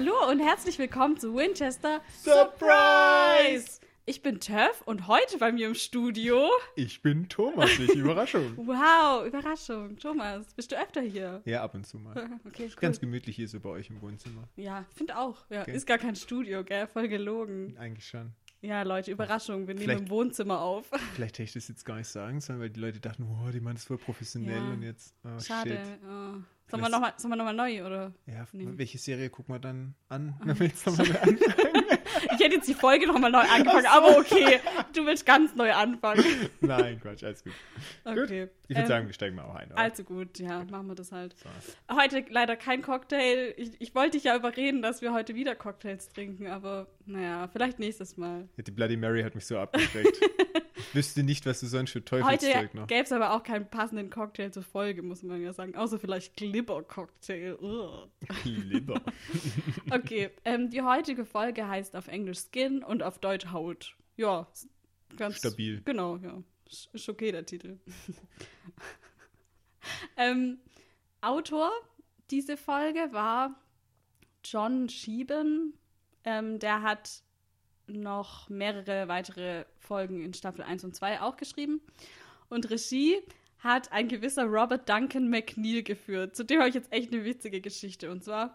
Hallo und herzlich willkommen zu Winchester Surprise! Ich bin Töff und heute bei mir im Studio. Ich bin Thomas, nicht Überraschung. Wow, Überraschung. Thomas, bist du öfter hier? Ja, ab und zu mal. Okay, cool. Ganz gemütlich hier so bei euch im Wohnzimmer. Ja, finde auch. Ja, Okay. Ist gar kein Studio, gell? Voll gelogen. Eigentlich schon. Ja, Leute, Überraschung. Wir nehmen Vielleicht- im Wohnzimmer auf. Vielleicht hätte ich das jetzt gar nicht sagen sollen, weil die Leute dachten, oh, die Mann ist voll professionell Ja. und jetzt, oh, Schade. shit. Oh. Sollen wir nochmal noch mal neu, oder? Ja, Nee. welche Serie gucken wir dann an? Wenn wir jetzt nochmal an. Ich hätte jetzt die Folge nochmal neu angefangen, aber okay. Du willst ganz neu anfangen. Nein, Quatsch, alles gut. Okay. Ich würde Ähm, sagen, wir steigen mal auch ein. oder? Also gut, ja, machen wir das halt. So. Heute leider kein Cocktail. Ich, ich wollte dich ja überreden, dass wir heute wieder Cocktails trinken, aber naja, vielleicht nächstes Mal. Ja, Die Bloody Mary hat mich so abgeschreckt. ich wüsste nicht, was du sonst für Heute Teufelszeug noch. gäbe es aber auch keinen passenden Cocktail zur Folge, muss man ja sagen. Außer vielleicht Glibber-Cocktail. Ugh. Lieber. Okay, ähm, die heutige Folge heißt auf Englisch Skin und auf Deutsch Haut. Ja, ganz Stabil. Genau, ja. Ist ist okay, der Titel. ähm, Autor diese Folge war John Schieben. Ähm, der hat noch mehrere weitere Folgen in Staffel 1 und 2 auch geschrieben. Und Regie hat ein gewisser Robert Duncan McNeil geführt. Zu dem habe ich jetzt echt eine witzige Geschichte. Und zwar,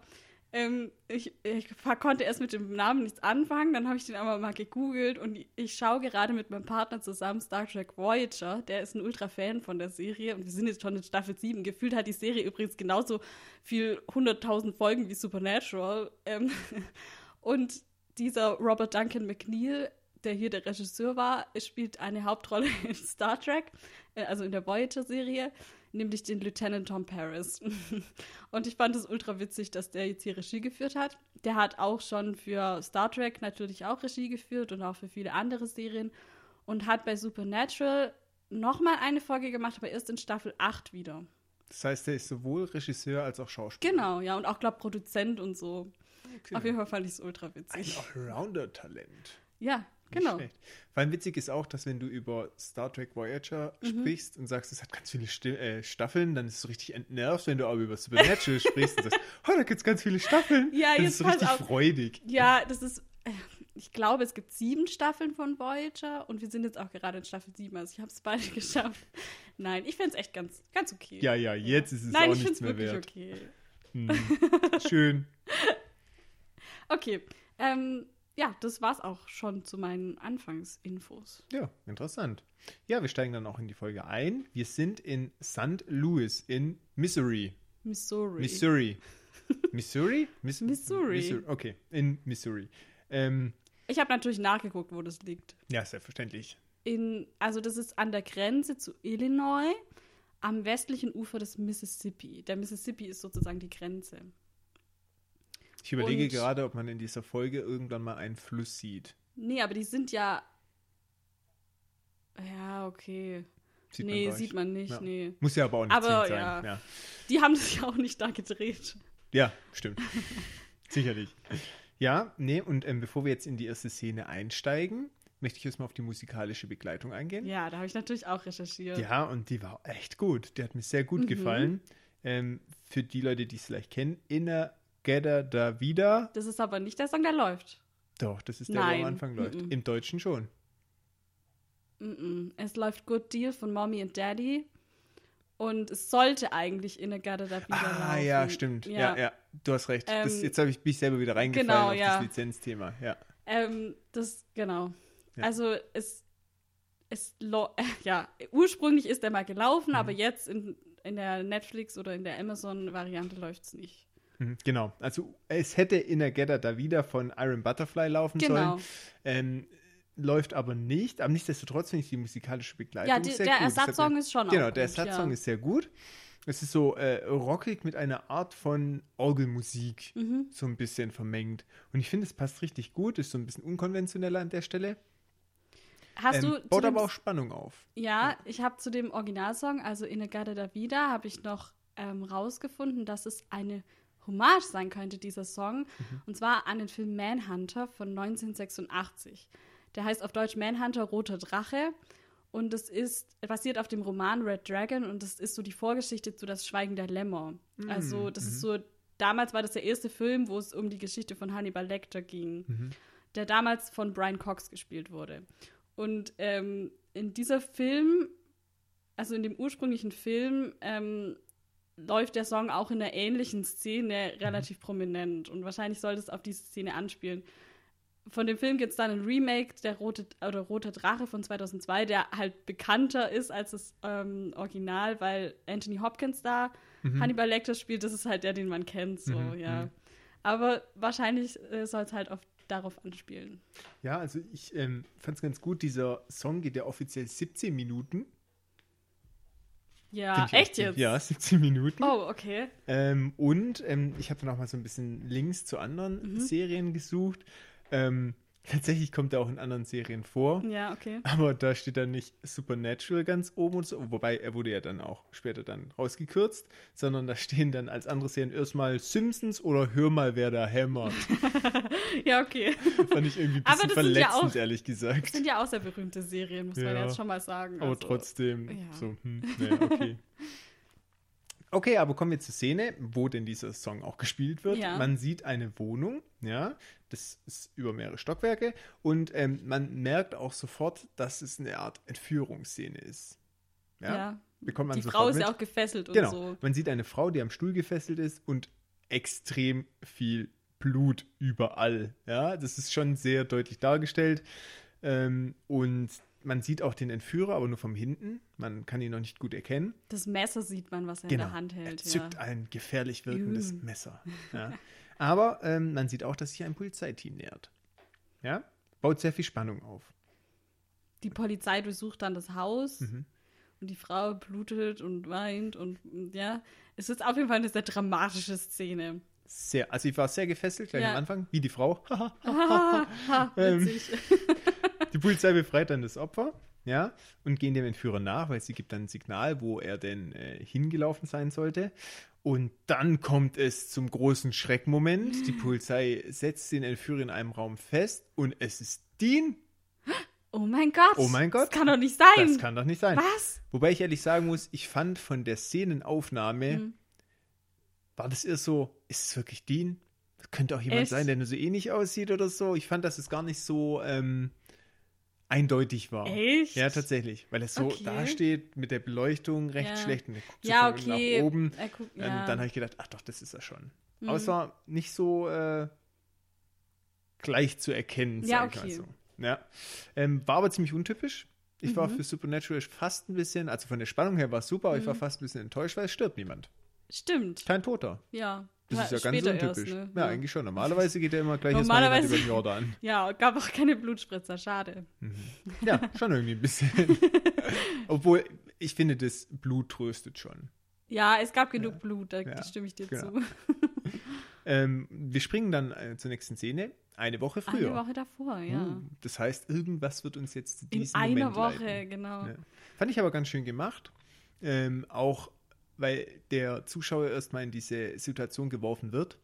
ähm, ich, ich konnte erst mit dem Namen nichts anfangen, dann habe ich den aber mal gegoogelt und ich schaue gerade mit meinem Partner zusammen Star Trek Voyager. Der ist ein Ultra-Fan von der Serie und wir sind jetzt schon in Staffel 7. Gefühlt hat die Serie übrigens genauso viel 100.000 Folgen wie Supernatural. Ähm, und dieser Robert Duncan McNeil, der hier der Regisseur war, spielt eine Hauptrolle in Star Trek, äh, also in der Voyager-Serie, nämlich den Lieutenant Tom Paris. Und ich fand es ultra witzig, dass der jetzt hier Regie geführt hat. Der hat auch schon für Star Trek natürlich auch Regie geführt und auch für viele andere Serien und hat bei Supernatural nochmal eine Folge gemacht, aber erst in Staffel 8 wieder. Das heißt, er ist sowohl Regisseur als auch Schauspieler. Genau, ja, und auch, glaube Produzent und so. Okay. Auf jeden Fall fand ich es ultra Ein witzig. Allrounder-Talent. Ja, genau. schlecht. Vor allem witzig ist auch, dass wenn du über Star Trek Voyager Mhm. sprichst und sagst, es hat ganz viele Sti äh, Staffeln, dann ist es so richtig entnervt, wenn du aber über Supernatural sprichst und sagst, oh, da gibt es ganz viele Staffeln. Ja, dann jetzt ist es richtig auf. freudig. Ja, das ist. äh, Ich glaube, es gibt sieben Staffeln von Voyager und wir sind jetzt auch gerade in Staffel sieben. Also ich habe es beide geschafft. Nein, ich finde es echt ganz, ganz okay. Ja, ja, jetzt ist es Nein, auch ich finde nichts es mehr wirklich wert. okay. Hm. Schön. Okay. Ähm, ja, das war's auch schon zu meinen Anfangsinfos. Ja, interessant. Ja, wir steigen dann auch in die Folge ein. Wir sind in St. Louis in Missouri. Missouri. Missouri. Missouri? Miss Missouri. Okay, in Missouri. Ähm, Ich habe natürlich nachgeguckt, wo das liegt. ja, selbstverständlich. In, also das ist an der Grenze zu Illinois, am westlichen Ufer des Mississippi. Der Mississippi ist sozusagen die Grenze. Ich überlege Und- gerade, ob man in dieser Folge irgendwann mal einen Fluss sieht. Nee, aber die sind ja. Ja, okay. Sieht nee, gar sieht man nicht, Ja. nee. Muss ja aber auch nicht Aber, sein. ja. Ja, Die haben das ja auch nicht da gedreht. ja stimmt. Sicherlich. Ja, nee, und ähm, bevor wir jetzt in die erste Szene einsteigen, möchte ich jetzt mal auf die musikalische Begleitung eingehen. Ja, da habe ich natürlich auch recherchiert. Ja, und die war echt gut. Die hat mir sehr gut Mhm. gefallen. Ähm, für die Leute, die es vielleicht kennen, Inner Gedda da Vida. Das ist aber nicht der Song, der läuft. Doch, das ist der, der Nein. am Anfang läuft. Mhm. Im Deutschen schon. Mm-mm. Es läuft Good Deal von Mommy and Daddy. Und es sollte eigentlich in a Gotta Da wieder Ah, laufen. ja, stimmt. Ja, ja, du hast recht. das, Ähm, jetzt habe ich mich selber wieder reingefallen genau, auf ja. das Lizenzthema. Ja. Ähm, das, genau. Ja. Also es, es ja, ursprünglich ist der mal gelaufen, Mhm. aber jetzt in, in der Netflix oder in der Amazon-Variante läuft es nicht. Mhm, Genau. Also es hätte Inner Gedda da wieder von Iron Butterfly laufen Genau. sollen. Ähm, läuft aber nicht. Aber nichtsdestotrotz finde ich die musikalische Begleitung Ja, die, sehr der gut. Ersatzsong ist schon Genau, der Ersatzsong ja. ist sehr gut. Es ist so äh, rockig mit einer Art von Orgelmusik Mhm. so ein bisschen vermengt. Und ich finde, es passt richtig gut. Ist so ein bisschen unkonventioneller an der Stelle. Hast Ähm, du baut dem, aber auch Spannung auf. Ja, ich habe zu dem Originalsong, also In a Gotta Da Vida, habe ich noch ähm, rausgefunden, dass es eine Hommage sein könnte, dieser Song. Mhm. Und zwar an den Film Manhunter von 1986. Der heißt auf Deutsch Manhunter Roter Drache. Und es ist basiert auf dem Roman Red Dragon und das ist so die Vorgeschichte zu Das Schweigen der Lämmer. Also, das ist so damals war das der erste Film, wo es um die Geschichte von Hannibal Lecter ging, Mhm. der damals von Brian Cox gespielt wurde. Und ähm, in dieser Film, also in dem ursprünglichen Film, ähm, läuft der Song auch in einer ähnlichen Szene relativ prominent. Und wahrscheinlich sollte es auf diese Szene anspielen. Von dem Film gibt es dann ein Remake, der Rote, oder Roter Drache von 2002, der halt bekannter ist als das ähm, Original, weil Anthony Hopkins da Hannibal Lecter spielt. Das ist halt der, den man kennt. So, Mhm, ja. mhm. Aber wahrscheinlich äh, soll es halt auf, darauf anspielen. Ja, also ich ähm, fand es ganz gut. Dieser Song geht ja offiziell 17 Minuten. Ja, echt jetzt? Ja, 17 Minuten. Oh, okay. Ähm, und ähm, ich habe dann auch mal so ein bisschen Links zu anderen Mhm. Serien gesucht. Ähm, tatsächlich kommt er auch in anderen Serien vor. Ja, okay. Aber da steht dann nicht Supernatural ganz oben und so, wobei er wurde ja dann auch später dann rausgekürzt, sondern da stehen dann als andere Serien erstmal Simpsons oder Hör mal, wer da hämmert. Ja, okay. Fand ich irgendwie ein Aber bisschen das sind ja verletzend, auch- ehrlich Das gesagt. sind ja auch sehr berühmte Serien, muss man Ja. jetzt schon mal sagen. Aber Also, trotzdem, ja. so, hm, nee, okay. Okay, aber kommen wir zur Szene, wo denn dieser Song auch gespielt wird. Ja. Man sieht eine Wohnung, ja, das ist über mehrere Stockwerke und ähm, man merkt auch sofort, dass es eine Art Entführungsszene ist. Ja, Ja. bekommt man Die Frau ist ja auch gefesselt und Genau, so. man sieht eine Frau, die am Stuhl gefesselt ist und extrem viel Blut überall. Ja, das ist schon sehr deutlich dargestellt. Ähm, und man sieht auch den Entführer, aber nur vom Hinten. Man kann ihn noch nicht gut erkennen. Das Messer sieht man, was er Genau. in der Hand Er hält. Ja. zückt ein gefährlich wirkendes Juh. Messer. Ja. Aber ähm, man sieht auch, dass sich ein Polizeiteam nähert. Ja, baut sehr viel Spannung auf. Die Polizei durchsucht dann das Haus Mhm. und die Frau blutet und weint und ja. Es ist auf jeden Fall eine sehr dramatische Szene. Sehr, also ich war sehr gefesselt gleich Ja. am Anfang, wie die Frau. Ähm. Die Polizei befreit dann das Opfer, ja, und gehen dem Entführer nach, weil sie gibt dann ein Signal, wo er denn äh, hingelaufen sein sollte. Und dann kommt es zum großen Schreckmoment. Die Polizei setzt den Entführer in einem Raum fest und es ist Dean. oh mein Gott. Oh mein Gott. Das kann doch nicht sein. Das kann doch nicht sein. Was? Wobei ich ehrlich sagen muss, ich fand von der Szenenaufnahme, Mhm. War das eher so, ist es wirklich Dean? Das könnte auch jemand Echt? sein, der nur so ähnlich aussieht oder so. Ich fand, dass es gar nicht so ähm, eindeutig war. Echt? Ja, tatsächlich. Weil es so Okay. dasteht mit der Beleuchtung recht Ja. schlecht und er Ja, okay. nach oben. Guckt, Ähm, ja. dann habe ich gedacht, ach doch, das ist er schon. Mhm. Aber es war nicht so äh, gleich zu erkennen, Ja, okay. mal so. Ja. Ähm, war aber ziemlich untypisch. Ich war Mhm. für Supernatural fast ein bisschen, also von der Spannung her war es super, aber ich war Mhm. fast ein bisschen enttäuscht, weil es stirbt niemand. Stimmt. Kein Toter. Ja. Das ist ja ganz untypisch. erst, ne? ja, eigentlich schon. Normalerweise geht er immer gleich erstmal Normalerweise- jemand über den Jordan. Ja, gab auch keine Blutspritzer, schade. Ja, schon irgendwie ein bisschen. Obwohl, ich finde, das Blut tröstet schon. Ja, es gab genug Blut, da Ja, stimme ich dir genau. zu. Ähm, wir springen dann äh, zur nächsten Szene. Eine Woche früher. Eine Woche davor, ja. Uh, das heißt, irgendwas wird uns jetzt zu In einer Moment Woche, leiten. genau. Ja. Fand ich aber ganz schön gemacht. Ähm, auch weil der Zuschauer erstmal in diese Situation geworfen wird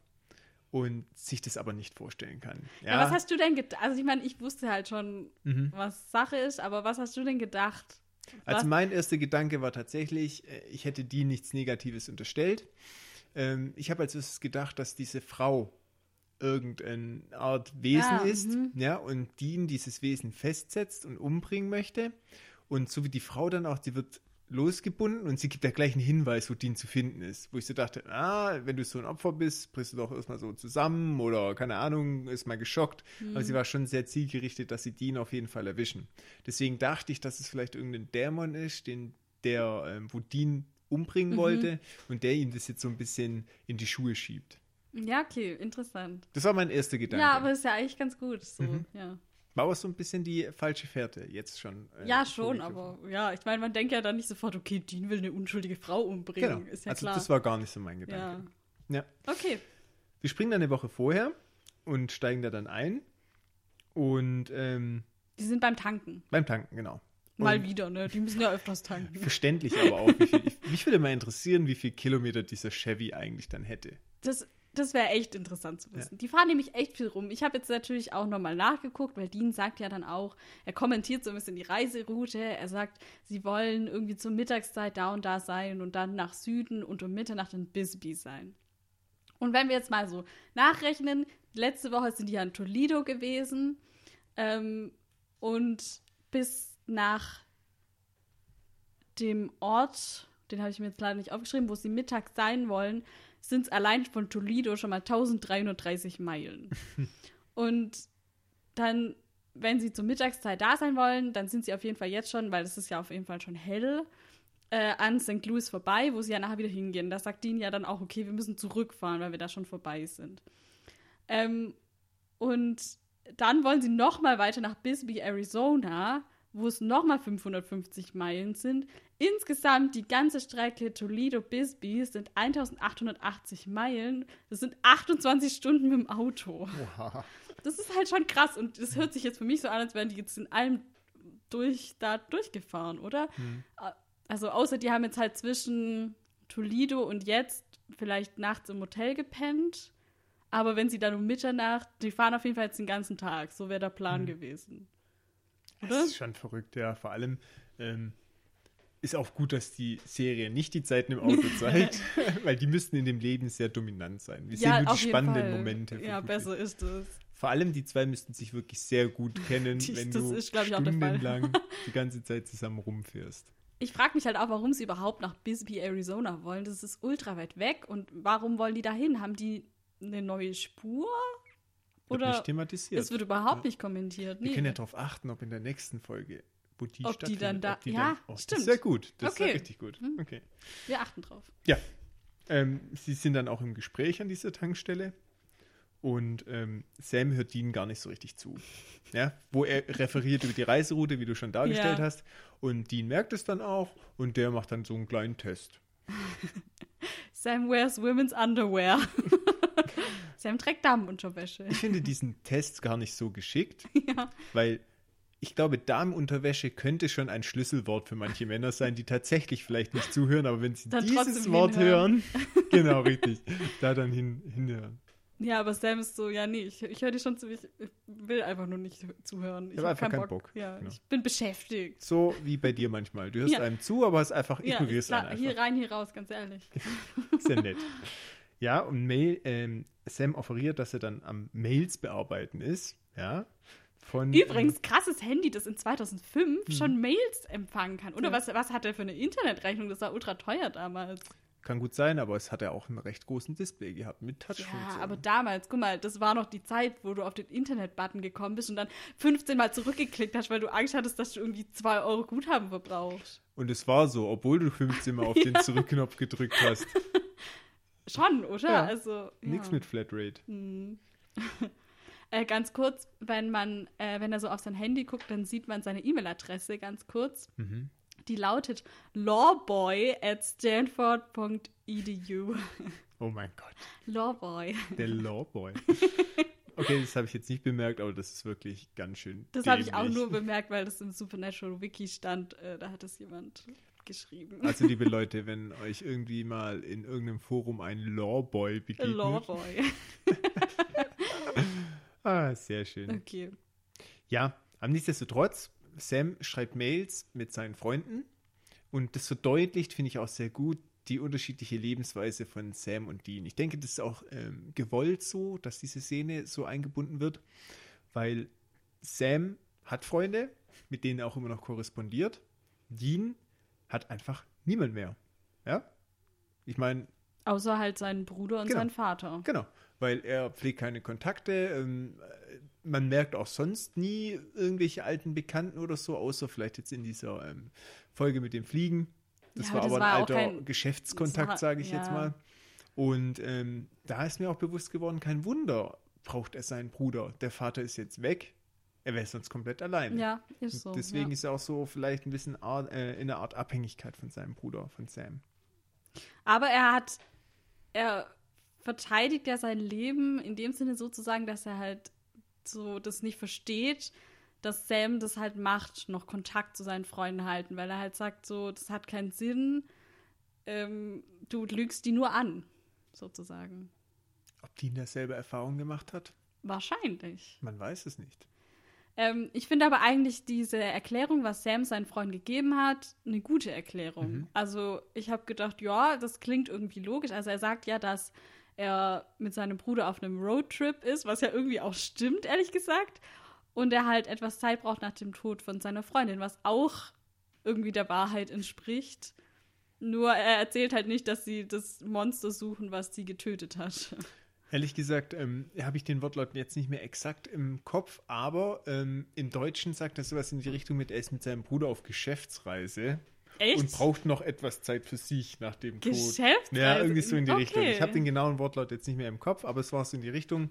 und sich das aber nicht vorstellen kann. Ja. was hast du denn gedacht? Also ich meine, ich wusste halt schon, Mhm. was Sache ist, aber was hast du denn gedacht? Also Was- mein erster Gedanke war tatsächlich, äh, ich hätte die nichts Negatives unterstellt. Ähm, ich habe als erstes gedacht, dass diese Frau irgendeine Art Wesen Ah, ist, mhm. ja, und Dean dieses Wesen festsetzt und umbringen möchte. Und so wie die Frau dann auch, die wird losgebunden und sie gibt ja gleich einen Hinweis, wo Dean zu finden ist. Wo ich so dachte, ah, wenn du so ein Opfer bist, brichst du doch erstmal so zusammen oder keine Ahnung, ist mal geschockt. Aber Mhm. sie war schon sehr zielgerichtet, dass sie Dean auf jeden Fall erwischen. Deswegen dachte ich, dass es vielleicht irgendein Dämon ist, den, der, ähm, wo Dean umbringen Mhm. wollte und der ihm das jetzt so ein bisschen in die Schuhe schiebt. Ja, okay, interessant. Das war mein erster Gedanke. Ja, aber ist ja eigentlich ganz gut. So, Mhm. ja. War aber so ein bisschen die falsche Fährte jetzt schon. äh, ja, schon, aber ja, ich meine, man denkt ja dann nicht sofort, okay, Dean will eine unschuldige Frau umbringen. Genau. Ist ja also klar. das war gar nicht so mein ja. Gedanke. Ja. Okay. Wir springen dann eine Woche vorher und steigen da dann ein. Und ähm, Die sind beim Tanken. beim Tanken, genau. Mal Und wieder, ne? Die müssen ja öfters tanken. Verständlich aber auch. Wie viel, ich, mich würde mal interessieren, wie viel Kilometer dieser Chevy eigentlich dann hätte. Das, das wäre echt interessant zu wissen. Die fahren nämlich echt viel rum. Ich habe jetzt natürlich auch nochmal nachgeguckt, weil Dean sagt ja dann auch, er kommentiert so ein bisschen die Reiseroute. Er sagt, sie wollen irgendwie zur Mittagszeit da und da sein und dann nach Süden und um Mitternacht in Bisbee sein. Und wenn wir jetzt mal so nachrechnen, letzte Woche sind die ja in Toledo gewesen ähm, und bis nach dem Ort, den habe ich mir jetzt leider nicht aufgeschrieben, wo sie mittags sein wollen, sind es allein von Toledo schon mal 1330 Meilen. und dann, wenn sie zur Mittagszeit da sein wollen, dann sind sie auf jeden Fall jetzt schon, weil es ist ja auf jeden Fall schon hell, äh, an St. Louis vorbei, wo sie ja nachher wieder hingehen. Da sagt Dean ja dann auch, okay, wir müssen zurückfahren, weil wir da schon vorbei sind. Ähm, und dann wollen sie noch mal weiter nach Bisbee, Arizona, wo es noch mal 550 Meilen sind. Insgesamt die ganze Strecke Toledo-Bisbee sind 1880 Meilen. Das sind 28 Stunden mit dem Auto. Wow. Das ist halt schon krass und das hört sich jetzt für mich so an, als wären die jetzt in allem durch da durchgefahren, oder? Hm. Also außer die haben jetzt halt zwischen Toledo und jetzt vielleicht nachts im Hotel gepennt. Aber wenn sie dann um Mitternacht, die fahren auf jeden Fall jetzt den ganzen Tag. So wäre der Plan Hm. gewesen. Das Oder? ist schon verrückt, ja. Vor allem ähm, ist auch gut, dass die Serie nicht die Zeiten im Auto zeigt, weil die müssten in dem Leben sehr dominant sein. Wir sehen nur die spannenden Fall. Momente. Ja, besser ist es. Vor allem die zwei müssten sich wirklich sehr gut kennen, Die- wenn du ist, stundenlang die ganze Zeit zusammen rumfährst. Ich frage mich halt auch, warum sie überhaupt nach Bisbee, Arizona wollen. Das ist ultra weit weg. Und warum wollen die dahin? Haben die eine neue Spur? Oder nicht thematisiert. es wird überhaupt Ja. nicht kommentiert. Wir Nee. können ja darauf achten, ob in der nächsten Folge, die Ob die dann da- die ja, dann, oh, Das stimmt. ist sehr gut. Das ist Okay. ja richtig gut. Hm. Okay. Wir achten drauf. Ja. Ähm, sie sind dann auch im Gespräch an dieser Tankstelle und ähm, Sam hört Dean gar nicht so richtig zu. Ja, wo er referiert über die Reiseroute, wie du schon dargestellt Ja. hast. Und Dean merkt es dann auch und der macht dann so einen kleinen Test. Sam wears women's underwear. Sam trägt Damenunterwäsche. Ich finde diesen Test gar nicht so geschickt, ja. weil ich glaube, Damenunterwäsche könnte schon ein Schlüsselwort für manche Männer sein, die tatsächlich vielleicht nicht zuhören, aber wenn sie Dann dieses Wort hören, genau richtig, da dann hin, hinhören. ja, aber Sam ist so, ja, nee, ich, ich höre dir schon zu, ich, ich will einfach nur nicht zuhören. Ich hab hab einfach keinen keinen Bock. Ja, Genau. ich bin beschäftigt. So wie bei dir manchmal. Du hörst Ja. einem zu, aber hast einfach Ja, ignorierst einen hier einfach. rein, hier raus, ganz ehrlich. Sehr nett. Ja, und Mail, ähm, Sam offeriert, dass er dann am Mails bearbeiten ist. Ja. Von, Übrigens, krasses Handy, das in 2005 schon Mails empfangen kann. Oder. Ja. was, was hat er für eine Internetrechnung? Das war ultra teuer damals. Kann gut sein, aber es hat ja auch einen recht großen Display gehabt mit Ja, Touchfunktion. aber damals, guck mal, das war noch die Zeit, wo du auf den Internet-Button gekommen bist und dann 15 Mal zurückgeklickt hast, weil du Angst hattest, dass du irgendwie 2 Euro Guthaben verbrauchst. Und es war so, obwohl du 15 Mal auf den Zurückknopf gedrückt hast. Schon, oder? Ja, Also, Nichts ja. mit Flatrate. Hm. äh, ganz kurz, wenn man, äh, wenn er so auf sein Handy guckt, dann sieht man seine E-Mail-Adresse ganz kurz. Mhm. Die lautet lawboy at stanford.edu. Oh mein Gott, Lawboy. der Lawboy. Okay, das habe ich jetzt nicht bemerkt, aber das ist wirklich ganz schön. Das habe ich auch nur bemerkt, weil das im Supernatural Wiki stand. Äh, da hat es jemand geschrieben. Also, liebe Leute, wenn euch irgendwie mal in irgendeinem Forum ein Lawboy begegnet. Lawboy. Ah, sehr schön. Okay. Ja, aber nichtsdestotrotz, Sam schreibt Mails mit seinen Freunden und das verdeutlicht, finde ich auch sehr gut, die unterschiedliche Lebensweise von Sam und Dean. Ich denke, das ist auch ähm, gewollt so, dass diese Szene so eingebunden wird, weil Sam hat Freunde, mit denen er auch immer noch korrespondiert. Dean hat einfach niemand mehr. Ja? Ich meine, Außer halt seinen Bruder und Genau. seinen Vater. Genau, weil er pflegt keine Kontakte. Ähm, äh, man merkt auch sonst nie irgendwelche alten Bekannten oder so, außer vielleicht jetzt in dieser ähm, Folge mit dem Fliegen. Das Ja, war das aber war ein alter kein- Geschäftskontakt, das sage ich jetzt ja. mal. Und ähm, da ist mir auch bewusst geworden, kein Wunder braucht er seinen Bruder. Der Vater ist jetzt weg. Er wäre sonst komplett allein. Ja, ist so. Deswegen ja. ist er auch so vielleicht ein bisschen Art, äh, in einer Art Abhängigkeit von seinem Bruder, von Sam. Aber er hat, er verteidigt ja sein Leben in dem Sinne sozusagen, dass er halt so das nicht versteht, dass Sam das halt macht, noch Kontakt zu seinen Freunden halten, weil er halt sagt so, das hat keinen Sinn, ähm, du lügst die nur an, sozusagen. Ob Dean dasselbe Erfahrung gemacht hat? Wahrscheinlich. Man weiß es nicht. Ähm, ich finde aber eigentlich diese Erklärung, was Sam seinen Freunden gegeben hat, eine gute Erklärung. Mhm. Also ich habe gedacht, ja, das klingt irgendwie logisch. Also er sagt ja, dass er mit seinem Bruder auf einem Roadtrip ist, was ja irgendwie auch stimmt, ehrlich gesagt. Und er halt etwas Zeit braucht nach dem Tod von seiner Freundin, was auch irgendwie der Wahrheit entspricht. Nur er erzählt halt nicht, dass sie das Monster suchen, was sie getötet hat. Ehrlich gesagt ähm, habe ich den Wortlaut jetzt nicht mehr exakt im Kopf, aber ähm, im Deutschen sagt er sowas in die Richtung mit, er ist mit seinem Bruder auf Geschäftsreise. Echt? Und braucht noch etwas Zeit für sich nach dem Tod. Geschäftsreise? Ja, irgendwie so in die Okay. Richtung. Ich habe den genauen Wortlaut jetzt nicht mehr im Kopf, aber es war so in die Richtung.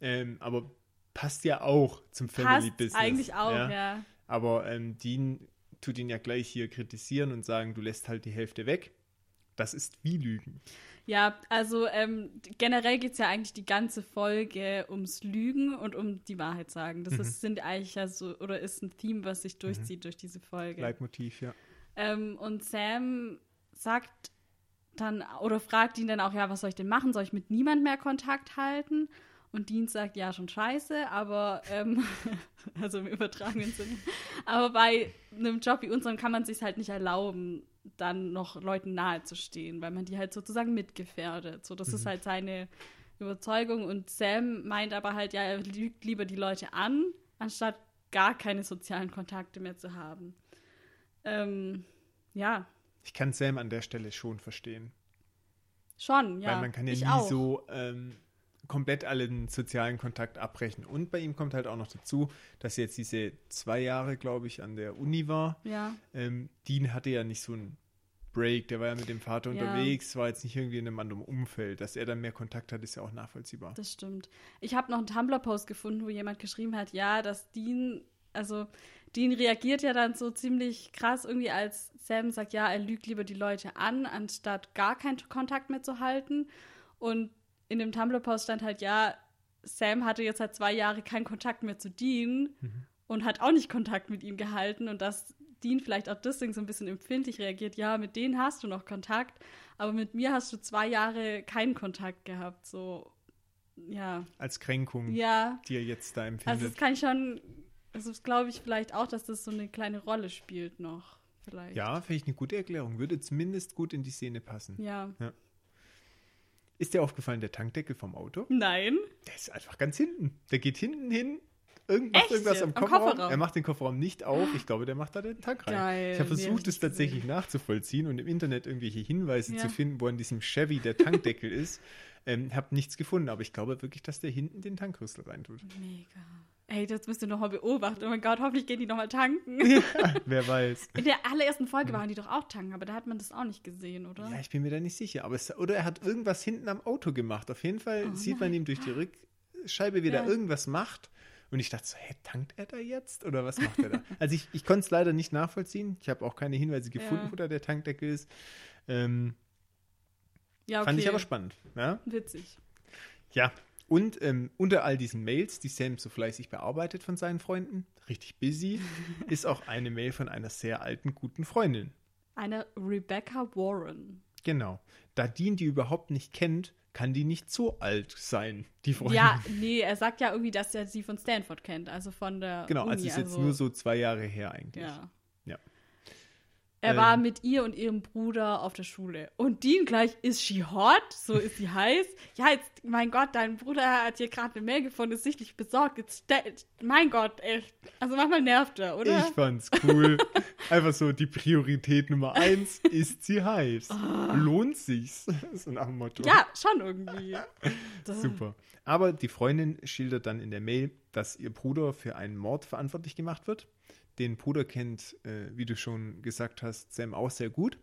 Ähm, aber passt ja auch zum Family Passt Business. eigentlich auch, ja. Aber ähm, Dean tut ihn ja gleich hier kritisieren und sagen, du lässt halt die Hälfte weg. Das ist wie Lügen. Ja, also ähm, generell geht es ja eigentlich die ganze Folge ums Lügen und um die Wahrheit sagen. Das ist, sind eigentlich ja so, oder ist ein Theme, was sich durchzieht durch diese Folge. Leitmotiv, ja. Ähm, und Sam sagt dann oder fragt ihn dann auch, ja, was soll ich denn machen? Soll ich mit niemand mehr Kontakt halten? Und Dean sagt, ja, schon scheiße, aber, ähm, also im übertragenen Sinne. Aber bei einem Job wie unserem kann man sich halt nicht erlauben, dann noch Leuten nahe zu stehen, weil man die halt sozusagen mitgefährdet. So, das ist halt seine Überzeugung. Und Sam meint aber halt, ja, er lügt lieber die Leute an, anstatt gar keine sozialen Kontakte mehr zu haben. Ähm, ja, Ich kann Sam an der Stelle schon verstehen. schon, ja. weil man kann ja ich nie auch. so ähm, komplett allen sozialen Kontakt abbrechen. Und bei ihm kommt halt auch noch dazu, dass jetzt diese zwei Jahre, glaube ich, an der Uni war. Ja, Ähm, Dean hatte ja nicht so einen Break, der war ja mit dem Vater Ja. unterwegs, war jetzt nicht irgendwie in einem anderen Umfeld. Dass er dann mehr Kontakt hat, ist ja auch nachvollziehbar. das stimmt. Ich habe noch einen Tumblr-Post gefunden, wo jemand geschrieben hat, ja, dass Dean, also Dean reagiert ja dann so ziemlich krass irgendwie, als Sam sagt, ja, er lügt lieber die Leute an, anstatt gar keinen Kontakt mehr zu halten. Und in dem Tumblr-Post stand halt, ja, Sam hatte jetzt seit zwei Jahren keinen Kontakt mehr zu Dean und hat auch nicht Kontakt mit ihm gehalten und dass Dean vielleicht auch deswegen so ein bisschen empfindlich reagiert, ja, mit denen hast du noch Kontakt, aber mit mir hast du zwei Jahre keinen Kontakt gehabt, so, ja. Als Kränkung, Ja, die er jetzt da also empfindet. das kann ich schon, also das glaube ich vielleicht auch, dass das so eine kleine Rolle spielt noch, vielleicht. ja, finde ich eine gute Erklärung. Würde zumindest gut in die Szene passen. Ja. Ist dir aufgefallen, der Tankdeckel vom Auto? Nein? Der ist einfach ganz hinten. Der geht hinten hin, irgend, macht Echt irgendwas am Am Kofferraum. Kofferraum? Er macht den Kofferraum nicht auf. Ich glaube, der macht da den Tank rein. Geil. Ich habe versucht, es tatsächlich gesehen. nachzuvollziehen und im Internet irgendwelche Hinweise Ja. zu finden, wo an diesem Chevy der Tankdeckel ist. Ähm, habe nichts gefunden, aber ich glaube wirklich, dass der hinten den Tankrüssel reintut. Mega. Ey, das müsst ihr nochmal beobachten. Oh mein Gott, hoffentlich gehen die nochmal tanken. Wer weiß. In der allerersten Folge waren die doch auch tanken, aber da hat man das auch nicht gesehen, oder? Ja, ich bin mir da nicht sicher. Aber es, oder er hat irgendwas hinten am Auto gemacht. Auf jeden Fall Oh sieht man ihm durch die Rückscheibe, wie er Ja. irgendwas macht. Und ich dachte so, hä, tankt er da jetzt? Oder was macht er da? also ich, ich konnte es leider nicht nachvollziehen. Ich habe auch keine Hinweise gefunden, Ja. wo da der Tankdeckel ist. Ähm, Ja, Fand ich aber spannend. Ja, Witzig. ja. Und ähm, unter all diesen Mails, die Sam so fleißig bearbeitet von seinen Freunden, richtig busy, ist auch eine Mail von einer sehr alten, guten Freundin. Eine Rebecca Warren. Genau. Da Dean die überhaupt nicht kennt, kann die nicht so alt sein, die Freundin. Ja, nee, er sagt ja irgendwie, dass er sie von Stanford kennt, also von der Genau, Uni. also ist jetzt nur so zwei Jahre her eigentlich. Ja. Er Ähm. war mit ihr und ihrem Bruder auf der Schule. Und Dean gleich, ist she hot? So ist sie heiß? Ja, jetzt, mein Gott, dein Bruder hat hier gerade eine Mail gefunden, ist sichtlich besorgt. Jetzt, mein Gott, echt. Also manchmal nervt er, oder? Ich fand's cool. Einfach so die Priorität Nummer eins, ist sie heiß. Lohnt sich's? So nach dem Motto. Ah. ja, schon irgendwie. Super. Aber die Freundin schildert dann in der Mail, dass ihr Bruder für einen Mord verantwortlich gemacht wird. Den Bruder kennt, äh, wie du schon gesagt hast, Sam auch sehr gut.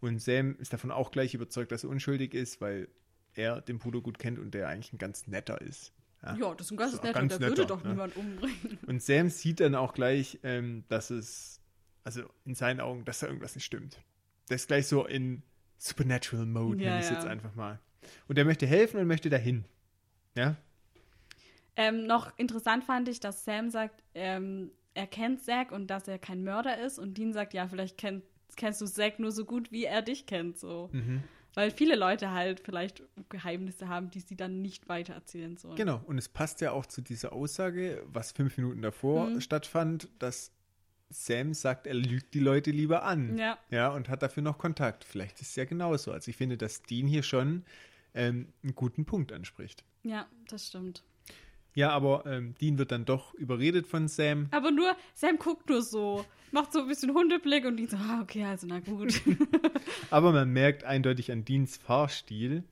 Und Sam ist davon auch gleich überzeugt, dass er unschuldig ist, weil er den Bruder gut kennt und der eigentlich ein ganz netter ist. Ja, das ist ein ganz Ist netter, ganz der würde netter, doch ne? niemand umbringen. Und Sam sieht dann auch gleich, ähm, dass es, also in seinen Augen, dass da irgendwas nicht stimmt. Der ist gleich so in Supernatural Mode, Ja, nenne ich es ja. jetzt einfach mal. Und er möchte helfen und möchte dahin. Ja? Ähm, noch interessant fand ich, dass Sam sagt, ähm, er kennt Zack und dass er kein Mörder ist. Und Dean sagt, ja, vielleicht kenn, kennst du Zack nur so gut, wie er dich kennt. So. Mhm. Weil viele Leute halt vielleicht Geheimnisse haben, die sie dann nicht weitererzählen sollen. Genau. Und es passt ja auch zu dieser Aussage, was fünf Minuten davor Mhm. stattfand, dass Sam sagt, er lügt die Leute lieber an. Ja. Ja, und hat dafür noch Kontakt. Vielleicht ist es ja genauso. Also ich finde, dass Dean hier schon ähm, einen guten Punkt anspricht. Ja, das stimmt. Ja, aber ähm, Dean wird dann doch überredet von Sam. Aber nur, Sam guckt nur so, macht so ein bisschen Hundeblick und Dean so, ah, okay, also na gut. Aber man merkt eindeutig an Deans Fahrstil,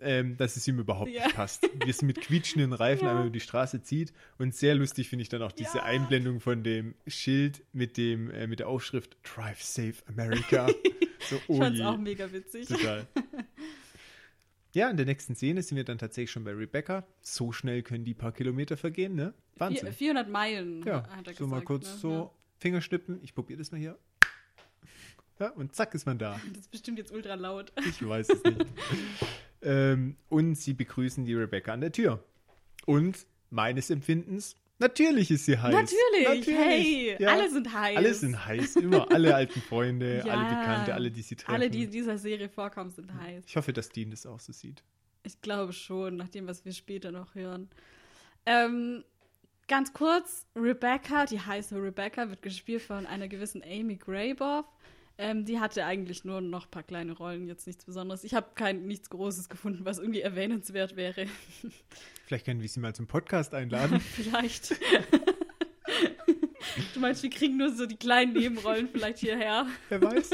ähm, dass es ihm überhaupt Ja. nicht passt. Wie es mit quietschenden Reifen Ja. einmal über die Straße zieht. Und sehr lustig finde ich dann auch diese Ja. Einblendung von dem Schild mit, dem, äh, mit der Aufschrift Drive Safe America. so, ich oh fand's je. auch mega witzig. Total. Ja, in der nächsten Szene sind wir dann tatsächlich schon bei Rebecca. So schnell können die paar Kilometer vergehen, ne? Wahnsinn. Vier- 400 Meilen, Ja, hat er so gesagt. mal kurz ne? so Fingerschnippen. Ich probiere das mal hier. Ja, und zack ist man da. Ja. Das ist bestimmt jetzt ultra laut. Ich weiß es nicht. ähm, und sie begrüßen die Rebecca an der Tür. Und meines Empfindens, natürlich ist sie heiß. Natürlich, hey, Ja. alle sind heiß. Alle sind heiß, immer. Alle alten Freunde, Ja. alle Bekannte, alle, die sie treffen. Alle, die in dieser Serie vorkommen, sind heiß. ich hoffe, dass Dean das auch so sieht. Ich glaube schon, nach dem, was wir später noch hören. Ähm, ganz kurz, Rebecca, die heiße Rebecca, wird gespielt von einer gewissen Amy Greyboff. Ähm, die hatte eigentlich nur noch ein paar kleine Rollen, jetzt nichts Besonderes. Ich habe kein nichts Großes gefunden, was irgendwie erwähnenswert wäre. Vielleicht können wir sie mal zum Podcast einladen. vielleicht. du meinst, wir kriegen nur so die kleinen Nebenrollen vielleicht hierher. Wer weiß.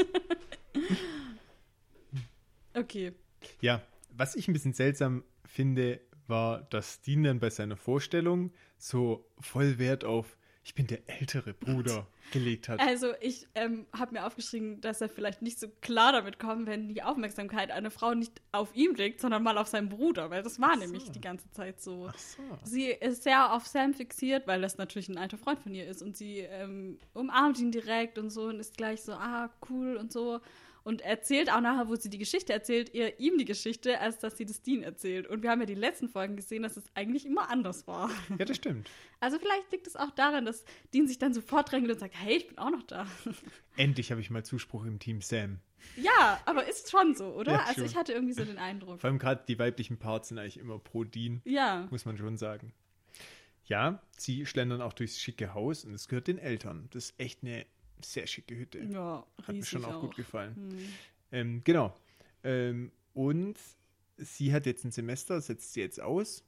Okay. Ja, was ich ein bisschen seltsam finde, war, dass Dean dann bei seiner Vorstellung so voll Wert auf ich bin der ältere Bruder gelegt hat. Also ich ähm, habe mir aufgeschrieben, dass er vielleicht nicht so klar damit kommt, wenn die Aufmerksamkeit einer Frau nicht auf ihm liegt, sondern mal auf seinen Bruder, weil das war so. nämlich die ganze Zeit so. Ach so. Sie ist sehr auf Sam fixiert, weil das natürlich ein alter Freund von ihr ist und sie ähm, umarmt ihn direkt und so und ist gleich so, ah, cool und so. Und erzählt auch nachher, wo sie die Geschichte erzählt, ihr ihm die Geschichte, als dass sie das Dean erzählt. Und wir haben ja die letzten Folgen gesehen, dass es eigentlich immer anders war. Ja, das stimmt. Also vielleicht liegt es auch daran, dass Dean sich dann sofort drängelt und sagt, hey, ich bin auch noch da. Endlich habe ich mal Zuspruch im Team Sam. Ja, aber ist schon so, oder? Ja, also ich hatte irgendwie so den Eindruck. Vor allem gerade die weiblichen Parts sind eigentlich immer pro Dean, Ja, muss man schon sagen. Ja, sie schlendern auch durchs schicke Haus und es gehört den Eltern. Das ist echt eine sehr schicke Hütte. ja, Hat mir schon auch, auch. gut gefallen. Hm. Ähm, genau. Ähm, und sie hat jetzt ein Semester, setzt sie jetzt aus,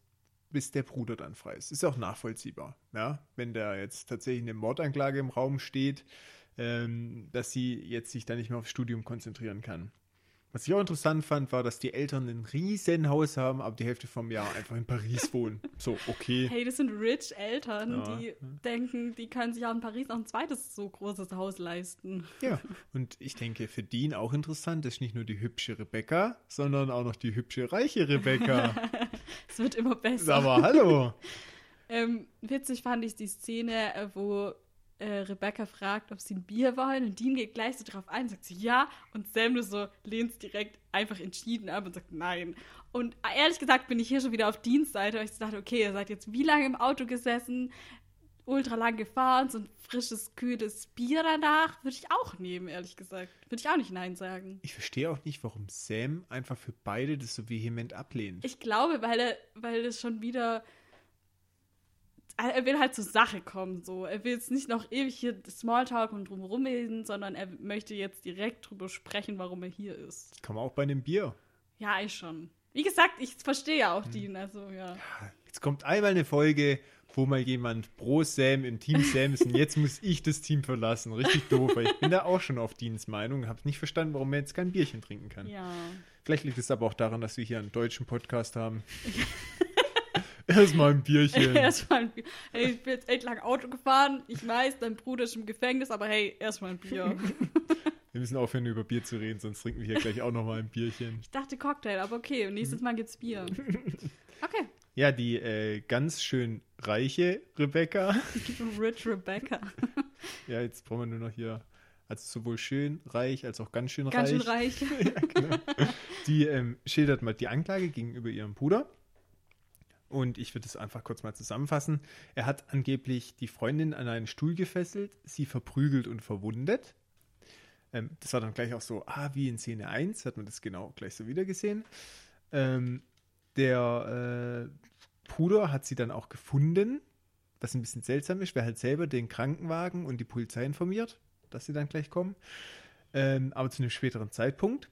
bis der Bruder dann frei ist. Ist auch nachvollziehbar, ja, wenn da jetzt tatsächlich eine Mordanklage im Raum steht, ähm, dass sie jetzt sich da nicht mehr aufs Studium konzentrieren kann. Was ich auch interessant fand, war, dass die Eltern ein riesen Haus haben, aber die Hälfte vom Jahr einfach in Paris wohnen. So, okay. Hey, das sind rich Eltern, Ja. die denken, die können sich auch in Paris noch ein zweites so großes Haus leisten. Ja, und ich denke, für Dean auch interessant ist nicht nur die hübsche Rebecca, sondern auch noch die hübsche, reiche Rebecca. Es wird immer besser. Aber hallo. Ähm, witzig fand ich die Szene, äh, wo äh, Rebecca fragt, ob sie ein Bier wollen und Dean geht gleich so drauf ein, sagt sie ja und Sam nur so lehnt es direkt einfach entschieden ab und sagt nein. Und ehrlich gesagt bin ich hier schon wieder auf Deans Seite, weil ich dachte, okay, ihr seid jetzt wie lange im Auto gesessen, ultra lang gefahren, so ein frisches, kühles Bier danach, würde ich auch nehmen, ehrlich gesagt. Würde ich auch nicht nein sagen. Ich verstehe auch nicht, warum Sam einfach für beide das so vehement ablehnt. Ich glaube, weil er, weil es schon wieder. Er will halt zur Sache kommen, so. Er will jetzt nicht noch ewig hier Smalltalk und drumherum reden, sondern er möchte jetzt direkt drüber sprechen, warum er hier ist. Kann man auch bei einem Bier. Ja, ich schon. Wie gesagt, ich verstehe ja auch Dean, also ja. Jetzt kommt einmal eine Folge, wo mal jemand pro Sam im Team Sam ist und jetzt muss ich das Team verlassen. Richtig doof, weil ich bin da auch schon auf Deans Meinung. Habe nicht verstanden, warum er jetzt kein Bierchen trinken kann. Ja. Vielleicht liegt es aber auch daran, dass wir hier einen deutschen Podcast haben. Erstmal ein Bierchen. erstmal ein Bier. Hey, ich bin jetzt echt lang Auto gefahren. Ich weiß, dein Bruder ist im Gefängnis, aber hey, erstmal ein Bier. Wir müssen aufhören, über Bier zu reden, sonst trinken wir hier gleich auch nochmal ein Bierchen. Ich dachte Cocktail, aber okay, nächstes Mal gibt's Bier. Okay. Ja, die äh, ganz schön reiche Rebecca. Rich Rebecca. Ja, jetzt brauchen wir nur noch hier, also sowohl schön reich als auch ganz schön Ganz reich. schön reich. Die ähm, schildert mal die Anklage gegenüber ihrem Bruder. Und ich würde es einfach kurz mal zusammenfassen. Er hat angeblich die Freundin an einen Stuhl gefesselt, sie verprügelt und verwundet. Ähm, das war dann gleich auch so, ah, wie in Szene 1, hat man das genau gleich so wieder gesehen. Ähm, der äh, Bruder hat sie dann auch gefunden, was ein bisschen seltsam ist, weil halt selber den Krankenwagen und die Polizei informiert, dass sie dann gleich kommen. Ähm, aber zu einem späteren Zeitpunkt.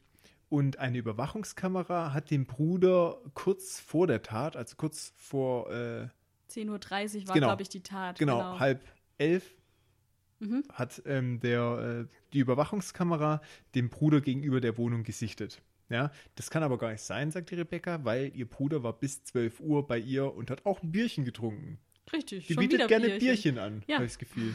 Und eine Überwachungskamera hat den Bruder kurz vor der Tat, also kurz vor äh, 10.30 Uhr war, Genau. glaube ich, die Tat. genau, halb elf Mhm. hat ähm, der, äh, die Überwachungskamera dem Bruder gegenüber der Wohnung gesichtet. Ja, das kann aber gar nicht sein, sagt die Rebecca, weil ihr Bruder war bis 12 Uhr bei ihr und hat auch ein Bierchen getrunken. Richtig, Die bietet gerne Bierchen. Bierchen, an, Ja. habe ich das Gefühl.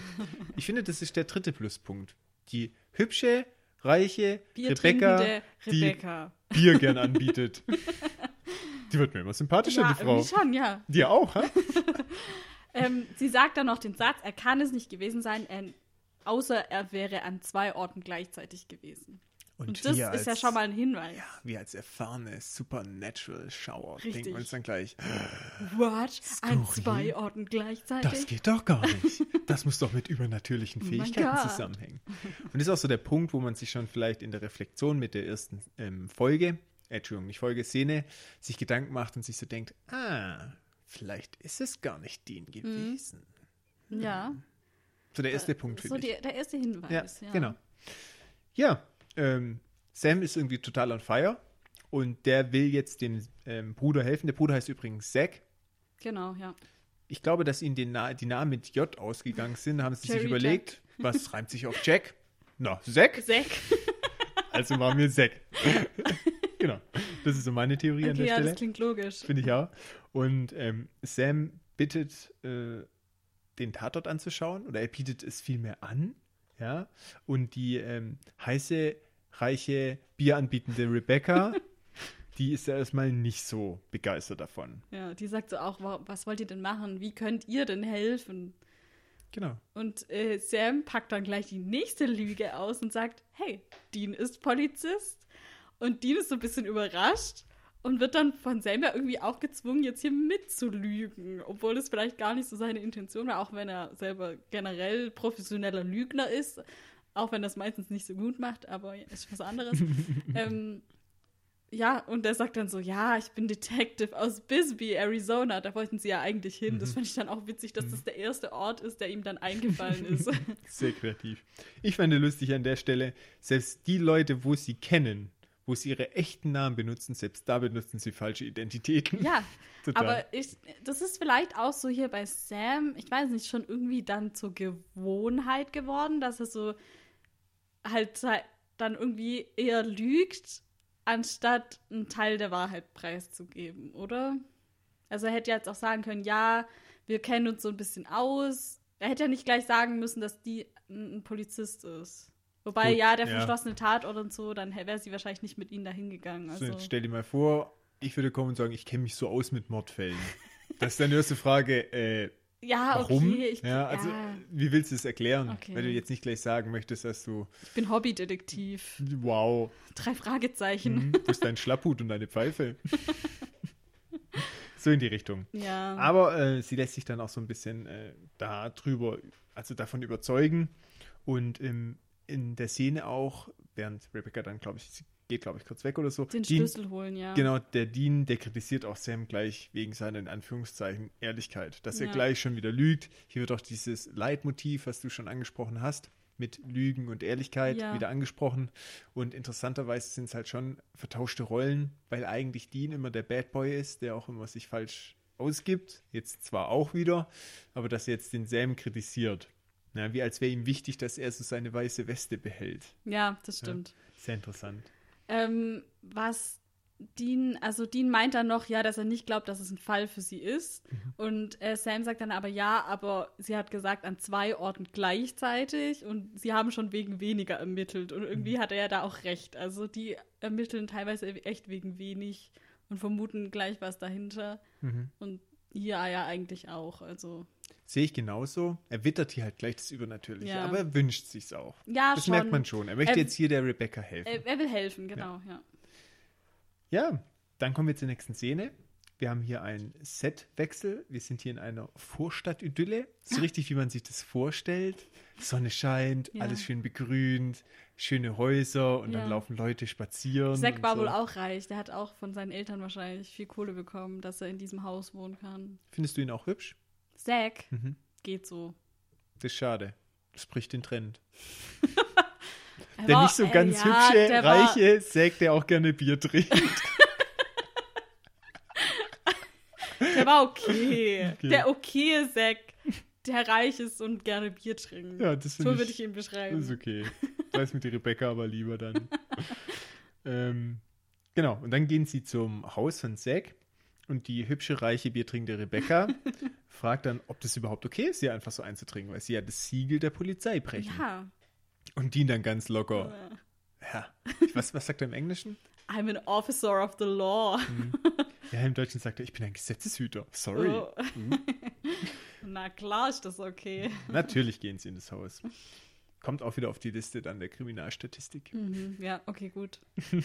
Ich finde, das ist der dritte Pluspunkt. Die hübsche, reiche Rebecca, trinkende die Rebecca. Bier gern anbietet. die wird mir immer sympathischer, Ja, die Frau. irgendwie schon, ja. Dir auch, ha? Ähm, sie sagt dann noch den Satz, er kann es nicht gewesen sein, äh, außer er wäre an zwei Orten gleichzeitig gewesen. Und, das wir ist ja schon mal ein Hinweis. Ja, wir als erfahrene Supernatural-Schauer denken uns dann gleich, What? An zwei Orten gleichzeitig? das geht doch gar nicht. Das muss doch mit übernatürlichen Oh Fähigkeiten zusammenhängen. Und das ist auch so der Punkt, wo man sich schon vielleicht in der Reflexion mit der ersten ähm, Folge, äh, Entschuldigung, nicht Folge, Szene, sich Gedanken macht und sich so denkt, ah, vielleicht ist es gar nicht Mhm. den gewesen. ja. So der erste Punkt, So finde ich. die, der erste Hinweis, Ja, ja. genau. Ja, ähm, Sam ist irgendwie total on fire und der will jetzt dem ähm, Bruder helfen. Der Bruder heißt übrigens Zack. Genau, ja. Ich glaube, dass ihnen den Na die Namen mit J ausgegangen sind. Haben sie sich überlegt, was reimt sich auf Jack? Na, Zack? Zack. Also machen wir Zack. genau. Das ist so meine Theorie an Okay, der ja, Stelle. das klingt logisch. Finde ich auch. Und ähm, Sam bittet, äh, den Tatort anzuschauen, oder er bietet es vielmehr an, ja. Und die ähm, heiße, reiche, bieranbietende Rebecca, die ist ja erstmal nicht so begeistert davon. Ja, die sagt so auch, wa- was wollt ihr denn machen? Wie könnt ihr denn helfen? Genau. Und äh, Sam packt dann gleich die nächste Lüge aus und sagt, hey, Dean ist Polizist. Und Dean ist so ein bisschen überrascht und wird dann von Sam ja irgendwie auch gezwungen, jetzt hier mitzulügen. Obwohl es vielleicht gar nicht so seine Intention war, auch wenn er selber generell professioneller Lügner ist. Auch wenn das meistens nicht so gut macht, aber ist was anderes. ähm, ja, und er sagt dann so, ja, ich bin Detective aus Bisbee, Arizona. Da wollten sie ja eigentlich hin. Das fand ich dann auch witzig, dass das der erste Ort ist, der ihm dann eingefallen ist. Sehr kreativ. Ich fand lustig an der Stelle, selbst die Leute, wo sie kennen, wo sie ihre echten Namen benutzen, selbst da benutzen sie falsche Identitäten. ja, Total. aber ich, das ist vielleicht auch so hier bei Sam, ich weiß nicht, schon irgendwie dann zur Gewohnheit geworden, dass er so halt dann irgendwie eher lügt, anstatt einen Teil der Wahrheit preiszugeben, oder? Also er hätte jetzt auch sagen können, ja, wir kennen uns so ein bisschen aus. Er hätte ja nicht gleich sagen müssen, dass die ein Polizist ist. Wobei, Gut, ja, der ja. verschlossene Tatort und so, dann wäre sie wahrscheinlich nicht mit ihnen dahin gegangen. So, Also, stell dir mal vor, ich würde kommen und sagen, ich kenne mich so aus mit Mordfällen. Das ist deine erste Frage, äh, ja, warum? okay. Ich, ja, also, ja, wie willst du es erklären? Okay. Wenn du jetzt nicht gleich sagen möchtest, dass du, ich bin Hobbydetektiv. wow, Drei Fragezeichen. hm, wo ist dein Schlapphut und deine Pfeife? so in die Richtung. Ja. Aber äh, sie lässt sich dann auch so ein bisschen äh, da drüber, also davon überzeugen. Und im, in der Szene auch, während Rebecca dann, glaube ich, sie geht, glaube ich, kurz weg oder so. den Dean- Schlüssel holen, ja. Genau, der Dean, der kritisiert auch Sam gleich wegen seiner, in Anführungszeichen, Ehrlichkeit. Dass er Ja. gleich schon wieder lügt. Hier wird auch dieses Leitmotiv, was du schon angesprochen hast, mit Lügen und Ehrlichkeit Ja. wieder angesprochen. Und interessanterweise sind es halt schon vertauschte Rollen, weil eigentlich Dean immer der Bad Boy ist, der auch immer sich falsch ausgibt. Jetzt zwar auch wieder, aber dass er jetzt den Sam kritisiert. Ja, wie als wäre ihm wichtig, dass er so seine weiße Weste behält. Ja, das stimmt. Sehr interessant. Ähm, was Dean, also Dean meint dann noch, ja, dass er nicht glaubt, dass es ein Fall für sie ist. Mhm. Und äh, Sam sagt dann aber ja, aber sie hat gesagt, an zwei Orten gleichzeitig und sie haben schon wegen weniger ermittelt. Und Mhm. irgendwie hat er ja da auch recht. Also die ermitteln teilweise echt wegen wenig und vermuten gleich was dahinter. Mhm. Und ja, ja, eigentlich auch. Also Sehe ich genauso. Er wittert hier halt gleich das Übernatürliche, Ja. aber er wünscht sich's auch. ja, das schon. merkt man schon. Er möchte Er- jetzt hier der Rebecca helfen. Er, er will helfen, genau, ja. ja, dann kommen wir zur nächsten Szene. Wir haben hier einen Setwechsel. Wir sind hier in einer Vorstadt-Idylle. So richtig, wie man sich das vorstellt. Sonne scheint, Ja. alles schön begrünt, schöne Häuser und Ja. dann laufen Leute spazieren. Zack war so. wohl auch reich. Der hat auch von seinen Eltern wahrscheinlich viel Kohle bekommen, dass er in diesem Haus wohnen kann. Findest du ihn auch hübsch? Zack Mhm. geht so. Das ist schade. Das bricht den Trend. Er Der war- nicht so äh, ganz ja, hübsche, war- reiche Zack, der auch gerne Bier trinkt. Der war okay. Okay. Der okaye Zack, der reich ist und gerne Bier trinkt. ja, das so würde ich, ihn beschreiben. das ist okay. Ich weiß mit die Rebecca aber lieber dann. ähm, genau, und dann gehen sie zum Haus von Zack und die hübsche, reiche, biertrinkende Rebecca fragt dann, ob das überhaupt okay ist, sie einfach so einzutrinken, weil sie ja das Siegel der Polizei brechen. Ja. Und die dann ganz locker. Ja. Was, was sagt er im Englischen? I'm an officer of the law. Ja, im Deutschen sagt er, ich bin ein Gesetzeshüter. Sorry. Oh. Na klar ist das okay. Natürlich gehen sie in das Haus. Kommt auch wieder auf die Liste dann der Kriminalstatistik. Mhm. Ja, okay, gut.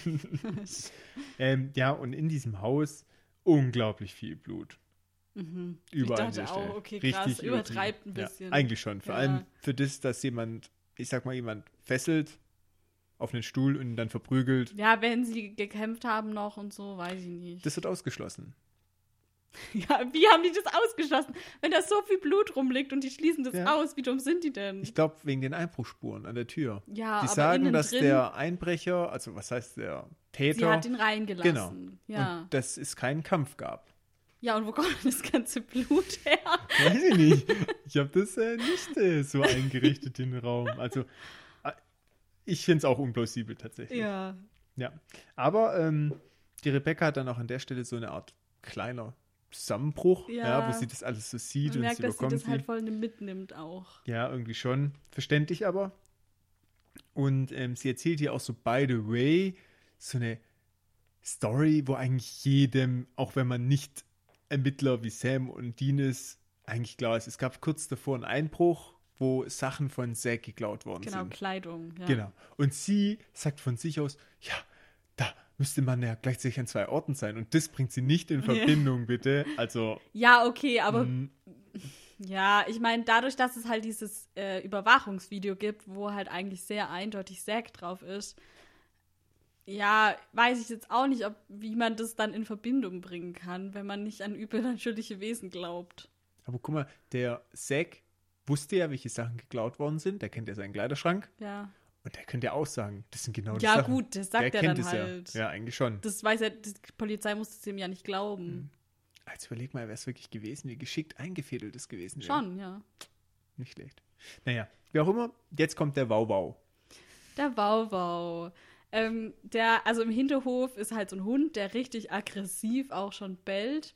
Ähm, ja, und in diesem Haus unglaublich viel Blut. Mhm. Überall ich dachte auch, okay, krass, Richtig übertreibt ein bisschen. Ja, eigentlich schon. Vor Ja. allem für das, dass jemand, ich sag mal, jemand fesselt auf einen Stuhl und dann verprügelt. Ja, wenn sie gekämpft haben noch und so, weiß ich nicht. Das wird ausgeschlossen. Ja, wie haben die das ausgeschlossen? Wenn da so viel Blut rumliegt und die schließen das Ja. aus, wie dumm sind die denn? Ich glaube, wegen den Einbruchspuren an der Tür. ja, Die sagen, dass drin, der Einbrecher, also was heißt der Täter, sie hat ihn reingelassen. Genau. Ja. und dass es keinen Kampf gab. ja, und wo kommt das ganze Blut her? Weiß ich nicht. Ich habe das äh, nicht äh, so eingerichtet, den Raum. Also, äh, ich finde es auch unplausibel tatsächlich. Ja. Ja. Aber ähm, die Rebecca hat dann auch an der Stelle so eine Art kleiner Zusammenbruch, ja. Ja. wo sie das alles so sieht Man und merkt, es dass sie das halt sie. voll mitnimmt auch. Ja, irgendwie schon. Verständlich aber. Und ähm, sie erzählt hier auch so, by the way, so eine Story, wo eigentlich jedem, auch wenn man nicht Ermittler wie Sam und Dean ist, eigentlich klar ist. Es gab kurz davor einen Einbruch, wo Sachen von Zack geklaut worden Genau, sind. Kleidung. Ja. Genau. Und sie sagt von sich aus, ja, müsste man ja gleichzeitig an zwei Orten sein. Und das bringt sie nicht in. Verbindung, bitte. Also, Ja, okay, aber mm, ja, ich meine, dadurch, dass es halt dieses äh, Überwachungsvideo gibt, wo halt eigentlich sehr eindeutig Zack drauf ist, ja, weiß ich jetzt auch nicht, ob, wie man das dann in Verbindung bringen kann, wenn man nicht an übernatürliche Wesen glaubt. aber guck mal, der Zack wusste ja, welche Sachen geklaut worden sind. Der kennt ja seinen Kleiderschrank. Ja. Und der könnte ja auch sagen, das sind genau die Ja, Sachen. gut, das sagt der er kennt dann es halt. ja. Ja, eigentlich schon. Das weiß er, die Polizei muss es ihm ja nicht glauben. Jetzt überleg mal, wäre es wirklich gewesen, wie geschickt eingefädelt es gewesen wäre. Schon, ja. Nicht schlecht. Naja, wie auch immer, jetzt kommt der Wow-Wow. Der Wauwau. Ähm, der, also im Hinterhof ist halt so ein Hund, der richtig aggressiv auch schon bellt.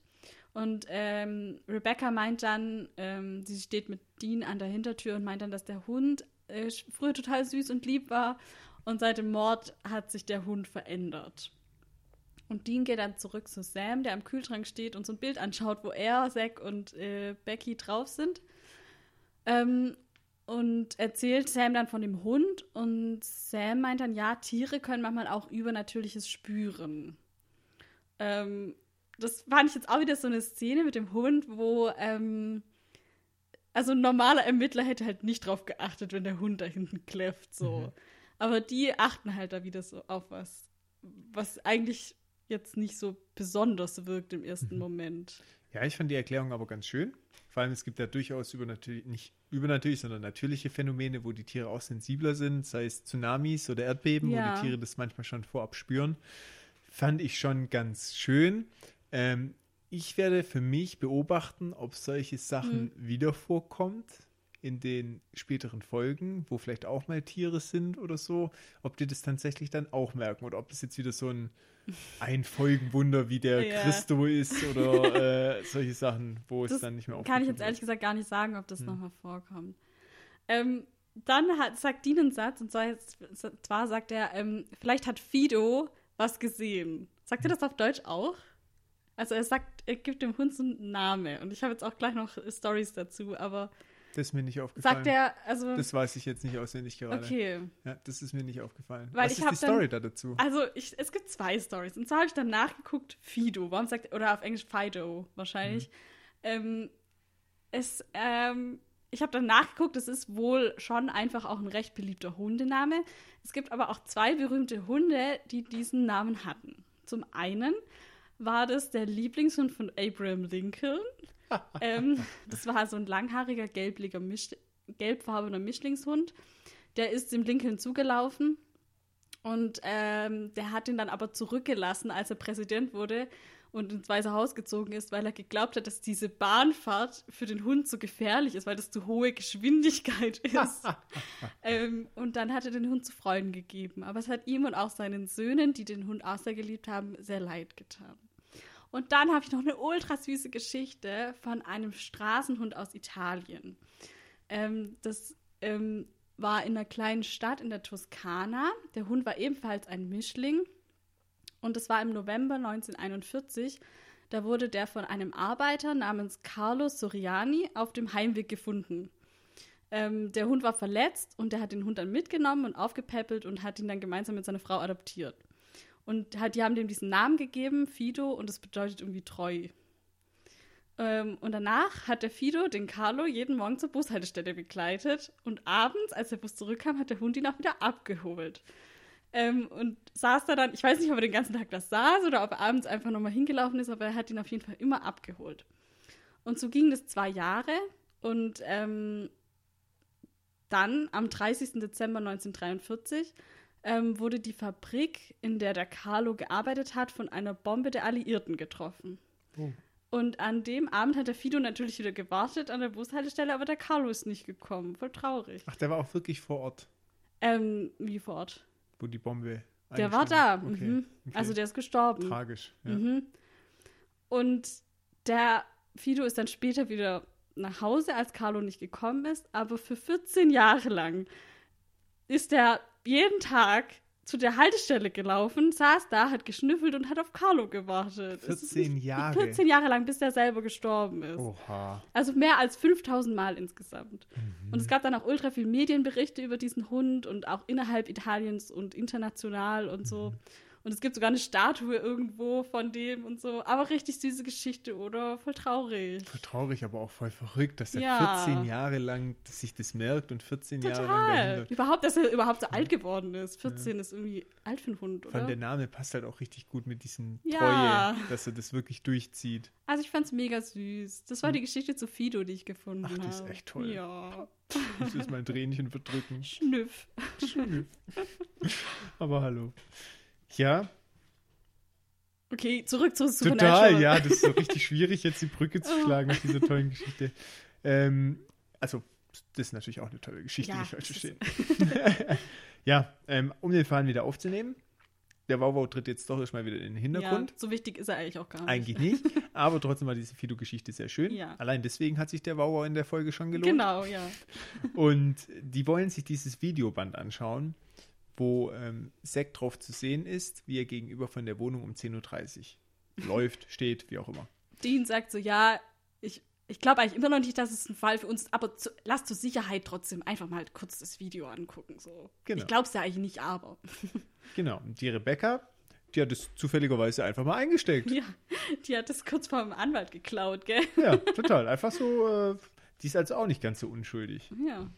Und ähm, Rebecca meint dann, ähm, sie steht mit Dean an der Hintertür und meint dann, dass der Hund äh, früher total süß und lieb war. Und seit dem Mord hat sich der Hund verändert. Und Dean geht dann zurück zu Sam, der am Kühlschrank steht und so ein Bild anschaut, wo er, Zack und äh, Becky drauf sind. Ähm, und erzählt Sam dann von dem Hund und Sam meint dann, ja, Tiere können manchmal auch Übernatürliches spüren. Ähm, das fand ich jetzt auch wieder so eine Szene mit dem Hund, wo, ähm, also ein normaler Ermittler hätte halt nicht drauf geachtet, wenn der Hund da hinten kläfft, so. Mhm. Aber die achten halt da wieder so auf was, was eigentlich jetzt nicht so besonders wirkt im ersten Mhm. Moment. Ja, ich fand die Erklärung aber ganz schön. Vor allem, es gibt ja durchaus übernatürlich, nicht übernatürlich, sondern natürliche Phänomene, wo die Tiere auch sensibler sind, sei es Tsunamis oder Erdbeben, wo Ja. die Tiere das manchmal schon vorab spüren. Fand ich schon ganz schön. Ähm, ich werde für mich beobachten, ob solche Sachen wieder vorkommt in den späteren Folgen, wo vielleicht auch mal Tiere sind oder so, ob die das tatsächlich dann auch merken oder ob das jetzt wieder so ein Einfolgenwunder wie der Ja. Christo ist oder äh, solche Sachen, wo es Das dann nicht mehr Kann ich jetzt ehrlich gesagt gar nicht sagen, ob das Hm. nochmal vorkommt. Ähm, dann hat, sagt Dean einen Satz, und zwar, zwar sagt er, ähm, vielleicht hat Fido was gesehen. Sagt er Hm. das auf Deutsch auch? Also er sagt, er gibt dem Hund so einen Namen. Und ich habe jetzt auch gleich noch Stories dazu, aber Das ist mir nicht aufgefallen. sagt er, also, das weiß ich jetzt nicht auswendig gerade. okay. Ja, das ist mir nicht aufgefallen. Weil Was ich ist die Story da dann- dazu? Also ich, es gibt zwei Stories. Und zwar habe ich dann nachgeguckt, Fido, warum sagt oder auf Englisch Fido wahrscheinlich. Ähm, es, ähm, ich habe dann nachgeguckt, es ist wohl schon einfach auch ein recht beliebter Hundename. Es gibt aber auch zwei berühmte Hunde, die diesen Namen hatten. Zum einen war das der Lieblingshund von Abraham Lincoln. ähm, das war so ein langhaariger, gelbliger Misch gelbfarbener Mischlingshund. Der ist dem Lincoln zugelaufen Und ähm, der hat ihn dann aber zurückgelassen, als er Präsident wurde und ins Weiße Haus gezogen ist, weil er geglaubt hat, dass diese Bahnfahrt für den Hund zu gefährlich ist, weil das zu hohe Geschwindigkeit ist. ähm, und dann hat er den Hund zu Freunden gegeben. Aber es hat ihm und auch seinen Söhnen, die den Hund auch sehr geliebt haben, sehr leid getan. Und dann habe ich noch eine ultra süße Geschichte von einem Straßenhund aus Italien. Ähm, das ähm, war in einer kleinen Stadt in der Toskana. Der Hund war ebenfalls ein Mischling. Und es war im November 1941. Da wurde der von einem Arbeiter namens Carlo Soriani auf dem Heimweg gefunden. Ähm, der Hund war verletzt und der hat den Hund dann mitgenommen und aufgepäppelt und hat ihn dann gemeinsam mit seiner Frau adoptiert. Und halt, die haben dem diesen Namen gegeben, Fido, und das bedeutet irgendwie treu. Ähm, und danach hat der Fido den Carlo jeden Morgen zur Bushaltestelle begleitet und abends, als der Bus zurückkam, hat der Hund ihn auch wieder abgeholt. Ähm, und saß da dann, ich weiß nicht, ob er den ganzen Tag da saß oder ob er abends einfach nochmal hingelaufen ist, aber er hat ihn auf jeden Fall immer abgeholt. Und so ging das zwei Jahre und ähm, dann am 30. Dezember 1943 ähm, wurde die Fabrik, in der der Carlo gearbeitet hat, von einer Bombe der Alliierten getroffen. Oh. Und an dem Abend hat der Fido natürlich wieder gewartet an der Bushaltestelle, aber der Carlo ist nicht gekommen. Voll traurig. Ach, der war auch wirklich vor Ort. Ähm, wie vor Ort? Wo die Bombe. Der war da. Okay. Mhm. Okay. Also der ist gestorben. Tragisch. Ja. Mhm. Und der Fido ist dann später wieder nach Hause, als Carlo nicht gekommen ist, aber für 14 Jahre lang ist er jeden Tag zu der Haltestelle gelaufen, saß da, hat geschnüffelt und hat auf Carlo gewartet. 14 Jahre? 14 Jahre lang, bis er selber gestorben ist. Oha. Also mehr als 5000 Mal insgesamt. Mhm. Und es gab dann auch ultra viel Medienberichte über diesen Hund und auch innerhalb Italiens und international und so. Mhm. Und es gibt sogar eine Statue irgendwo von dem und so. Aber richtig süße Geschichte, oder? Voll traurig. Voll traurig, aber auch voll verrückt, dass er ja. 14 Jahre lang sich das merkt und 14 Total. Jahre lang. Überhaupt, dass er überhaupt so ja. alt geworden ist. 14 ja. ist irgendwie alt für einen Hund, oder? Vor der Name passt halt auch richtig gut mit diesem Treue, dass er das wirklich durchzieht. Also ich fand's mega süß. Das war hm. die Geschichte zu Fido, die ich gefunden habe. Ach, das ist echt toll. Ja. Ich muss mein Tränchen verdrücken. Schnüff. Schnüff. aber hallo. Ja. Okay, zurück zu Supernatural. Total, ja, das ist so richtig schwierig, jetzt die Brücke zu schlagen auf diese tollen Geschichte. Ähm, also, das ist natürlich auch eine tolle Geschichte, ja, nicht falsch verstehen. ja, ähm, um den Faden wieder aufzunehmen. Der Wauwau tritt jetzt doch erstmal wieder in den Hintergrund. Ja, so wichtig ist er eigentlich auch gar nicht. Eigentlich nicht, aber trotzdem war diese Fido-Geschichte sehr schön. Ja. Allein deswegen hat sich der Wauwau in der Folge schon gelohnt. Genau, ja. Und die wollen sich dieses Videoband anschauen wo ähm, Zack drauf zu sehen ist, wie er gegenüber von der Wohnung um 10.30 Uhr läuft, steht, wie auch immer. Dean sagt so, ja, ich, ich glaube eigentlich immer noch nicht, dass es ein Fall für uns ist, aber zu, lass zur Sicherheit trotzdem einfach mal kurz das Video angucken. So. Genau. Ich glaube es ja eigentlich nicht, aber. genau, und die Rebecca, die hat es zufälligerweise einfach mal eingesteckt. Ja, die hat es kurz vor dem Anwalt geklaut, gell? Ja, total. Einfach so, äh, die ist also auch nicht ganz so unschuldig. Ja.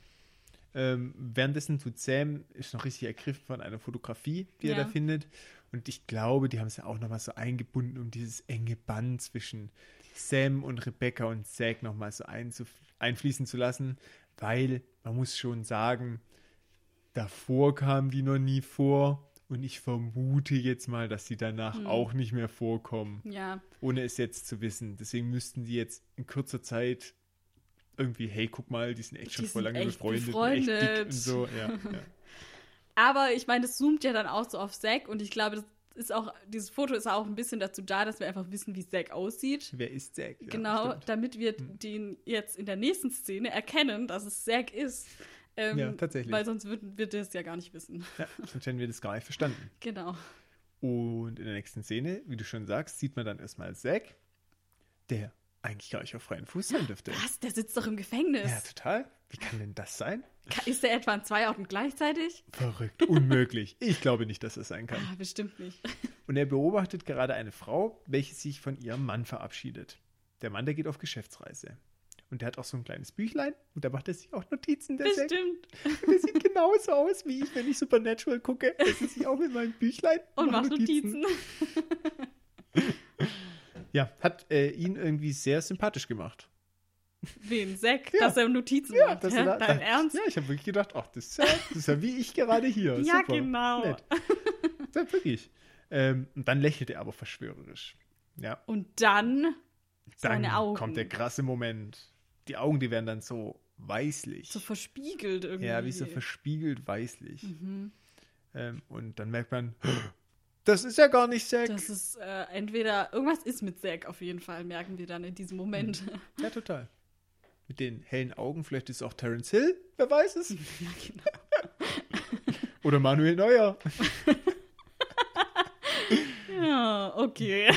Ähm, währenddessen tut Sam, ist noch richtig ergriffen von einer Fotografie, die ja. er da findet. Und ich glaube, die haben es ja auch nochmal so eingebunden, um dieses enge Band zwischen Sam und Rebecca und Zack nochmal so einfließen zu lassen, weil man muss schon sagen, davor kamen die noch nie vor. Und ich vermute jetzt mal, dass sie danach hm. auch nicht mehr vorkommen. Ja. Ohne es jetzt zu wissen. Deswegen müssten die jetzt in kurzer Zeit irgendwie, hey, guck mal, die sind echt schon voll lange befreundet, befreundet. Echt dick und so. Ja, ja. Aber ich meine, das zoomt ja dann auch so auf Zack und ich glaube, das ist auch, dieses Foto ist auch ein bisschen dazu da, dass wir einfach wissen, wie Zack aussieht. Wer ist Zack? Ja, genau, stimmt. damit wir hm. den jetzt in der nächsten Szene erkennen, dass es Zack ist. Ähm, ja, tatsächlich. Weil sonst würden wir das ja gar nicht wissen. Ja, sonst hätten wir das gar nicht verstanden. Genau. Und in der nächsten Szene, wie du schon sagst, sieht man dann erstmal Zack, der eigentlich gar nicht auf freien Fuß sein dürfte. Was? Der sitzt doch im Gefängnis. Ja, total. Wie kann denn das sein? Ist der etwa an zwei Orten gleichzeitig? Verrückt, unmöglich. Ich glaube nicht, dass das sein kann. Ah, bestimmt nicht. Und er beobachtet gerade eine Frau, welche sich von ihrem Mann verabschiedet. Der Mann, der geht auf Geschäftsreise. Und der hat auch so ein kleines Büchlein und da macht er sich auch Notizen. Der Bestimmt. Und der sieht genauso aus wie ich, wenn ich Supernatural gucke. Er sitzt sich auch mit meinem Büchlein und, und macht Notizen. Notizen. Ja, hat äh, ihn irgendwie sehr sympathisch gemacht. Wen? Zack, Ja. dass er Notizen Ja, macht. dass er da, Dein da, Ernst? Ja, ich habe wirklich gedacht, ach, das ist, ja, das ist ja wie ich gerade hier. Ja, Super. genau. Nett. Ja, wirklich. Ähm, und dann lächelt er aber verschwörerisch. Ja, Und dann dann seine Augen. kommt der krasse Moment. Die Augen, die werden dann so weißlich. so verspiegelt irgendwie. ja, wie so verspiegelt weißlich. Mhm. Ähm, und dann merkt man, das ist ja gar nicht Zack. Das ist äh, entweder, irgendwas ist mit Zack auf jeden Fall, merken wir dann in diesem Moment. Ja, total. Mit den hellen Augen, vielleicht ist es auch Terence Hill, wer weiß es. ja, genau. Oder Manuel Neuer. Ja, okay.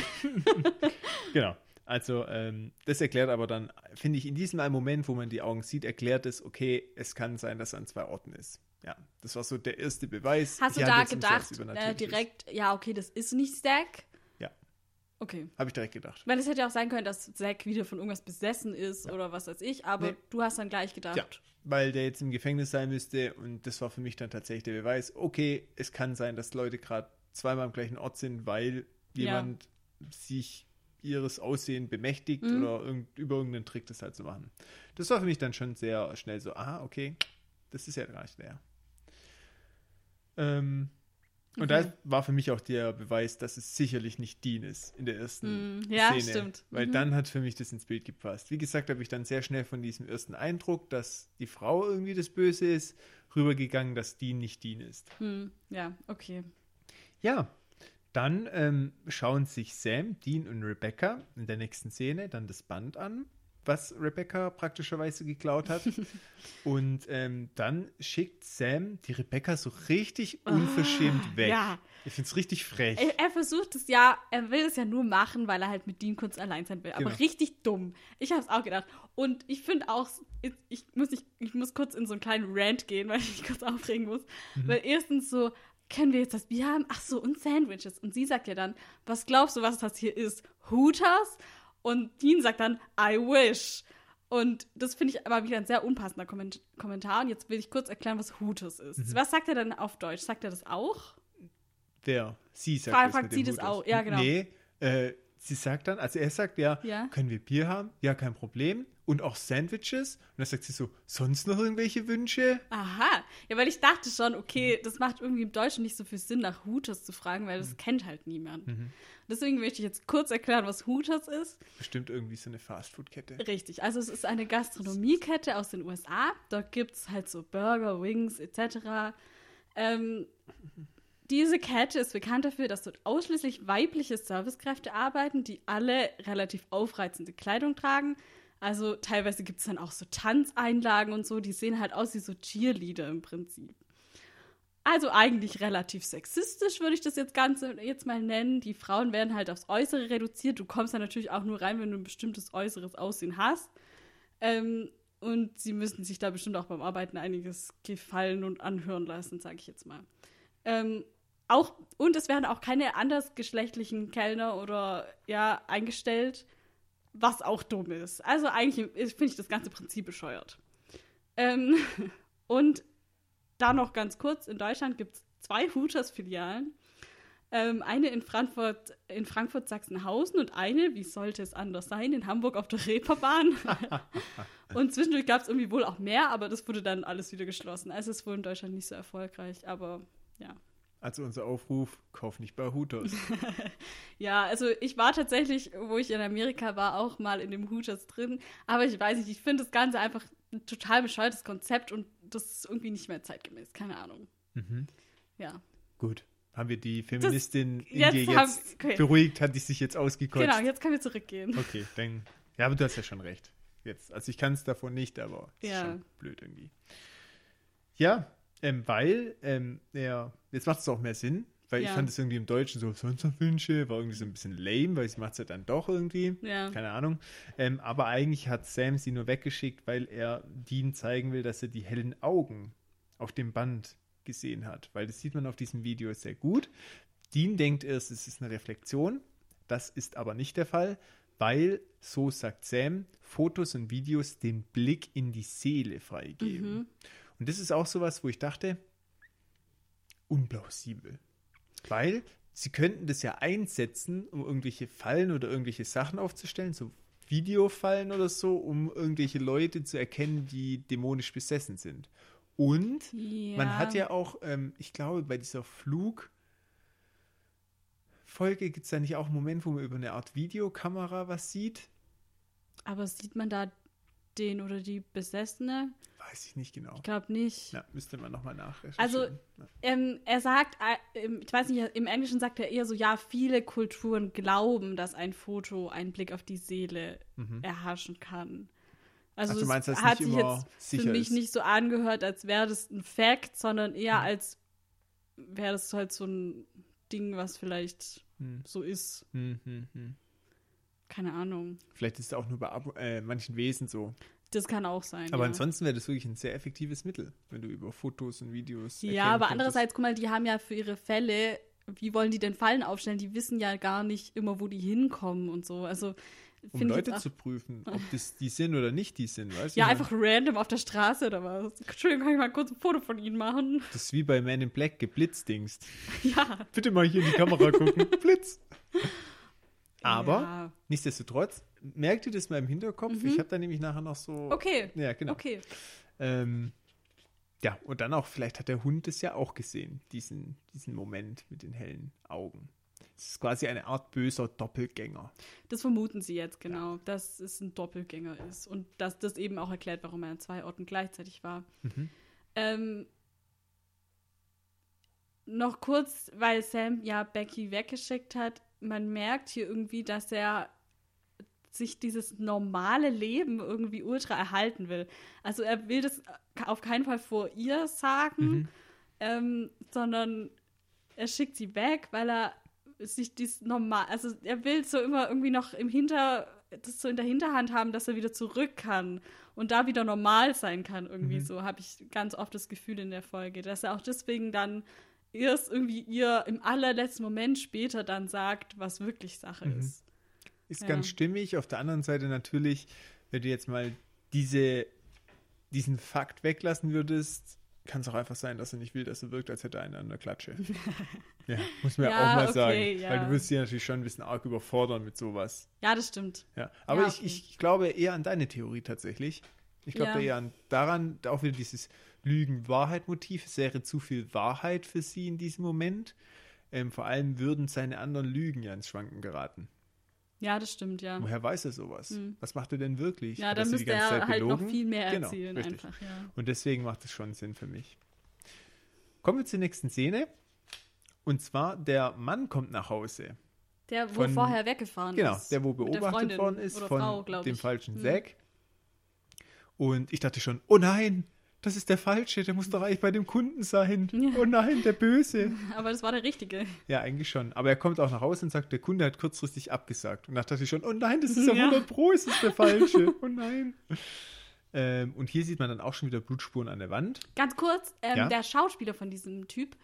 Genau. Also, ähm, das erklärt aber dann, finde ich, in diesem einen Moment, wo man die Augen sieht, erklärt es, okay, es kann sein, dass er an zwei Orten ist. Ja, das war so der erste Beweis. Hast du Die da gedacht, äh, direkt, ja, okay, das ist nicht Zack? Ja. Okay. Habe ich direkt gedacht. Weil es hätte ja auch sein können, dass Zack wieder von irgendwas besessen ist oder was weiß ich, aber Nee. du hast dann gleich gedacht. Ja, weil der jetzt im Gefängnis sein müsste und das war für mich dann tatsächlich der Beweis, okay, es kann sein, dass Leute gerade zweimal am gleichen Ort sind, weil Ja. jemand sich ihres Aussehen bemächtigt Mhm. oder irgend, über irgendeinen Trick das halt zu machen. Das war für mich dann schon sehr schnell so, aha, okay, das ist ja gar nicht der. Ähm, und Okay. da war für mich auch der Beweis, dass es sicherlich nicht Dean ist in der ersten Mm, ja, Szene. stimmt. Weil Mhm. dann hat für mich das ins Bild gepasst. Wie gesagt, habe ich dann sehr schnell von diesem ersten Eindruck, dass die Frau irgendwie das Böse ist, rübergegangen, dass Dean nicht Dean ist. Hm, ja, okay. Ja, dann ähm, schauen sich Sam, Dean und Rebecca in der nächsten Szene dann das Band an, was Rebecca praktischerweise geklaut hat. und ähm, dann schickt Sam die Rebecca so richtig unverschämt weg. Ah, ja. Ich finde es richtig frech. Er, er versucht es ja, er will es ja nur machen, weil er halt mit Dean kurz allein sein will. Aber Genau. richtig dumm. Ich habe es auch gedacht. Und ich finde auch, ich, ich, muss, ich, ich muss kurz in so einen kleinen Rant gehen, weil ich mich kurz aufregen muss. Mhm. Weil erstens so, können wir jetzt das Bier haben? Ach so, und Sandwiches. Und sie sagt ja dann, was glaubst du, was das hier ist? Hooters? Und Dean sagt dann, I wish. Und das finde ich aber wieder ein sehr unpassender Komment Kommentar. Und jetzt will ich kurz erklären, was Hooters ist. Mhm. Was sagt er denn auf Deutsch? Sagt er das auch? Wer? Sie sagt Frag- das fragt sie das auch. Ja, genau. Nee, äh, sie sagt dann, also er sagt ja, Ja. können wir Bier haben? Ja, kein Problem. Und auch Sandwiches. Und dann sagt sie so, sonst noch irgendwelche Wünsche? Aha. Ja, weil ich dachte schon, okay, das macht irgendwie im Deutschen nicht so viel Sinn, nach Hooters zu fragen, weil Mhm. das kennt halt niemand. Deswegen möchte ich jetzt kurz erklären, was Hooters ist. Bestimmt irgendwie so eine Fastfood-Kette. Richtig, also es ist eine Gastronomiekette aus den USA. Dort gibt es halt so Burger, Wings etc. Ähm, diese Kette ist bekannt dafür, dass dort ausschließlich weibliche Servicekräfte arbeiten, die alle relativ aufreizende Kleidung tragen. Also teilweise gibt es dann auch so Tanzeinlagen und so, die sehen halt aus wie so Cheerleader im Prinzip. Also eigentlich relativ sexistisch, würde ich das jetzt Ganze jetzt mal nennen. Die Frauen werden halt aufs Äußere reduziert. Du kommst da natürlich auch nur rein, wenn du ein bestimmtes äußeres Aussehen hast. Ähm, und sie müssen sich da bestimmt auch beim Arbeiten einiges gefallen und anhören lassen, sage ich jetzt mal. Ähm, auch, und es werden auch keine andersgeschlechtlichen Kellner oder ja eingestellt, was auch dumm ist. Also eigentlich finde ich das ganze Prinzip bescheuert. Ähm, und da noch ganz kurz, in Deutschland gibt es zwei Hooters-Filialen. Ähm, eine in Frankfurt, in Frankfurt Sachsenhausen und eine, wie sollte es anders sein, in Hamburg auf der Reeperbahn. und zwischendurch gab es irgendwie wohl auch mehr, aber das wurde dann alles wieder geschlossen. Also es wurde in Deutschland nicht so erfolgreich, aber ja. Also unser Aufruf, kauf nicht bei Hooters. Ja, also ich war tatsächlich, wo ich in Amerika war, auch mal in dem Hooters drin. Aber ich weiß nicht, ich finde das Ganze einfach ein total bescheuertes Konzept und das ist irgendwie nicht mehr zeitgemäß. Keine Ahnung. Mhm. Ja. Gut. Haben wir die Feministin in jetzt dir haben- jetzt okay. beruhigt? Hat die sich jetzt ausgekotzt? Genau, jetzt können wir zurückgehen. Okay, dann. Ja, aber du hast ja schon recht. Jetzt. Also ich kann es davon nicht, aber es Ja. ist schon blöd irgendwie. Ja, ähm, weil ähm, ja, jetzt macht es auch mehr Sinn, weil ich Ja. fand es irgendwie im Deutschen so, sonst noch Wünsche, war irgendwie so ein bisschen lame, weil sie macht es ja dann doch irgendwie. Ja. Keine Ahnung. Ähm, aber eigentlich hat Sam sie nur weggeschickt, weil er Dean zeigen will, dass er die hellen Augen auf dem Band gesehen hat. Weil das sieht man auf diesem Video sehr gut. Dean denkt erst, es ist eine Reflexion. Das ist aber nicht der Fall, weil, so sagt Sam, Fotos und Videos den Blick in die Seele freigeben. Und das ist auch sowas, wo ich dachte, unplausibel. Weil sie könnten das ja einsetzen, um irgendwelche Fallen oder irgendwelche Sachen aufzustellen, so Video fallen oder so, um irgendwelche Leute zu erkennen, die dämonisch besessen sind. Und Ja. man hat ja auch, ähm, ich glaube, bei dieser Flugfolge gibt es da nicht auch einen Moment, wo man über eine Art Videokamera was sieht? Aber sieht man da den oder die Besessene? Weiß ich nicht genau. Ich glaube nicht. Ja, müsste man nochmal nachrecherchieren. Also, ja. Ähm, er sagt, äh, ich weiß nicht, im Englischen sagt er eher so, ja, viele Kulturen glauben, dass ein Foto einen Blick auf die Seele erhaschen kann. Also, Ach, meinst, es hat sich jetzt für mich ist. nicht so angehört, als wäre das ein Fact, sondern eher als wäre das halt so ein Ding, was vielleicht Hm. so ist. Hm, hm, hm. Keine Ahnung. Vielleicht ist es auch nur bei äh, manchen Wesen so. Das kann auch sein. Aber ja. ansonsten wäre das wirklich ein sehr effektives Mittel, wenn du über Fotos und Videos. Ja, aber könntest. andererseits, guck mal, die haben ja für ihre Fälle, wie wollen die denn Fallen aufstellen? Die wissen ja gar nicht immer, wo die hinkommen und so. Also, Um finde ich Leute zu prüfen, ob das die sind oder nicht die sind, weißt du? Ja, einfach random auf der Straße oder was. Entschuldigung, kann ich mal kurz ein Foto von Ihnen machen? Das ist wie bei Man in Black geblitzdingst. Ja. Bitte mal hier in die Kamera gucken. Blitz. Aber Ja. nichtsdestotrotz, merkt ihr das mal im Hinterkopf? Ich habe da nämlich nachher noch so. Mhm. Okay. Ja, genau. Okay. Ähm, ja, und dann auch, vielleicht hat der Hund das ja auch gesehen, diesen, diesen Moment mit den hellen Augen. Es ist quasi eine Art böser Doppelgänger. Das vermuten sie jetzt, genau, dass es ein Doppelgänger ist. Und dass das eben auch erklärt, warum er an zwei Orten gleichzeitig war. Mhm. Ähm, noch kurz, weil Sam ja Becky weggeschickt hat, man merkt hier irgendwie, dass er sich dieses normale Leben irgendwie ultra erhalten will. Also er will das auf keinen Fall vor ihr sagen, Mhm. ähm, sondern er schickt sie weg, weil er sich dies normal, also er will so immer irgendwie noch im Hinter, das so in der Hinterhand haben, dass er wieder zurück kann und da wieder normal sein kann, irgendwie Mhm. so, habe ich ganz oft das Gefühl in der Folge, dass er auch deswegen dann erst irgendwie ihr im allerletzten Moment später dann sagt, was wirklich Sache Mhm. ist. Ist Ja. ganz stimmig. Auf der anderen Seite natürlich, wenn du jetzt mal diese, diesen Fakt weglassen würdest, kann es auch einfach sein, dass er nicht will, dass er wirkt, als hätte er einen an der Klatsche. ja, muss man ja, auch mal okay, sagen. ja. Weil du wirst sie natürlich schon ein bisschen arg überfordern mit sowas. Ja, das stimmt. Ja. Aber Ja, ich, okay. ich glaube eher an deine Theorie tatsächlich. Ich glaube eher an, daran, auch wieder dieses Lügen-Wahrheit-Motiv. Es wäre zu viel Wahrheit für sie in diesem Moment. Ähm, vor allem würden seine anderen Lügen ja ins Schwanken geraten. Ja, das stimmt, ja. Woher weiß er sowas? Was macht er denn wirklich? Ja, die müsste er Zeit halt noch viel mehr Genau, erzählen, richtig. einfach, ja. Und deswegen macht es schon Sinn für mich. Kommen wir zur nächsten Szene. Und zwar, der Mann kommt nach Hause. Der, wo Von- vorher weggefahren Genau, ist. der, wo beobachtet worden ist von Frau, dem falschen Hm. Zack. Und ich dachte schon, oh nein, das ist der Falsche, der muss doch eigentlich bei dem Kunden sein. Ja. Oh nein, der Böse. Aber das war der Richtige. Ja, eigentlich schon. Aber er kommt auch nach Hause und sagt, der Kunde hat kurzfristig abgesagt. Und da dachte ich schon, oh nein, das ist ja Ja. 100 Pro, es ist der Falsche. Oh nein. Ähm, und hier sieht man dann auch schon wieder Blutspuren an der Wand. Ganz kurz, ähm, Ja? der Schauspieler von diesem Typ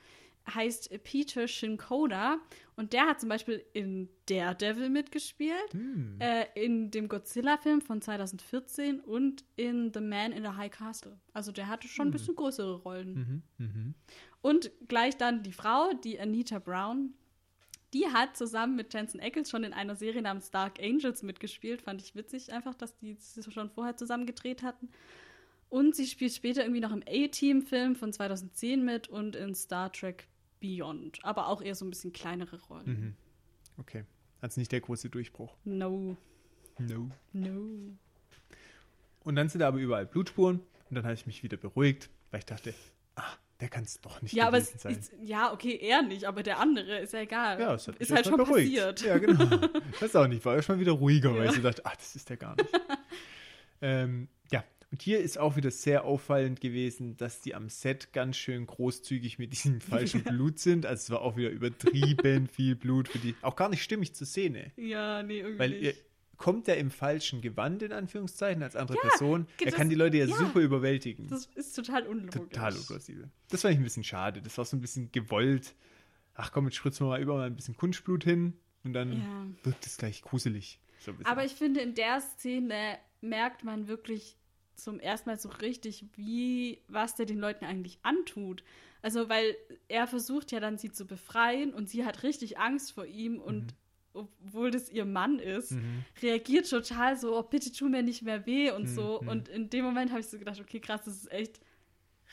heißt Peter Shinkoda und der hat zum Beispiel in Daredevil mitgespielt, Hm. äh, in dem Godzilla-Film von 2014 und in The Man in the High Castle. Also der hatte schon ein bisschen größere Rollen. Mhm, mhm. Und gleich dann die Frau, die Anita Brown, die hat zusammen mit Jensen Ackles schon in einer Serie namens Dark Angels mitgespielt. Fand ich witzig einfach, dass die das schon vorher zusammen gedreht hatten. Und sie spielt später irgendwie noch im A-Team-Film von 2010 mit und in Star Trek Beyond. Aber auch eher so ein bisschen kleinere Rollen. Mhm. Okay. Also nicht der große Durchbruch. No, No. no. Und dann sind da aber überall Blutspuren. Und dann habe ich mich wieder beruhigt, weil ich dachte, ah, der kann es doch nicht Ja, aber es sein. ist, ja, okay, er nicht, aber der andere ist ja egal. Ja, es hat ist halt schon beruhigt. passiert. Ja, genau. Ich weiß auch nicht, war erstmal wieder ruhiger, weil Ja. ich so dachte, ach, das ist der gar nicht. ähm, ja, und hier ist auch wieder sehr auffallend gewesen, dass die am Set ganz schön großzügig mit diesem falschen Blut sind. Also es war auch wieder übertrieben viel Blut für die, auch gar nicht stimmig zur Szene. Ja, nee, irgendwie Weil ihr, kommt er im falschen Gewand, in Anführungszeichen, als andere Person. Er das- kann die Leute ja, ja. super überwältigen. Das ist total unlogisch. Total unplausibel. Das fand ich ein bisschen schade. Das war so ein bisschen gewollt. Ach komm, jetzt spritzen wir mal überall ein bisschen Kunstblut hin und dann Ja. wirkt es gleich gruselig. So. Aber ich finde, in der Szene merkt man wirklich zum ersten Mal so richtig, wie, was der den Leuten eigentlich antut. Also, weil er versucht ja dann, sie zu befreien und sie hat richtig Angst vor ihm und obwohl das ihr Mann ist, Mhm. reagiert total so, oh, bitte tu mir nicht mehr weh und so. Mhm. Und in dem Moment habe ich so gedacht, okay, krass, das ist echt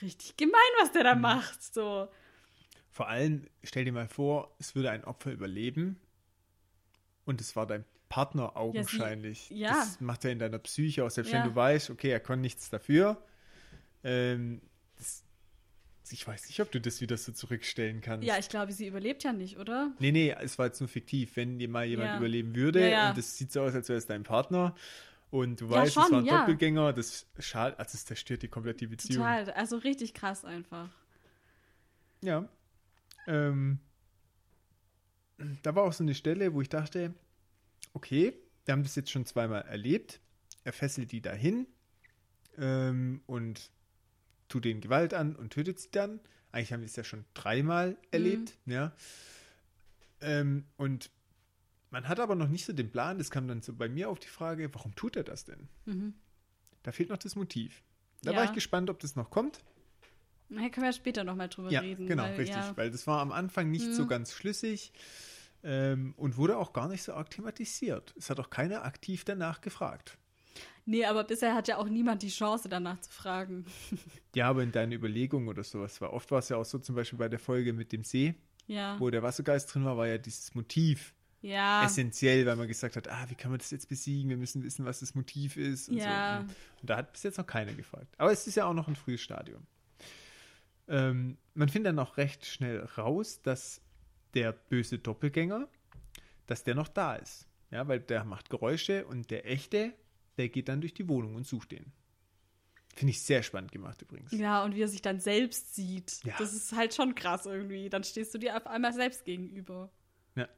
richtig gemein, was der Mhm. da macht. So. Vor allem, stell dir mal vor, es würde ein Opfer überleben und es war dein Partner augenscheinlich. ja. Das macht ja in deiner Psyche auch, selbst Ja. wenn du weißt, okay, er konnte nichts dafür. Ähm, das, ich weiß nicht, ob du das wieder so zurückstellen kannst. Ja, ich glaube, sie überlebt ja nicht, oder? Nee, nee, es war jetzt nur fiktiv. Wenn dir mal jemand Ja. überleben würde Ja, ja. und es sieht so aus, als wäre es dein Partner und du Ja, weißt, es schon, war ein ja. Doppelgänger, das schadet, also es zerstört die komplett die Beziehung. Total. Also richtig krass einfach. Ja. Ähm, da war auch so eine Stelle, wo ich dachte, okay, wir haben das jetzt schon zweimal erlebt. Er fesselt die dahin ähm, und tut denen Gewalt an und tötet sie dann. Eigentlich haben wir es ja schon dreimal erlebt, ja. Ähm, und man hat aber noch nicht so den Plan, das kam dann so bei mir auf die Frage, warum tut er das denn? Mhm. Da fehlt noch das Motiv. Da Ja. war ich gespannt, ob das noch kommt. Da können wir später nochmal drüber Ja, reden. genau, weil, richtig. Ja, Weil das war am Anfang nicht Mhm. so ganz schlüssig ähm, und wurde auch gar nicht so arg thematisiert. Es hat auch keiner aktiv danach gefragt. nee, aber bisher hat ja auch niemand die Chance, danach zu fragen. Ja, aber in deinen Überlegungen oder sowas war. Oft war es ja auch so, zum Beispiel bei der Folge mit dem See, Ja. wo der Wassergeist drin war, war ja dieses Motiv Ja. essentiell, weil man gesagt hat, ah, wie kann man das jetzt besiegen? Wir müssen wissen, was das Motiv ist. Und Ja. so. Und da hat bis jetzt noch keiner gefragt. Aber es ist ja auch noch ein frühes Stadium. Ähm, man findet dann auch recht schnell raus, dass der böse Doppelgänger, dass der noch da ist. Ja, weil der macht Geräusche und der echte, der geht dann durch die Wohnung und sucht den. Finde ich sehr spannend gemacht übrigens. Ja, und wie er sich dann selbst sieht. Ja. Das ist halt schon krass irgendwie. Dann stehst du dir auf einmal selbst gegenüber. Ja.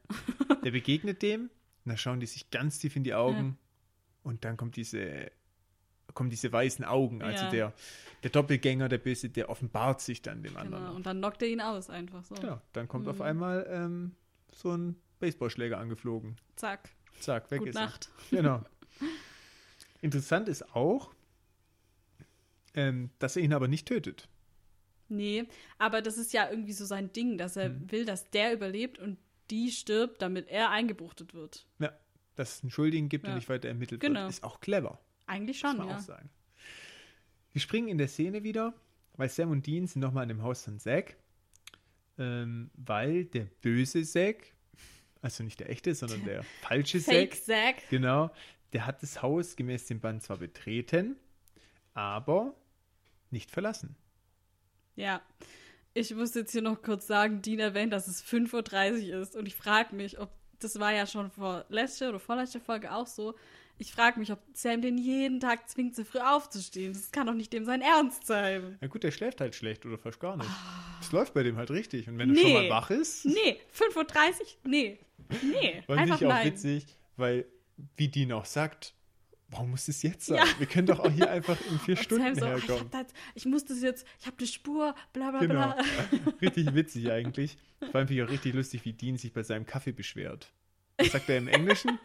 Der begegnet dem, und dann schauen die sich ganz tief in die Augen und dann kommt diese, kommen diese weißen Augen. Also Ja. der, der Doppelgänger, der Böse, der offenbart sich dann dem anderen. Genau. noch. Und dann knockt er ihn aus einfach so. Genau, dann kommt auf Mhm. einmal ähm, so ein Baseballschläger angeflogen. Zack. Zack, weg Gute ist Nacht. er. Genau. Interessant ist auch, ähm, dass er ihn aber nicht tötet. Nee, aber das ist ja irgendwie so sein Ding, dass er Mhm. will, dass der überlebt und die stirbt, damit er eingebuchtet wird. Ja, dass es einen Schuldigen gibt und Ja. nicht weiter ermittelt Genau. wird, ist auch clever. Eigentlich Muss schon, man ja. auch sagen. Wir springen in der Szene wieder, weil Sam und Dean sind nochmal in dem Haus von Zack, ähm, weil der böse Zack, also nicht der echte, sondern der falsche Fake Zack, Zack. genau, der hat das Haus gemäß dem Band zwar betreten, aber nicht verlassen. Ja. Ich muss jetzt hier noch kurz sagen, Dean erwähnt, dass es 5.30 Uhr ist. Und ich frage mich, ob, das war ja schon vor letzte oder vorletzte Folge auch so, ich frage mich, ob Sam den jeden Tag zwingt, so früh aufzustehen. Das kann doch nicht dem sein Ernst sein. Na gut, der schläft halt schlecht oder fast gar nicht. Es läuft bei dem halt richtig. Und wenn er schon Ah. Nee. mal wach ist, Nee, 5.30 Uhr? Nee. Nee. war Einfach nicht auch nein. witzig, weil, wie Dean auch sagt, warum muss es jetzt sein? Ja. Wir können doch auch hier einfach in vier Und Stunden Sam so, ah, ich, herkommen. hab das, ich muss das jetzt, ich habe eine Spur, bla bla Genau. bla. richtig witzig eigentlich. Vor allem finde ich auch richtig lustig, wie Dean sich bei seinem Kaffee beschwert. Was sagt er im Englischen?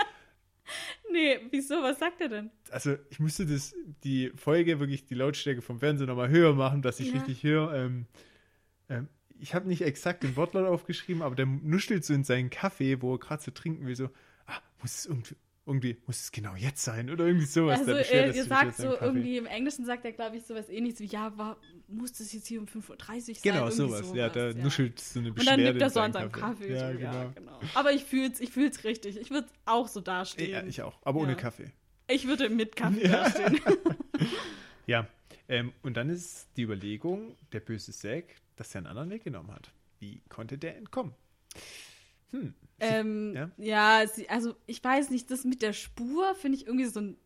Nee, wieso? Was sagt er denn? Also ich musste das, die Folge wirklich die Lautstärke vom Fernseher nochmal höher machen, dass ich Ja. richtig höre. Ähm, ähm, ich habe nicht exakt den Wortlaut aufgeschrieben, aber der nuschelt so in seinen Kaffee, wo er gerade so trinken will, so, ah, muss es irgendwie, irgendwie, muss es genau jetzt sein oder irgendwie sowas. Also, äh, ihr sagt so Kaffee. irgendwie, im Englischen sagt er, glaube ich, sowas ähnliches wie, ja, war, muss das jetzt hier um 5.30 Uhr sein? Genau, Irgendwie sowas. Ja, der ja. nuschelt so eine Und Beschwerde dann nimmt er so an seinem Kaffee. Ja, so, genau. ja, genau. Aber ich fühl's, ich fühl's richtig. Ich würde auch so dastehen. Ja, ich auch, aber ohne Ja. Kaffee. Ich würde mit Kaffee Ja. dastehen. Ja, ähm, und dann ist die Überlegung, der böse Zack, dass er einen anderen Weg genommen hat. Wie konnte der entkommen? Hm, ähm, Ja? ja, sie, also ich weiß nicht, das mit der Spur finde ich irgendwie so ein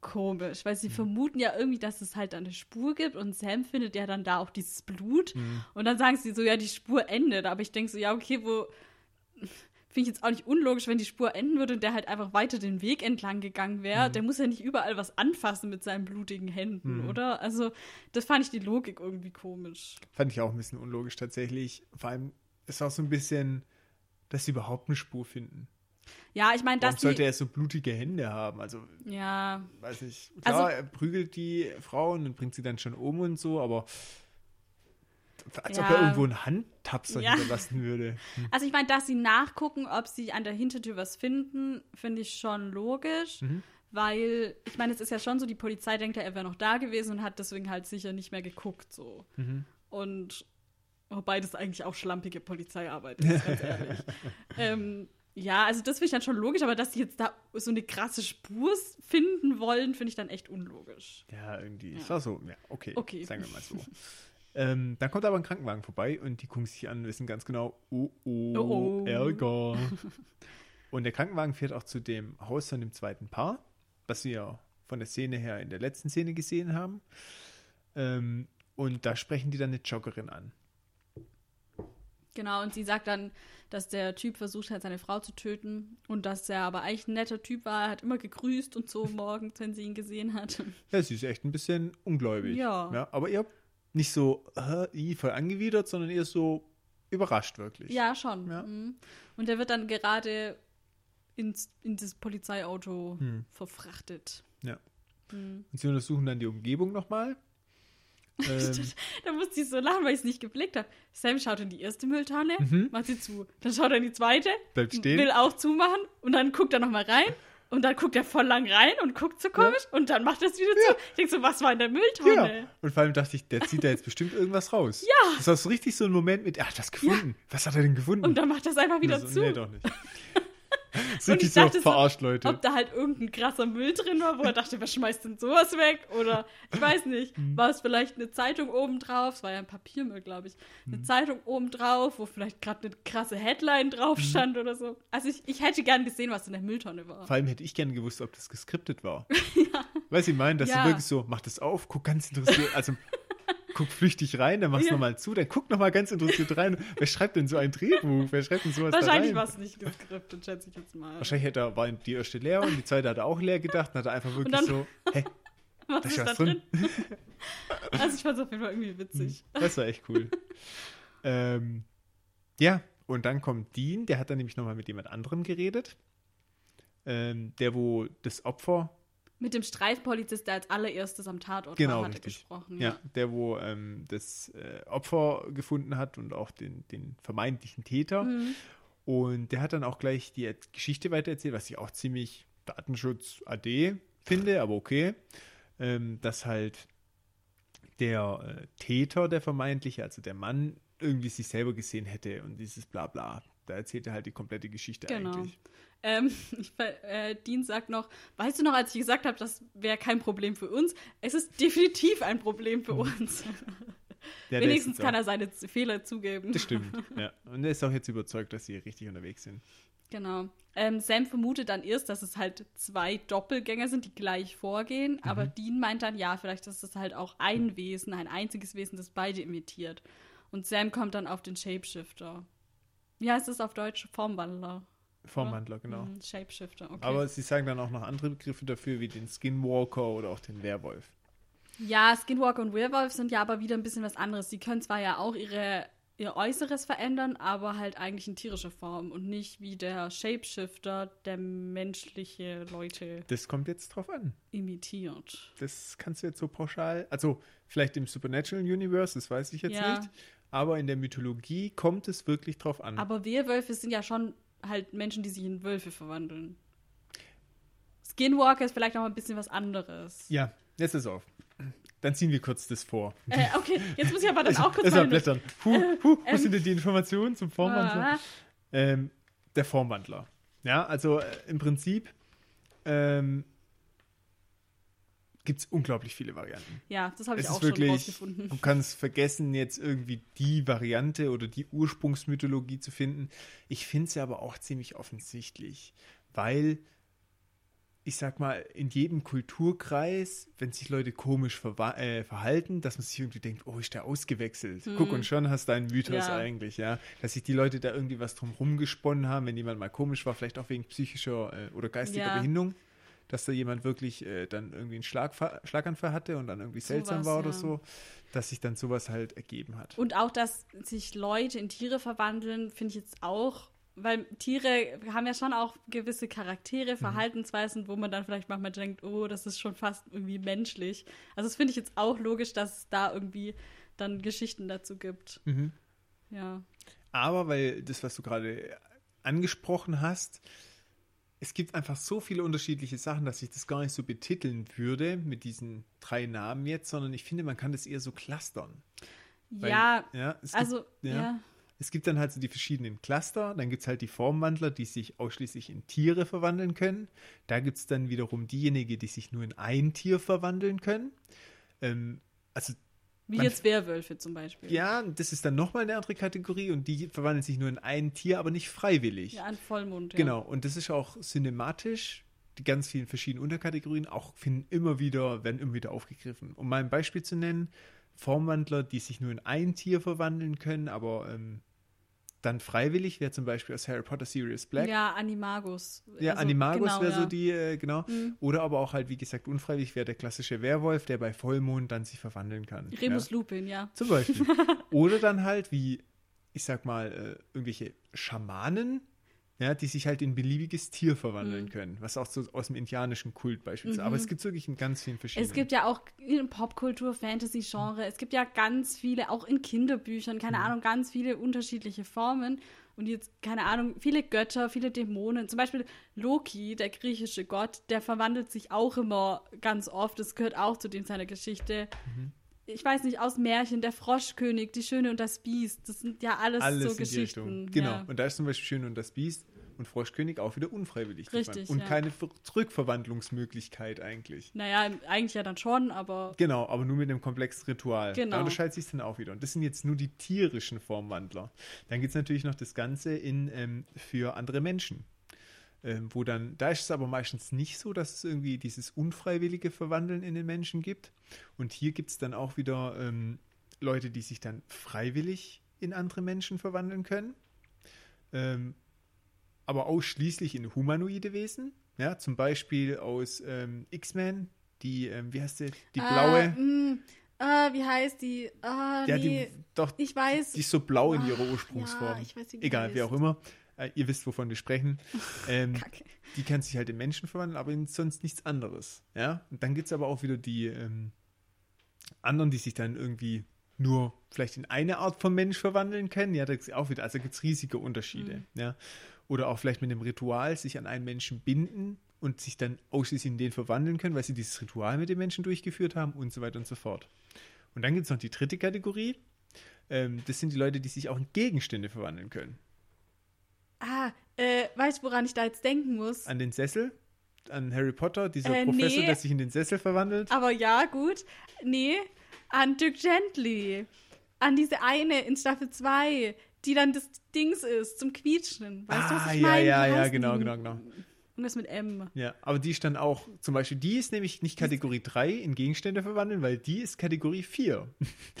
komisch, weil sie Mhm. vermuten ja irgendwie, dass es halt eine Spur gibt und Sam findet ja dann da auch dieses Blut Mhm. und dann sagen sie so, ja, die Spur endet, aber ich denke so, ja, okay, wo finde ich jetzt auch nicht unlogisch, wenn die Spur enden würde und der halt einfach weiter den Weg entlang gegangen wäre. Mhm. Der muss ja nicht überall was anfassen mit seinen blutigen Händen, oder? Also, das fand ich die Logik irgendwie komisch. fand ich auch ein bisschen unlogisch tatsächlich. Vor allem, es war so ein bisschen, dass sie überhaupt eine Spur finden. Ja, ich meine, dass sollte er so blutige Hände haben? Also, ja, weiß nicht. Klar, Also- er prügelt die Frauen und bringt sie dann schon um und so, aber als ob Ja. er irgendwo ein Handtuch Tapser Ja. hinterlassen würde. Hm. Also ich meine, dass sie nachgucken, ob sie an der Hintertür was finden, finde ich schon logisch. Mhm. Weil, ich meine, es ist ja schon so, die Polizei denkt ja, er wäre noch da gewesen und hat deswegen halt sicher nicht mehr geguckt. so. Mhm. Und wobei das eigentlich auch schlampige Polizeiarbeit ist, ganz ehrlich. ähm, ja, also das finde ich dann schon logisch, aber dass sie jetzt da so eine krasse Spur finden wollen, finde ich dann echt unlogisch. Ja, irgendwie. Es Ja. war so, ja, okay, Okay. sagen wir mal so. ähm, dann kommt aber ein Krankenwagen vorbei und die gucken sich an und wissen ganz genau, oh oh, Oh, oh. Ärger. und der Krankenwagen fährt auch zu dem Haus von dem zweiten Paar, was wir von der Szene her in der letzten Szene gesehen haben. Ähm, und da sprechen die dann eine Joggerin an. Genau, und sie sagt dann, dass der Typ versucht hat, seine Frau zu töten und dass er aber eigentlich ein netter Typ war. Er hat immer gegrüßt und so morgens, wenn sie ihn gesehen hat. Ja, sie ist echt ein bisschen ungläubig. Ja. ja aber ihr nicht so äh, voll angewidert, sondern eher so überrascht wirklich. Ja, schon. Ja. Mhm. Und er wird dann gerade ins, in das Polizeiauto Hm. verfrachtet. Ja. Mhm. Und sie untersuchen dann die Umgebung nochmal. Ähm, Da musste ich so lachen, weil ich es nicht geblickt habe. Sam schaut in die erste Mülltonne, Mhm. macht sie zu. Dann schaut er in die zweite, bleibt stehen. will auch zumachen und dann guckt er nochmal rein. Und dann guckt er voll lang rein und guckt so komisch und dann macht er es wieder zu. Ich denke so, was war in der Mülltonne? Ja. Und vor allem dachte ich, der zieht da jetzt bestimmt irgendwas raus. Ja. Das war so richtig so ein Moment mit, er hat was gefunden. Was hat er denn gefunden? Und dann macht er es einfach wieder so, zu. Nee, doch nicht. Sind Und die ich so dachte so, verarscht, Leute. Ob da halt irgendein krasser Müll drin war, wo er dachte, wer schmeißt denn sowas weg? Oder ich weiß nicht, Mhm. war es vielleicht eine Zeitung obendrauf? Es war ja ein Papiermüll, glaube ich. Eine Mhm. Zeitung obendrauf, wo vielleicht gerade eine krasse Headline drauf Mhm. stand oder so. Also ich, ich hätte gern gesehen, was in der Mülltonne war. Vor allem hätte ich gerne gewusst, ob das geskriptet war. Weißt du, ich meine, dass Ja. du wirklich so, mach das auf, guck ganz interessiert, also guck flüchtig rein, dann machst du Ja. nochmal zu, dann guck nochmal ganz interessiert rein. Wer schreibt denn so ein Drehbuch? Wer schreibt denn sowas Wahrscheinlich war es nicht geskriptet, schätze ich jetzt mal. Wahrscheinlich hätte er, war die erste leer und die zweite hat er auch leer gedacht und hat er einfach wirklich dann- so, hä, Was da ist da drin? drin. Also ich fand es auf jeden Fall irgendwie witzig. Das war echt cool. ähm, ja, und dann kommt Dean, der hat dann nämlich nochmal mit jemand anderem geredet. Ähm, der, wo das Opfer, Mit dem Streifenpolizist, der als allererstes am Tatort Genau, war, hat er richtig. gesprochen. ja, der, wo ähm, das äh, Opfer gefunden hat und auch den, den vermeintlichen Täter. Mhm. Und der hat dann auch gleich die Geschichte weitererzählt, was ich auch ziemlich Datenschutz AD finde, aber okay. Ähm, dass halt der äh, Täter, der vermeintliche, also der Mann, irgendwie sich selber gesehen hätte und dieses Blabla. Da erzählt er halt die komplette Geschichte Genau. eigentlich. Ähm, ich, äh, Dean sagt noch, weißt du noch, als ich gesagt habe, das wäre kein Problem für uns? Es ist definitiv ein Problem für uns. Ja, Wenigstens kann er seine Fehler zugeben. Das stimmt, ja. Und er ist auch jetzt überzeugt, dass sie richtig unterwegs sind. Genau. Ähm, Sam vermutet dann erst, dass es halt zwei Doppelgänger sind, die gleich vorgehen. Mhm. Aber Dean meint dann, ja, vielleicht ist es halt auch ein Wesen, ein einziges Wesen, das beide imitiert. Und Sam kommt dann auf den Shapeshifter. Wie heißt es auf Deutsch? Formwandler. Formhandler, genau. Mhm, Shapeshifter, okay. Aber sie sagen dann auch noch andere Begriffe dafür, wie den Skinwalker oder auch den Werwolf. Ja, Skinwalker und Werewolf sind ja aber wieder ein bisschen was anderes. Sie können zwar ja auch ihre, ihr Äußeres verändern, aber halt eigentlich in tierischer Form und nicht wie der Shapeshifter, der menschliche Leute Das kommt jetzt drauf an. imitiert. Das kannst du jetzt so pauschal, also vielleicht im Supernatural Universe, das weiß ich jetzt Ja. nicht, aber in der Mythologie kommt es wirklich drauf an. Aber Werwölfe sind ja schon halt Menschen, die sich in Wölfe verwandeln. Skinwalker ist vielleicht noch mal ein bisschen was anderes. ja, jetzt ist auf. Dann ziehen wir kurz das vor. Äh, okay, jetzt muss ich aber dann auch kurz meine- blättern. Puh, puh, wo ähm, sind denn die Informationen zum Formwandler? Ah, Ähm, der Formwandler. Ja, also äh, im Prinzip ähm, gibt es unglaublich viele Varianten. ja, das habe ich Es auch ist schon wirklich, rausgefunden. du kannst vergessen, jetzt irgendwie die Variante oder die Ursprungsmythologie zu finden. Ich finde sie aber auch ziemlich offensichtlich, weil ich sag mal, in jedem Kulturkreis, wenn sich Leute komisch äh, verhalten, dass man sich irgendwie denkt, oh, ist der ausgewechselt. Guck, und schon hast du einen Mythos Ja. eigentlich, ja. Dass sich die Leute da irgendwie was drum rumgesponnen haben, wenn jemand mal komisch war, vielleicht auch wegen psychischer äh, oder geistiger Ja. Behinderung, dass da jemand wirklich äh, dann irgendwie einen Schlagfa Schlaganfall hatte und dann irgendwie seltsam Sowas, war oder ja. so, dass sich dann sowas halt ergeben hat. Und auch, dass sich Leute in Tiere verwandeln, finde ich jetzt auch, weil Tiere haben ja schon auch gewisse Mhm. Charaktere, Verhaltensweisen, wo man dann vielleicht manchmal denkt, oh, das ist schon fast irgendwie menschlich. Also das finde ich jetzt auch logisch, dass es da irgendwie dann Geschichten dazu gibt. Mhm. Ja. Aber weil das, was du gerade angesprochen hast, es gibt einfach so viele unterschiedliche Sachen, dass ich das gar nicht so betiteln würde mit diesen drei Namen jetzt, sondern ich finde, man kann das eher so clustern. Weil, ja, ja es also, gibt, ja. ja. Es gibt dann halt so die verschiedenen Cluster, dann gibt es halt die Formwandler, die sich ausschließlich in Tiere verwandeln können. Da gibt es dann wiederum diejenigen, die sich nur in ein Tier verwandeln können. Ähm, also Wie man- jetzt Werwölfe zum Beispiel. ja, das ist dann nochmal eine andere Kategorie und die verwandeln sich nur in ein Tier, aber nicht freiwillig. Ja, ein Vollmond. Ja. Genau, und das ist auch cinematisch. Die ganz vielen verschiedenen Unterkategorien auch finden immer wieder, werden immer wieder aufgegriffen. Um mal ein Beispiel zu nennen, Formwandler, die sich nur in ein Tier verwandeln können, aber ähm, dann freiwillig, wäre zum Beispiel aus Harry Potter Sirius Black. Ja, Animagus. Ja, Also, Animagus genau, wäre ja. so die, äh, genau. Mhm. Oder aber auch halt, wie gesagt, unfreiwillig wäre der klassische Werwolf, der bei Vollmond dann sich verwandeln kann. Remus ja. Lupin, ja. Zum Beispiel. Oder dann halt wie, ich sag mal, äh, irgendwelche Schamanen, ja, die sich halt in beliebiges Tier verwandeln Mhm. können. Was auch so aus dem indianischen Kult beispielsweise. Aber Mhm. es gibt wirklich in ganz vielen verschiedenen. Es gibt ja auch in Popkultur, Fantasy-Genre, es gibt ja ganz viele, auch in Kinderbüchern, keine Mhm. Ahnung, ganz viele unterschiedliche Formen. Und jetzt, keine Ahnung, viele Götter, viele Dämonen. Zum Beispiel Loki, der griechische Gott, der verwandelt sich auch immer ganz oft. Das gehört auch zu dem seiner Geschichte. Mhm. Ich weiß nicht, aus Märchen, der Froschkönig, die Schöne und das Biest. Das sind ja alles, alles so in die Geschichten. Richtung. Genau. Ja. Und da ist zum Beispiel Schön und das Biest und Froschkönig auch wieder unfreiwillig. Richtig, Und ja. keine Ver- Rückverwandlungsmöglichkeit eigentlich. Naja, eigentlich ja dann schon, aber Genau, aber nur mit einem komplexen Ritual. Genau. Da unterscheidet sich dann auch wieder. Und das sind jetzt nur die tierischen Formwandler. Dann gibt es natürlich noch das Ganze in, ähm, für andere Menschen. Ähm, wo dann, da ist es aber meistens nicht so, dass es irgendwie dieses unfreiwillige Verwandeln in den Menschen gibt. Und hier gibt es dann auch wieder ähm, Leute, die sich dann freiwillig in andere Menschen verwandeln können. Ähm, aber ausschließlich in humanoide Wesen. Ja, zum Beispiel aus ähm, X-Men, die, ähm, wie heißt sie? Die blaue. Ah, mh, ah, wie heißt die? Ah, ja, nee. die, doch, ich weiß. die ist so blau in ihrer Ursprungsform. Ja, ich weiß, wie Egal, wie auch immer. Äh, ihr wisst, wovon wir sprechen. Ähm, die kann sich halt in Menschen verwandeln, aber in sonst nichts anderes. Ja? Und dann gibt es aber auch wieder die ähm, anderen, die sich dann irgendwie nur vielleicht in eine Art von Mensch verwandeln können. Ja, da gibt's auch wieder, also gibt es riesige Unterschiede. Mhm. Ja? Oder auch vielleicht mit einem Ritual sich an einen Menschen binden und sich dann ausschließlich in den verwandeln können, weil sie dieses Ritual mit dem Menschen durchgeführt haben und so weiter und so fort. Und dann gibt es noch die dritte Kategorie. Ähm, das sind die Leute, die sich auch in Gegenstände verwandeln können. Ah, äh, weißt du, woran ich da jetzt denken muss? An den Sessel, an Harry Potter, dieser Äh, Professor, nee. der sich in den Sessel verwandelt. Aber ja, gut. Nee, an Dirk Gently. An diese eine in Staffel 2, die dann das Dings ist, zum Quietschen. Weißt du, was Ah, ich ja, meine? ja, ja, heißt genau, genau, genau. Irgendwas mit M. Ja, aber die ist dann auch, zum Beispiel, die ist nämlich nicht Kategorie 3 in Gegenstände verwandeln, weil die ist Kategorie 4.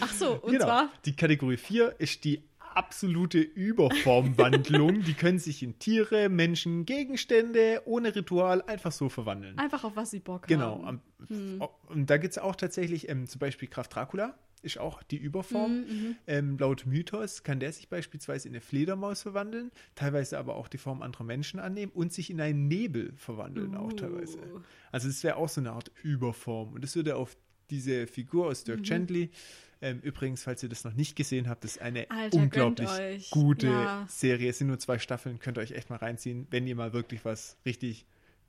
Ach so, und genau. zwar Die Kategorie 4 ist die absolute Überformwandlung. die können sich in Tiere, Menschen, Gegenstände ohne Ritual einfach so verwandeln. einfach auf was sie Bock Genau. haben. Am, Hm. Und da gibt es auch tatsächlich ähm, zum Beispiel Kraft Dracula, ist auch die Überform. Mhm, Ähm, laut Mythos kann der sich beispielsweise in eine Fledermaus verwandeln, teilweise aber auch die Form anderer Menschen annehmen und sich in einen Nebel verwandeln, auch teilweise. Uh. Also es wäre auch so eine Art Überform. Und das würde auf diese Figur aus Mhm. Dirk Gently, ähm, übrigens, falls ihr das noch nicht gesehen habt, ist eine Alter, unglaublich gute Ja. Serie. Es sind nur zwei Staffeln, könnt ihr euch echt mal reinziehen, wenn ihr mal wirklich was richtig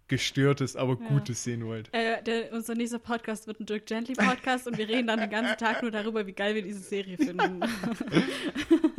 gestörtes, aber Ja. Gutes sehen wollt. Äh, der, unser nächster Podcast wird ein Dirk Gently Podcast und wir reden dann den ganzen Tag nur darüber, wie geil wir diese Serie finden.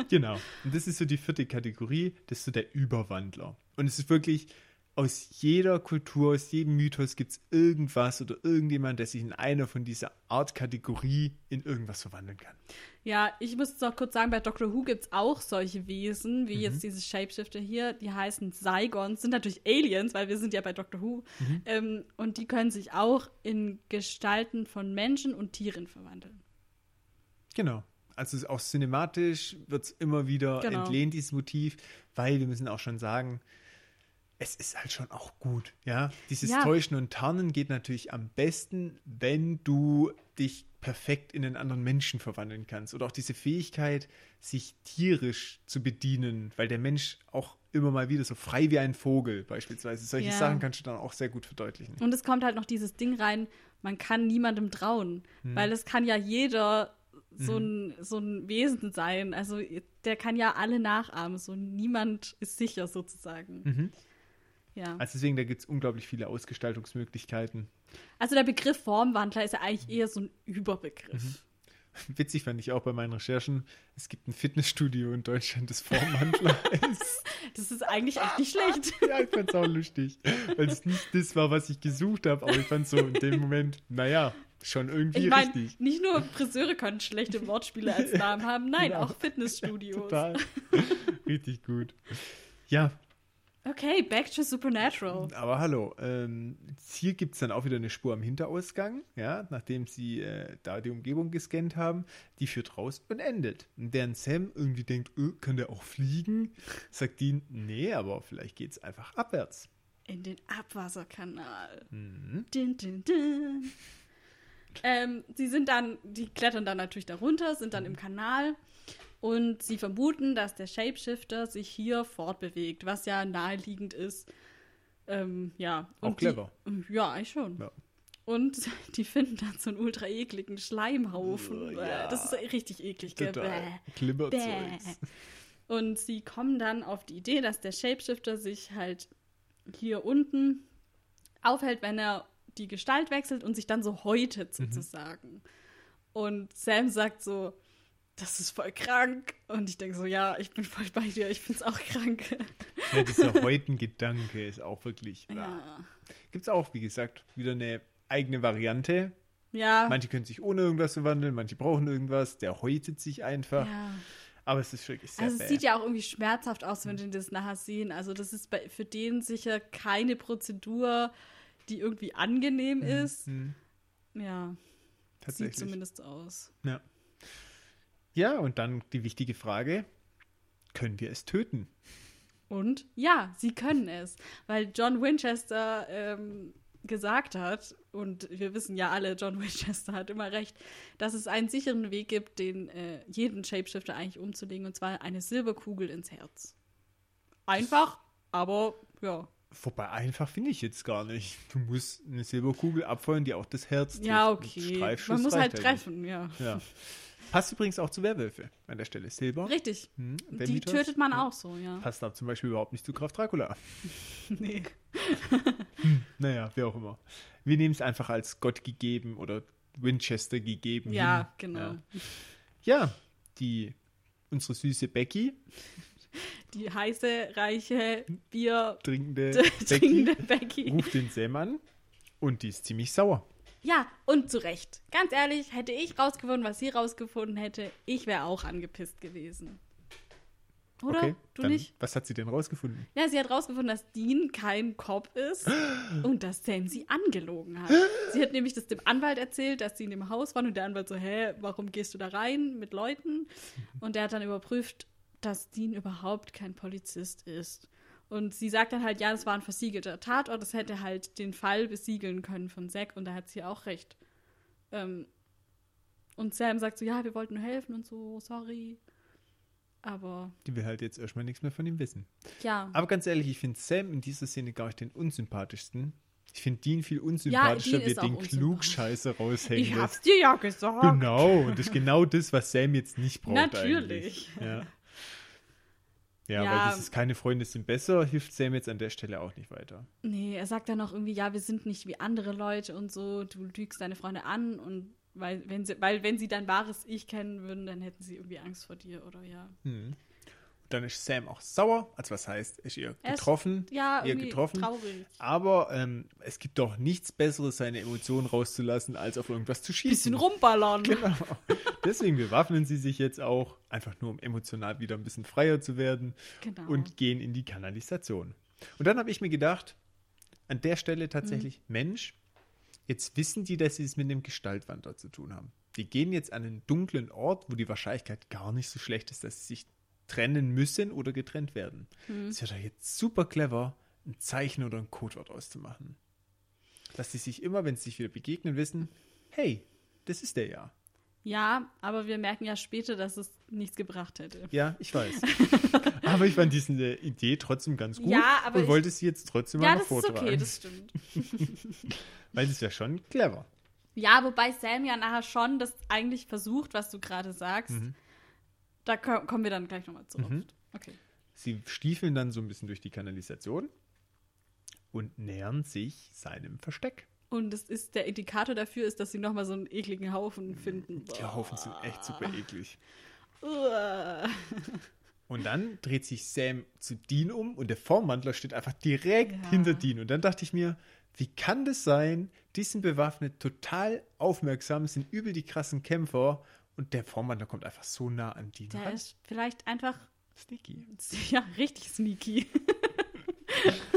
Genau. Und das ist so die vierte Kategorie, das ist so der Überwandler. Und es ist wirklich, aus jeder Kultur, aus jedem Mythos gibt es irgendwas oder irgendjemand, der sich in einer von dieser Art Kategorie in irgendwas verwandeln kann. Ja, ich muss jetzt noch kurz sagen, bei Doctor Who gibt es auch solche Wesen, Mhm. wie jetzt diese Shapeshifter hier, die heißen Saigons, sind natürlich Aliens, weil wir sind ja bei Doctor Who. Mhm. Ähm, und die können sich auch in Gestalten von Menschen und Tieren verwandeln. Genau. Also auch cinematisch wird es immer wieder Genau. entlehnt, dieses Motiv, weil wir müssen auch schon sagen, es ist halt schon auch gut, ja. Dieses Ja. Täuschen und Tarnen geht natürlich am besten, wenn du dich perfekt in einen anderen Menschen verwandeln kannst. Oder auch diese Fähigkeit, sich tierisch zu bedienen, weil der Mensch auch immer mal wieder so frei wie ein Vogel beispielsweise. Solche Ja. Sachen kannst du dann auch sehr gut verdeutlichen. Und es kommt halt noch dieses Ding rein, man kann niemandem trauen, Hm. weil es kann ja jeder so, ein, so ein Wesen sein. Also der kann ja alle nachahmen. So niemand ist sicher sozusagen. Mhm. Ja. Also deswegen, da gibt es unglaublich viele Ausgestaltungsmöglichkeiten. Also der Begriff Formwandler ist ja eigentlich eher so ein Überbegriff. Witzig fand ich auch bei meinen Recherchen, es gibt ein Fitnessstudio in Deutschland, das Formwandler ist. Das ist eigentlich echt nicht schlecht. Ja, ich fand's auch lustig, weil es nicht das war, was ich gesucht habe, aber ich fand so in dem Moment, naja, schon irgendwie Ich meine, richtig. nicht nur Friseure können schlechte Wortspiele als Namen haben, nein, Genau. auch Fitnessstudios. Total. richtig gut. Ja, Okay, back to Supernatural. aber hallo, ähm, hier gibt es dann auch wieder eine Spur am Hinterausgang, ja, nachdem sie äh, da die Umgebung gescannt haben, die führt raus und endet. Und während Sam irgendwie denkt, öh, kann der auch fliegen, sagt Dean, nee, aber vielleicht geht es einfach abwärts. In den Abwasserkanal. Mhm. Din, din, din. Ähm, sie sind dann, die klettern dann natürlich darunter, sind dann im Kanal und sie vermuten, dass der Shapeshifter sich hier fortbewegt, was ja naheliegend ist. Ähm, ja. Auch Und clever. Die, ja, eigentlich schon. Ja. Und die finden dann so einen ultra ekligen Schleimhaufen. Ja. Das ist richtig eklig. Klimmerzeugs. Und sie kommen dann auf die Idee, dass der Shapeshifter sich halt hier unten aufhält, wenn er die Gestalt wechselt und sich dann so häutet sozusagen. Und Sam sagt so, das ist voll krank. Und ich denke so, ja, ich bin voll bei dir, ich find's auch krank. Ja, dieser Häuten-Gedanke ist auch wirklich. ja. Gibt es auch, wie gesagt, wieder eine eigene Variante. Ja. Manche können sich ohne irgendwas verwandeln, manche brauchen irgendwas. Der häutet sich einfach. ja. Aber es ist wirklich sehr Also es sieht ja auch irgendwie schmerzhaft aus, wenn die das nachher sehen. Also das ist bei, für den sicher keine Prozedur, die irgendwie angenehm ist. Hm, Ja, sieht zumindest aus. Ja. Ja, und dann die wichtige Frage: Können wir es töten? Und ja, sie können es, weil John Winchester ähm, gesagt hat, und wir wissen ja alle, John Winchester hat immer recht, dass es einen sicheren Weg gibt, den äh, jeden Shapeshifter eigentlich umzulegen, und zwar eine Silberkugel ins Herz. Einfach, aber ja. Wobei einfach finde ich jetzt gar nicht. Du musst eine Silberkugel abfeuern, die auch das Herz trifft. Ja, okay. Man muss halt treffen, ja. Ja. Passt übrigens auch zu Werwölfe an der Stelle. Silber. Richtig. Hm, Die Vermieters. tötet man Ja. auch so, ja. Passt da zum Beispiel überhaupt nicht zu Graf Dracula. Nee. Naja, wie auch immer. Wir nehmen es einfach als Gott gegeben oder Winchester gegeben. Ja, hin. genau. Ja. ja, die unsere süße Becky, Die heiße, reiche, Bier trinkende Becky, trinkende Becky. ruft den Sam an und die ist ziemlich sauer. Ja, und zu Recht. Ganz ehrlich, hätte ich rausgefunden, was sie rausgefunden hätte, ich wäre auch angepisst gewesen. Oder? Okay, du nicht? was hat sie denn rausgefunden? Ja, sie hat rausgefunden, dass Dean kein Cop ist und dass Sam sie angelogen hat. Sie hat nämlich das dem Anwalt erzählt, dass sie in dem Haus waren und der Anwalt so, hä, warum gehst du da rein mit Leuten? Und der hat dann überprüft, dass Dean überhaupt kein Polizist ist. Und sie sagt dann halt, ja, das war ein versiegelter Tatort, das hätte halt den Fall besiegeln können von Zack und da hat sie auch recht. Ähm, und Sam sagt so, ja, wir wollten nur helfen und so, sorry. Aber Die will halt jetzt erstmal nichts mehr von ihm wissen. ja. Aber ganz ehrlich, ich finde Sam in dieser Szene gar nicht den unsympathischsten. Ich finde Dean viel unsympathischer, Dean wie den. Klugscheißer raushängen Ich hab's dir ja gesagt. Genau, und das ist genau das, was Sam jetzt nicht braucht Natürlich. eigentlich. Ja. Ja, Ja. weil dieses keine Freunde sind besser, hilft Sam jetzt an der Stelle auch nicht weiter. Nee, er sagt dann noch irgendwie, ja, wir sind nicht wie andere Leute und so, du lügst deine Freunde an und weil wenn sie, weil wenn sie dein wahres Ich kennen würden, dann hätten sie irgendwie Angst vor dir oder ja. Hm. Dann ist Sam auch sauer, also was heißt, ist ihr Er ist- getroffen, Ja, ihr getroffen. traurig. Aber ähm, es gibt doch nichts Besseres, seine Emotionen rauszulassen, als auf irgendwas zu schießen. Bisschen rumballern. Genau. Deswegen bewaffnen sie sich jetzt auch, einfach nur um emotional wieder ein bisschen freier zu werden Genau. und gehen in die Kanalisation. Und dann habe ich mir gedacht, an der Stelle tatsächlich, Mhm. Mensch, jetzt wissen die, dass sie es mit einem Gestaltwander zu tun haben. Die gehen jetzt an einen dunklen Ort, wo die Wahrscheinlichkeit gar nicht so schlecht ist, dass sie sich trennen müssen oder getrennt werden. Mhm. Es wäre doch jetzt super clever, ein Zeichen oder ein Codewort auszumachen. Dass sie sich immer, wenn sie sich wieder begegnen, wissen, hey, das ist der ja. Ja, aber wir merken ja später, dass es nichts gebracht hätte. Ja, ich weiß. aber ich fand diese Idee trotzdem ganz gut Ja, aber und ich- wollte sie jetzt trotzdem Ja, mal noch das ist vortragen. okay, das stimmt. weil das wäre schon clever. Ja, wobei Sam ja nachher schon das eigentlich versucht, was du gerade sagst. Mhm. Da ko kommen wir dann gleich nochmal zurück. Mhm. Okay. Sie stiefeln dann so ein bisschen durch die Kanalisation und nähern sich seinem Versteck. Und es ist der Indikator dafür ist, dass sie nochmal so einen ekligen Haufen finden. Die Haufen sind echt super eklig. Und dann dreht sich Sam zu Dean um und der Formwandler steht einfach direkt Ja. hinter Dean. Und dann dachte ich mir, wie kann das sein? Die sind bewaffnet, total aufmerksam, sind übel die krassen Kämpfer und der Formwandler kommt einfach so nah an Dean Der ran. ist vielleicht einfach, Sneaky. ja, richtig sneaky.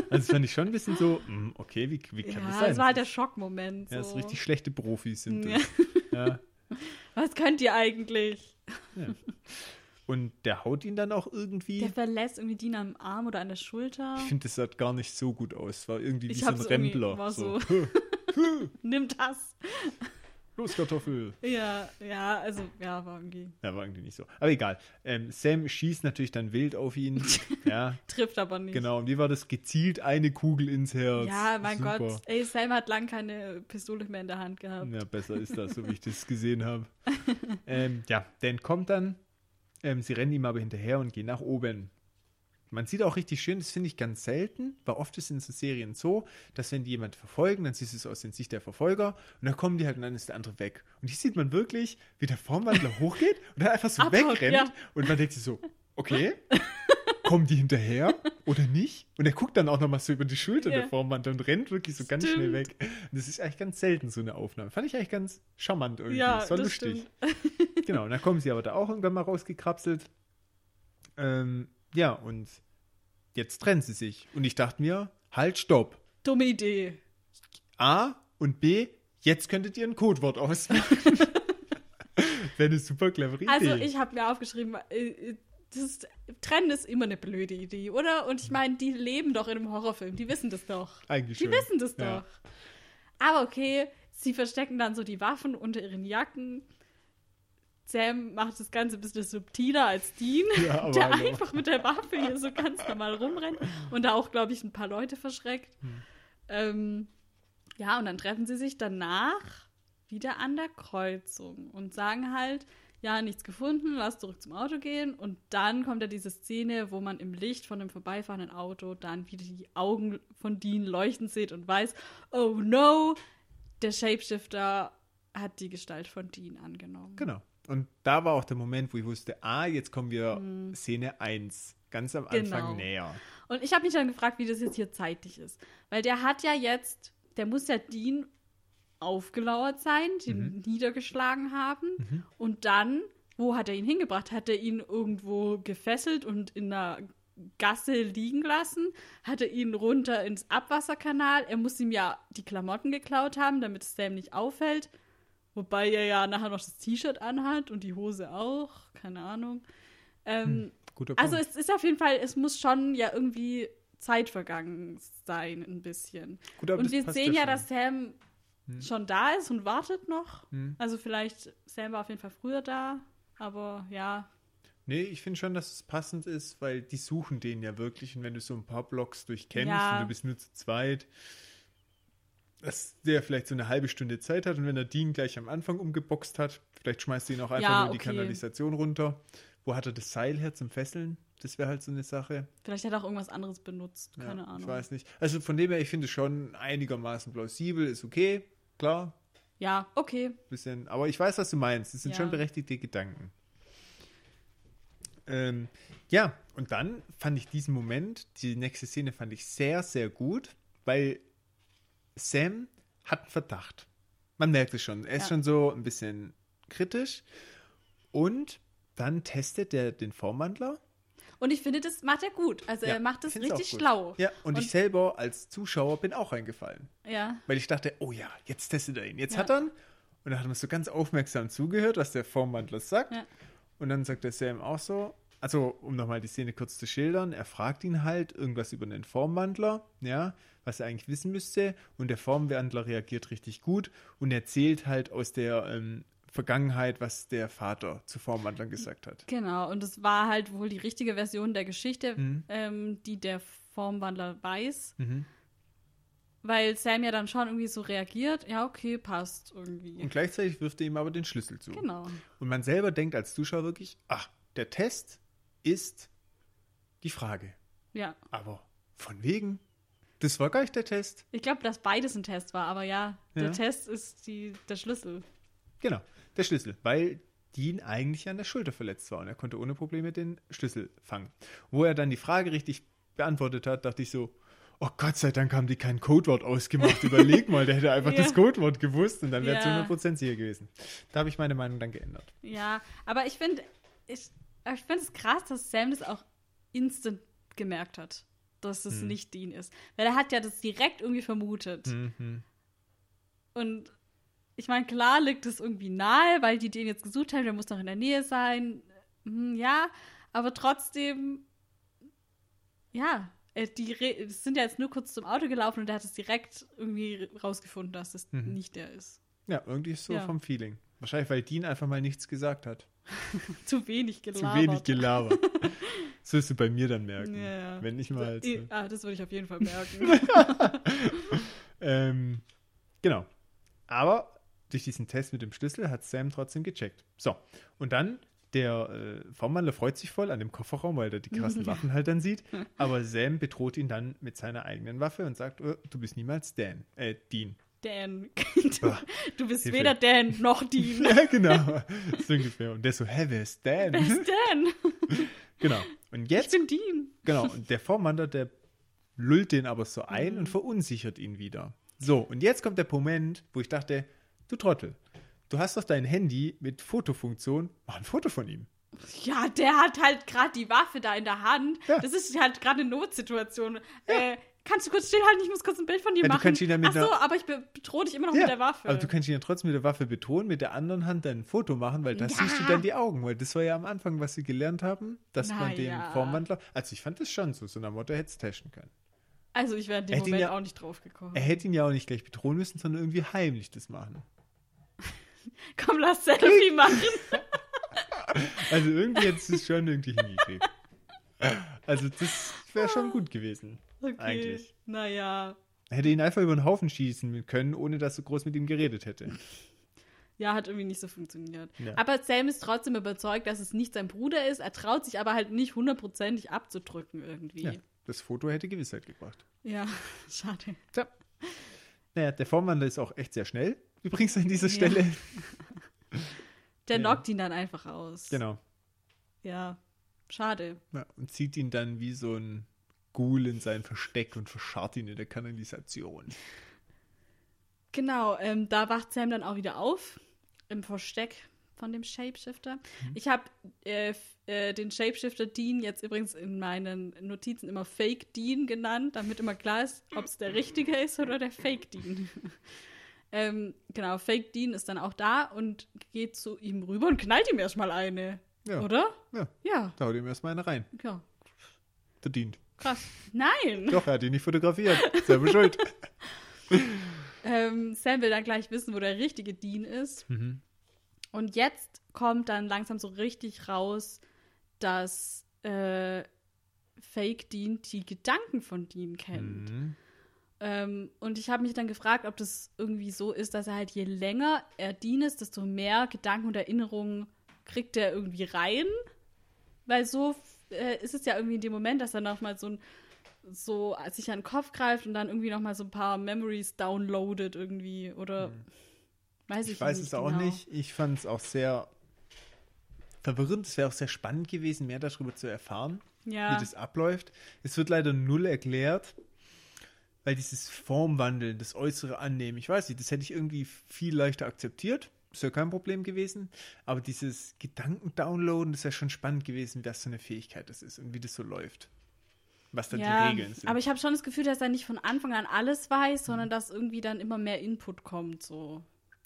Also das fand ich schon ein bisschen so, mm, okay, wie, wie kann das Ja, sein? das war halt der Schockmoment. ja, So. das richtig schlechte Profis sind Ja. das. Ja. Was könnt ihr eigentlich? Und der haut ihn dann auch irgendwie. Der verlässt irgendwie Dina am Arm oder an der Schulter. Ich finde, das sah gar nicht so gut aus. War irgendwie wie Ich so ein Rempler. war So. Nimm das. Los, Kartoffel. Ja, ja, also, ja, war irgendwie. Ja, war irgendwie nicht so. Aber egal. Ähm, Sam schießt natürlich dann wild auf ihn. ja, Trifft aber nicht. genau. Und wie war das? Gezielt eine Kugel ins Herz. Ja, mein Super. Gott. Ey, Sam hat lang keine Pistole mehr in der Hand gehabt. Ja, besser ist das, so wie ich das gesehen habe. ähm, ja, Dan kommt dann. Ähm, sie rennen ihm aber hinterher und gehen nach oben. Man sieht auch richtig schön, das finde ich ganz selten, weil oft ist in so Serien so, dass wenn die jemand verfolgen, dann siehst du es aus der Sicht der Verfolger und dann kommen die halt und dann ist der andere weg. Und hier sieht man wirklich, wie der Formwandler hochgeht und dann einfach so Abhaut, wegrennt ja. und man denkt sich so, okay, kommen die hinterher oder nicht? Und er guckt dann auch nochmal so über die Schulter Ja. der Formwandler und rennt wirklich so ganz Stimmt. schnell weg. Und das ist eigentlich ganz selten, so eine Aufnahme. Fand ich eigentlich ganz charmant irgendwie. Ja, das war das lustig. stimmt. Genau, und dann kommen sie aber da auch irgendwann mal rausgekrapselt. Ähm, ja, und jetzt trennen sie sich. Und ich dachte mir, halt, stopp. Dumme Idee. A und B, jetzt könntet ihr ein Codewort ausmachen. Wäre eine super clevere Idee. Also, ich habe mir aufgeschrieben, äh, äh, das ist, Trennen ist immer eine blöde Idee, oder? Und ich meine, die leben doch in einem Horrorfilm, die wissen das doch. Eigentlich Die schon. wissen das Ja. doch. Aber okay, sie verstecken dann so die Waffen unter ihren Jacken. Sam macht das Ganze ein bisschen subtiler als Dean, Ja, der hallo. einfach mit der Waffe hier so ganz normal rumrennt und da auch, glaube ich, ein paar Leute verschreckt. Hm. Ähm, ja, und dann treffen sie sich danach wieder an der Kreuzung und sagen halt, ja, nichts gefunden, lass zurück zum Auto gehen. Und dann kommt ja diese Szene, wo man im Licht von einem vorbeifahrenden Auto dann wieder die Augen von Dean leuchten sieht und weiß, oh no, der Shapeshifter hat die Gestalt von Dean angenommen. Genau. Und da war auch der Moment, wo ich wusste, ah, jetzt kommen wir Szene 1. Ganz am Anfang. Genau. näher. Und ich habe mich dann gefragt, wie das jetzt hier zeitlich ist. Weil der hat ja jetzt, der muss ja Dean aufgelauert sein, den niedergeschlagen haben. Und dann, wo hat er ihn hingebracht? Hat er ihn irgendwo gefesselt und in einer Gasse liegen lassen? Hat er ihn runter ins Abwasserkanal? Er muss ihm ja die Klamotten geklaut haben, damit es Sam nicht auffällt. Wobei er ja nachher noch das T-Shirt anhat und die Hose auch. Keine Ahnung. Ähm, Guter Punkt. also es ist auf jeden Fall, es muss schon ja irgendwie Zeit vergangen sein, ein bisschen. Gut, aber und wir sehen ja, schon. dass Sam schon da ist und wartet noch. Hm. Also vielleicht, Sam war auf jeden Fall früher da, aber ja. Nee, ich finde schon, dass es passend ist, weil die suchen den ja wirklich. Und wenn du so ein paar Blocks durchkennst Ja. und du bist nur zu zweit, dass der vielleicht so eine halbe Stunde Zeit hat und wenn er Dean gleich am Anfang umgeboxt hat, vielleicht schmeißt du ihn auch einfach Ja, nur in die okay. Kanalisation runter. Wo hat er das Seil her zum Fesseln? Das wäre halt so eine Sache. Vielleicht hat er auch irgendwas anderes benutzt, keine ja, Ahnung. Ich weiß nicht. Also von dem her, ich finde es schon einigermaßen plausibel, ist okay, klar, Ja, okay. bisschen, aber ich weiß, was du meinst. Das sind Ja. schon berechtigte Gedanken. Ähm, ja, und dann fand ich diesen Moment, die nächste Szene fand ich sehr, sehr gut, weil Sam hat einen Verdacht. Man merkt es schon. Er ist Ja. schon so ein bisschen kritisch. Und dann testet er den Vormandler. Und ich finde, das macht er gut. Also Ja, er macht das richtig schlau. Ja, und, ich selber als Zuschauer bin auch reingefallen. Ja. Weil ich dachte, oh ja, jetzt testet er ihn. Jetzt Ja. hat er ihn. Und dann hat man so ganz aufmerksam zugehört, was der Formwandler sagt. Ja. Und dann sagt der Sam auch so, also um nochmal die Szene kurz zu schildern, er fragt ihn halt irgendwas über den Formwandler, ja, was er eigentlich wissen müsste. Und der Formwandler reagiert richtig gut und erzählt halt aus der ähm, Vergangenheit, was der Vater zu Formwandlern gesagt hat. Genau, und es war halt wohl die richtige Version der Geschichte, Mhm. ähm, die der Formwandler weiß. Mhm. weil Sam ja dann schon irgendwie so reagiert, ja, okay, passt irgendwie. Und gleichzeitig wirft er ihm aber den Schlüssel zu. Genau. Und man selber denkt als Zuschauer wirklich, ach, der Test ist die Frage. Ja. Aber von wegen, das war gar nicht der Test. Ich glaube, dass beides ein Test war, aber ja, der Ja. Test ist die, der Schlüssel. Genau, der Schlüssel, weil Dean eigentlich an der Schulter verletzt war und er konnte ohne Probleme den Schlüssel fangen. Wo er dann die Frage richtig beantwortet hat, dachte ich so, oh Gott sei Dank haben die kein Codewort ausgemacht. Überleg mal, der hätte einfach Ja. das Codewort gewusst und dann wäre es Ja. 100% sicher gewesen. Da habe ich meine Meinung dann geändert. Ja, aber ich finde, ich, ich finde es krass, dass Sam das auch instant gemerkt hat, dass es Hm. nicht Dean ist. Weil er hat ja das direkt irgendwie vermutet. Mhm. Und ich meine, klar liegt es irgendwie nahe, weil die den jetzt gesucht haben, der muss noch in der Nähe sein. Hm, ja, aber trotzdem, ja, äh, die sind ja jetzt nur kurz zum Auto gelaufen und er hat es direkt irgendwie rausgefunden, dass es Mhm. nicht der ist. Ja, irgendwie so Ja. vom Feeling. Wahrscheinlich, weil Dean einfach mal nichts gesagt hat. Zu wenig gelabert. Zu wenig gelabert. das wirst du bei mir dann merken. Ja. Wenn ich mal. Als, Eh, Ah, das würde ich auf jeden Fall merken. Ähm, genau. Aber durch diesen Test mit dem Schlüssel hat Sam trotzdem gecheckt. So, und dann, der äh, V-Mann freut sich voll an dem Kofferraum, weil er die krassen Waffen halt dann sieht. Aber Sam bedroht ihn dann mit seiner eigenen Waffe und sagt, oh, du bist niemals Dan, äh, Dean. Dan. Ah, Du bist weder Dan noch Dean. ja, genau. So ungefähr. Und der so, hä, wer ist Dan? Wer ist Dan? genau. Und Ich jetzt, bin Dean. genau, und der Vormander, der lullt den aber so ein Mhm. und verunsichert ihn wieder. So, und jetzt kommt der Moment, wo ich dachte, du Trottel, du hast doch dein Handy mit Fotofunktion, mach ein Foto von ihm. Ja, der hat halt gerade die Waffe da in der Hand. Ja. Das ist halt gerade eine Notsituation. Äh, kannst du kurz stillhalten? Ich muss kurz ein Bild von dir Ja, du machen. kannst ihn ja mit Ach so, aber ich be bedrohe dich immer noch mit der Waffe. aber du kannst ihn ja trotzdem mit der Waffe betonen, mit der anderen Hand dein Foto machen, weil das Ja. siehst du dann die Augen, weil das war ja am Anfang, was sie gelernt haben, dass Na man den ja. Formwandler, also ich fand das schon so, so einer Motto hätte es testen können. also ich wäre in dem Moment ja- auch nicht drauf gekommen. Er hätte ihn ja auch nicht gleich bedrohen müssen, sondern irgendwie heimlich das machen. Komm, lass Selfie machen. Also irgendwie hätte es schon irgendwie hingekriegt. Also das wäre schon gut gewesen. Okay. Eigentlich. Naja. Er hätte ihn einfach über den Haufen schießen können, ohne dass er groß mit ihm geredet hätte. Ja, hat irgendwie nicht so funktioniert. Ja. Aber Sam ist trotzdem überzeugt, dass es nicht sein Bruder ist. Er traut sich aber halt nicht hundertprozentig abzudrücken irgendwie. Ja, das Foto hätte Gewissheit gebracht. Ja, schade. Tja. Naja, der Formwandler ist auch echt sehr schnell, übrigens an dieser Ja. Stelle. Der Ja. knockt ihn dann einfach aus. Genau. Ja, schade. Ja, und zieht ihn dann wie so ein Ghoul in sein Versteck und verscharrt ihn in der Kanalisation. Genau, ähm, da wacht Sam dann auch wieder auf im Versteck von dem Shapeshifter. Mhm. Ich habe äh, äh, den Shapeshifter Dean jetzt übrigens in meinen Notizen immer Fake Dean genannt, damit immer klar ist, ob es der richtige ist oder der Fake Dean. ähm, genau, Fake Dean ist dann auch da und geht zu ihm rüber und knallt ihm erstmal eine. Ja. Oder? Ja, Ja, da haut ihm erstmal eine rein. ja. Verdient. Krass. Nein! Doch, er hat ihn nicht fotografiert. Selber schuld. Ähm, Sam will dann gleich wissen, wo der richtige Dean ist. Mhm. Und jetzt kommt dann langsam so richtig raus, dass äh, Fake Dean die Gedanken von Dean kennt. Mhm. Ähm, und ich habe mich dann gefragt, ob das irgendwie so ist, dass er halt je länger er Dean ist, desto mehr Gedanken und Erinnerungen kriegt er irgendwie rein. Weil so äh, ist es ja irgendwie in dem Moment, dass er nochmal so ein so sich an den Kopf greift und dann irgendwie nochmal so ein paar Memories downloadet irgendwie. Oder weiß ich, Ich weiß nicht es auch genau. nicht. Ich fand es auch sehr verwirrend. Es wäre auch sehr spannend gewesen, mehr darüber zu erfahren, Ja. wie das abläuft. Es wird leider null erklärt, weil dieses Formwandeln, das äußere Annehmen, ich weiß nicht, das hätte ich irgendwie viel leichter akzeptiert. Ist ja kein Problem gewesen. Aber dieses Gedanken-Downloaden, das wäre schon spannend gewesen, was für eine Fähigkeit das ist und wie das so läuft. Was dann ja, die Regeln sind. aber ich habe schon das Gefühl, dass er nicht von Anfang an alles weiß, sondern dass irgendwie dann immer mehr Input kommt. So.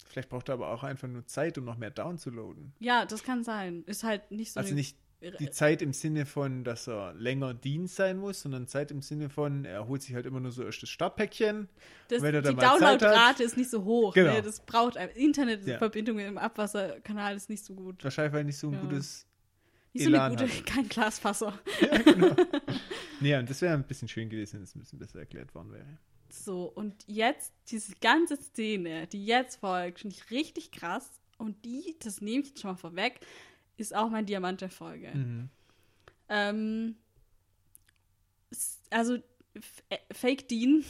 Vielleicht braucht er aber auch einfach nur Zeit, um noch mehr downzuladen. Ja, das kann sein. Ist halt nicht so. Also nicht die Zeit im Sinne von, dass er länger Dienst sein muss, sondern Zeit im Sinne von, er holt sich halt immer nur so erst das Startpäckchen. das, wenn er die dann Downloadrate ist nicht so hoch. Genau. Ne? Das braucht ein- Ja. Internetverbindung im Abwasserkanal ist nicht so gut. Wahrscheinlich weil nicht so ein Ja. gutes. Nicht so eine gute, hat. kein Glasfasser. Nee, und das wäre ein bisschen schön gewesen, wenn es ein bisschen besser erklärt worden wäre. So, und jetzt, diese ganze Szene, die jetzt folgt, finde ich richtig krass. Und die, das nehme ich jetzt schon mal vorweg, ist auch mein Diamant der Folge. Mhm. Ähm, also äh, Fake Dean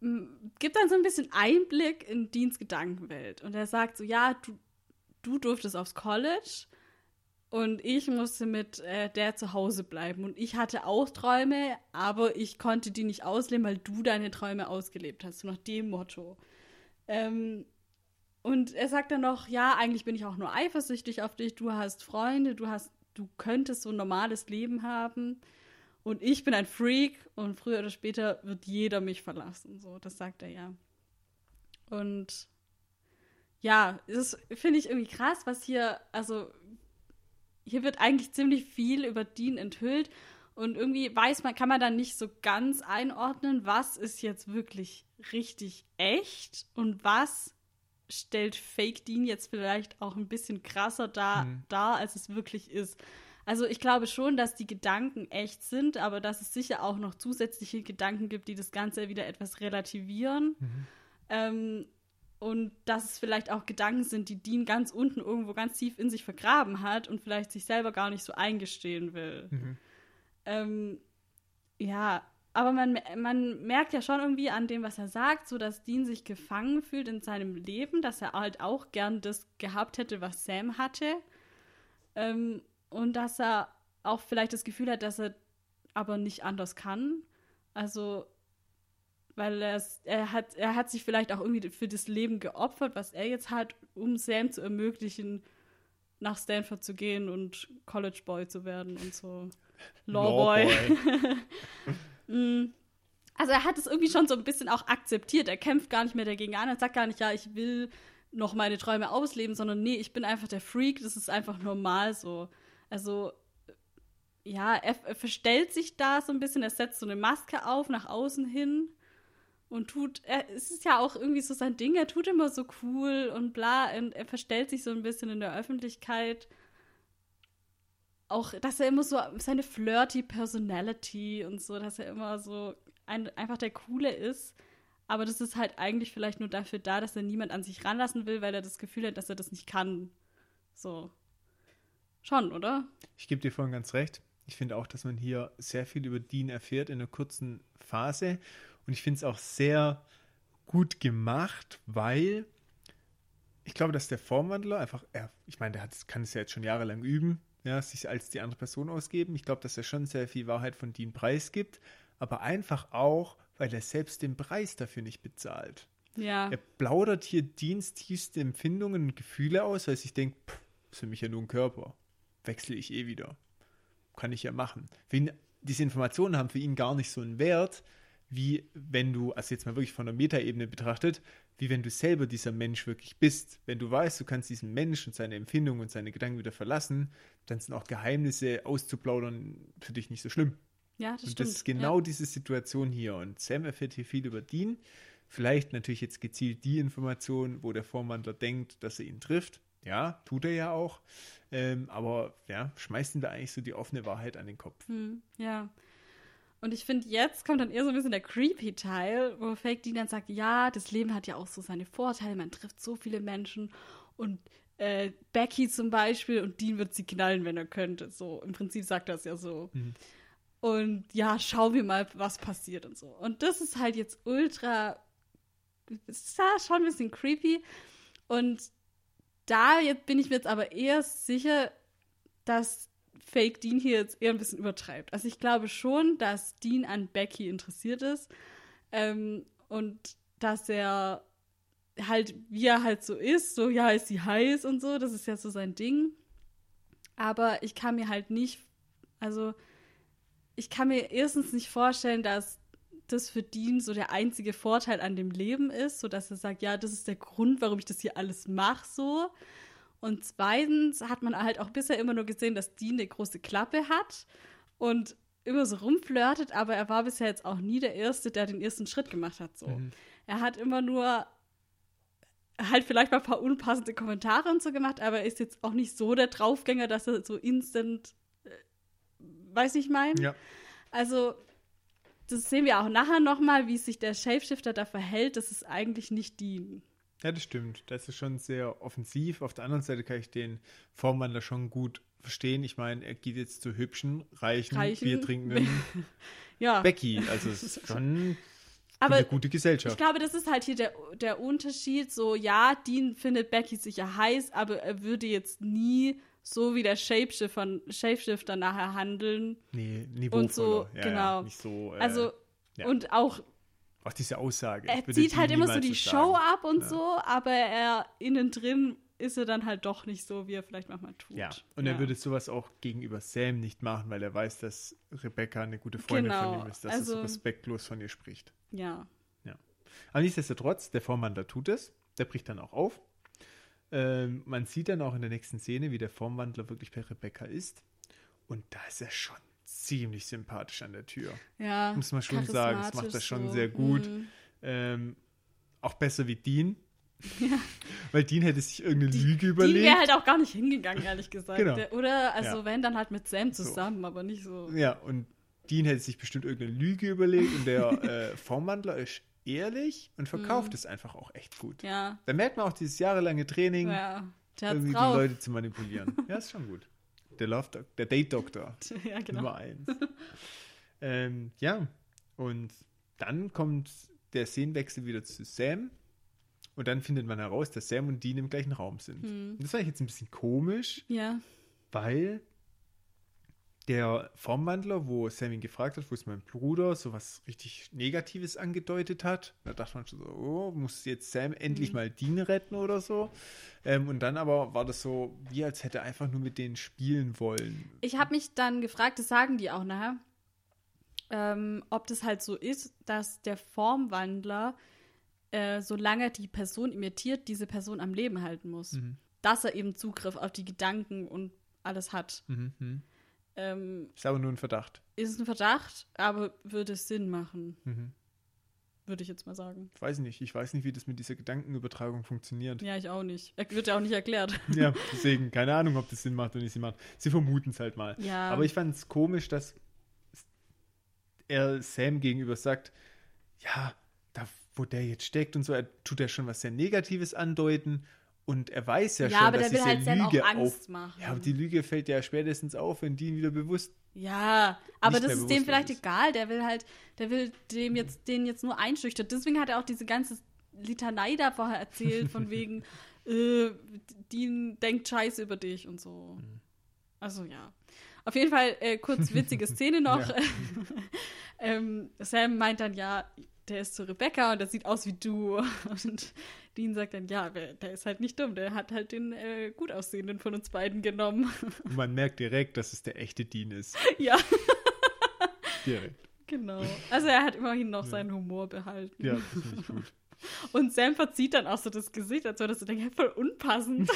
gibt dann so ein bisschen Einblick in Deans Gedankenwelt. Und er sagt so, ja, du, du durftest aufs College und ich musste mit äh, der zu Hause bleiben. Und ich hatte auch Träume, aber ich konnte die nicht ausleben, weil du deine Träume ausgelebt hast. So nach dem Motto. Ähm, und er sagt dann noch, ja, eigentlich bin ich auch nur eifersüchtig auf dich. Du hast Freunde, du hast, du könntest so ein normales Leben haben. Und ich bin ein Freak und früher oder später wird jeder mich verlassen. So, das sagt er ja. Und ja, das finde ich irgendwie krass, was hier, also hier wird eigentlich ziemlich viel über Dean enthüllt und irgendwie weiß man, kann man dann nicht so ganz einordnen, was ist jetzt wirklich richtig echt und was stellt Fake Dean jetzt vielleicht auch ein bisschen krasser da, Mhm. dar, als es wirklich ist. Also ich glaube schon, dass die Gedanken echt sind, aber dass es sicher auch noch zusätzliche Gedanken gibt, die das Ganze wieder etwas relativieren. Mhm. Ähm, und dass es vielleicht auch Gedanken sind, die Dean ganz unten irgendwo ganz tief in sich vergraben hat und vielleicht sich selber gar nicht so eingestehen will. Mhm. Ähm, ja, aber man, man merkt ja schon irgendwie an dem, was er sagt, so dass Dean sich gefangen fühlt in seinem Leben, dass er halt auch gern das gehabt hätte, was Sam hatte. Ähm, und dass er auch vielleicht das Gefühl hat, dass er aber nicht anders kann. Also, weil er, er, hat, er hat sich vielleicht auch irgendwie für das Leben geopfert, was er jetzt hat, um Sam zu ermöglichen, nach Stanford zu gehen und College Boy zu werden und so. Lawboy. Mm. Also er hat es irgendwie schon so ein bisschen auch akzeptiert. Er kämpft gar nicht mehr dagegen an. Er sagt gar nicht, ja, ich will noch meine Träume ausleben, sondern nee, ich bin einfach der Freak. Das ist einfach normal so. Also ja, er, er verstellt sich da so ein bisschen. Er setzt so eine Maske auf nach außen hin und tut, er, es ist ja auch irgendwie so sein Ding. Er tut immer so cool und bla. Und er verstellt sich so ein bisschen in der Öffentlichkeit auch, dass er immer so seine flirty Personality und so, dass er immer so ein, einfach der Coole ist. Aber das ist halt eigentlich vielleicht nur dafür da, dass er niemand an sich ranlassen will, weil er das Gefühl hat, dass er das nicht kann. So. Schon, oder? Ich gebe dir vorhin ganz recht. Ich finde auch, dass man hier sehr viel über Dean erfährt in einer kurzen Phase. Und ich finde es auch sehr gut gemacht, weil ich glaube, dass der Formwandler einfach, er, ich meine, der hat, kann es ja jetzt schon jahrelang üben, ja, sich als die andere Person ausgeben. Ich glaube, dass er schon sehr viel Wahrheit von Dean preisgibt, aber einfach auch, weil er selbst den Preis dafür nicht bezahlt. Ja. Er plaudert hier Deans tiefste Empfindungen und Gefühle aus, weil sich denkt, pff, ist für mich ja nur ein Körper. Wechsle ich eh wieder. Kann ich ja machen. Für ihn, diese Informationen haben für ihn gar nicht so einen Wert, wie wenn du, also jetzt mal wirklich von der Metaebene betrachtet, wie wenn du selber dieser Mensch wirklich bist. Wenn du weißt, du kannst diesen Mensch und seine Empfindungen und seine Gedanken wieder verlassen, dann sind auch Geheimnisse auszuplaudern für dich nicht so schlimm. Ja, das und stimmt. das ist genau ja. diese Situation hier. Und Sam erfährt hier viel über Dean. Vielleicht natürlich jetzt gezielt die Information, wo der Vormandler denkt, dass er ihn trifft. Ja, tut er ja auch. Ähm, aber ja, schmeißt ihm da eigentlich so die offene Wahrheit an den Kopf. Hm, ja. Und ich finde, jetzt kommt dann eher so ein bisschen der creepy Teil, wo Fake Dean dann sagt, ja, das Leben hat ja auch so seine Vorteile, man trifft so viele Menschen und äh, Becky zum Beispiel und Dean wird sie knallen, wenn er könnte. So, im Prinzip sagt er es ja so. Mhm. Und ja, schauen wir mal, was passiert und so. Und das ist halt jetzt ultra, ist ja schon ein bisschen creepy. Und da jetzt bin ich mir jetzt aber eher sicher, dass Fake Dean hier jetzt eher ein bisschen übertreibt. Also ich glaube schon, dass Dean an Becky interessiert ist ähm, und dass er halt, wie er halt so ist, so ja, ist sie heiß und so, das ist ja so sein Ding. Aber ich kann mir halt nicht, also ich kann mir erstens nicht vorstellen, dass das für Dean so der einzige Vorteil an dem Leben ist, so dass er sagt, ja, das ist der Grund, warum ich das hier alles mache, so. Und zweitens hat man halt auch bisher immer nur gesehen, dass Dean eine große Klappe hat und immer so rumflirtet, aber er war bisher jetzt auch nie der Erste, der den ersten Schritt gemacht hat. So. Mhm. Er hat immer nur halt vielleicht mal ein paar unpassende Kommentare und so gemacht, aber er ist jetzt auch nicht so der Draufgänger, dass er so instant, äh, weiß ich mein. Ja. Also das sehen wir auch nachher nochmal, wie sich der Shapeshifter da verhält. Das ist eigentlich nicht Dean. Ja, das stimmt. Das ist schon sehr offensiv. Auf der anderen Seite kann ich den Formwandler schon gut verstehen. Ich meine, er geht jetzt zu hübschen, reichen, Reichen. biertrinkenden Ja. Becky. Also es ist schon Aber eine gute Ich Gesellschaft. glaube, das ist halt hier der, der Unterschied. So, ja, Dean findet Becky sicher heiß, aber er würde jetzt nie so wie der Shapeshifter, Shapeshifter nachher handeln. Nee, Und niveauvoller. so, ja, genau. Ja, nicht so, äh, Also, ja. und auch, auch diese Aussage. er zieht halt immer so die so Show ab und Ja. so, aber er innen drin ist er dann halt doch nicht so, wie er vielleicht manchmal tut. Ja, und ja. er würde sowas auch gegenüber Sam nicht machen, weil er weiß, dass Rebecca eine gute Freundin Genau, von ihm ist, dass er so also- respektlos von ihr spricht. Ja. Aber nichtsdestotrotz, der Formwandler tut es. Der bricht dann auch auf. Ähm, man sieht dann auch in der nächsten Szene, wie der Formwandler wirklich bei Rebecca ist. Und da ist er schon ziemlich sympathisch an der Tür. Ja. Muss man schon sagen, das macht charismatisch schon so. sehr gut. Mhm. Ähm, auch besser wie Dean. Weil Dean hätte sich irgendeine Lüge Die überlegt. wäre halt auch gar nicht hingegangen, ehrlich gesagt. Genau. Der- Oder, also Ja. wenn, dann halt mit Sam zusammen, aber nicht so. Ja, und Dean hätte sich bestimmt irgendeine Lüge überlegt und der äh, Formwandler ist ehrlich und verkauft es einfach auch echt gut. Ja. Da merkt man auch dieses jahrelange Training, Ja. Irgendwie die drauf. Leute zu manipulieren. ja, ist schon gut. Der Love Doc der Date Doctor. ja, genau. Nummer eins. ähm, ja, und dann kommt der Szenenwechsel wieder zu Sam. Und dann findet man heraus, dass Sam und Dean im gleichen Raum sind. Hm. Das war jetzt ein bisschen komisch, Ja. weil der Formwandler, wo Sam ihn gefragt hat, wo ist mein Bruder, so was richtig Negatives angedeutet hat. Da dachte man schon so, oh, muss jetzt Sam endlich Mhm. mal Dean retten oder so. Ähm, und dann aber war das so, wie als hätte er einfach nur mit denen spielen wollen. Ich habe mich dann gefragt, das sagen die auch nachher, ähm, ob das halt so ist, dass der Formwandler, äh, solange die Person imitiert, diese Person am Leben halten muss. Mhm. Dass er eben Zugriff auf die Gedanken und alles hat. Mhm, mhm. Ähm, Ist aber nur ein Verdacht. ist ein Verdacht, aber würde es Sinn machen, Mhm. würde ich jetzt mal sagen. Weiß nicht. Ich weiß nicht, wie das mit dieser Gedankenübertragung funktioniert. Ja, ich auch nicht. Er wird ja auch nicht erklärt. Ja, deswegen, keine Ahnung, ob das Sinn macht oder nicht Sinn macht. Sie vermuten es halt mal. Ja. Aber ich fand es komisch, dass er Sam gegenüber sagt, ja, da wo der jetzt steckt und so, er tut ja schon was sehr Negatives andeuten und er weiß ja, Ja, schon, aber dass der will diese halt Sam auch Lüge Angst auf... machen. Ja, aber die Lüge fällt ja spätestens auf, wenn die ihn wieder bewusst... Ja, aber das ist dem vielleicht ist. egal. Der will halt, der will dem jetzt, den jetzt nur einschüchtern. Deswegen hat er auch diese ganze Litanei da vorher erzählt, von wegen, äh, die denkt Scheiße über dich und so. Mhm. Also ja. Auf jeden Fall äh, kurz witzige Szene noch. Ähm, Sam meint dann, ja, der ist zu Rebecca und der sieht aus wie du. Und Dean sagt dann, ja, der ist halt nicht dumm. Der hat halt den äh, gut aussehenden von uns beiden genommen. Und man merkt direkt, dass es der echte Dean ist. ja. Direkt. Genau. Also er hat immerhin noch seinen Humor behalten. Ja, das finde ich gut. Und Sam verzieht dann auch so das Gesicht, als würde er so denken, voll unpassend.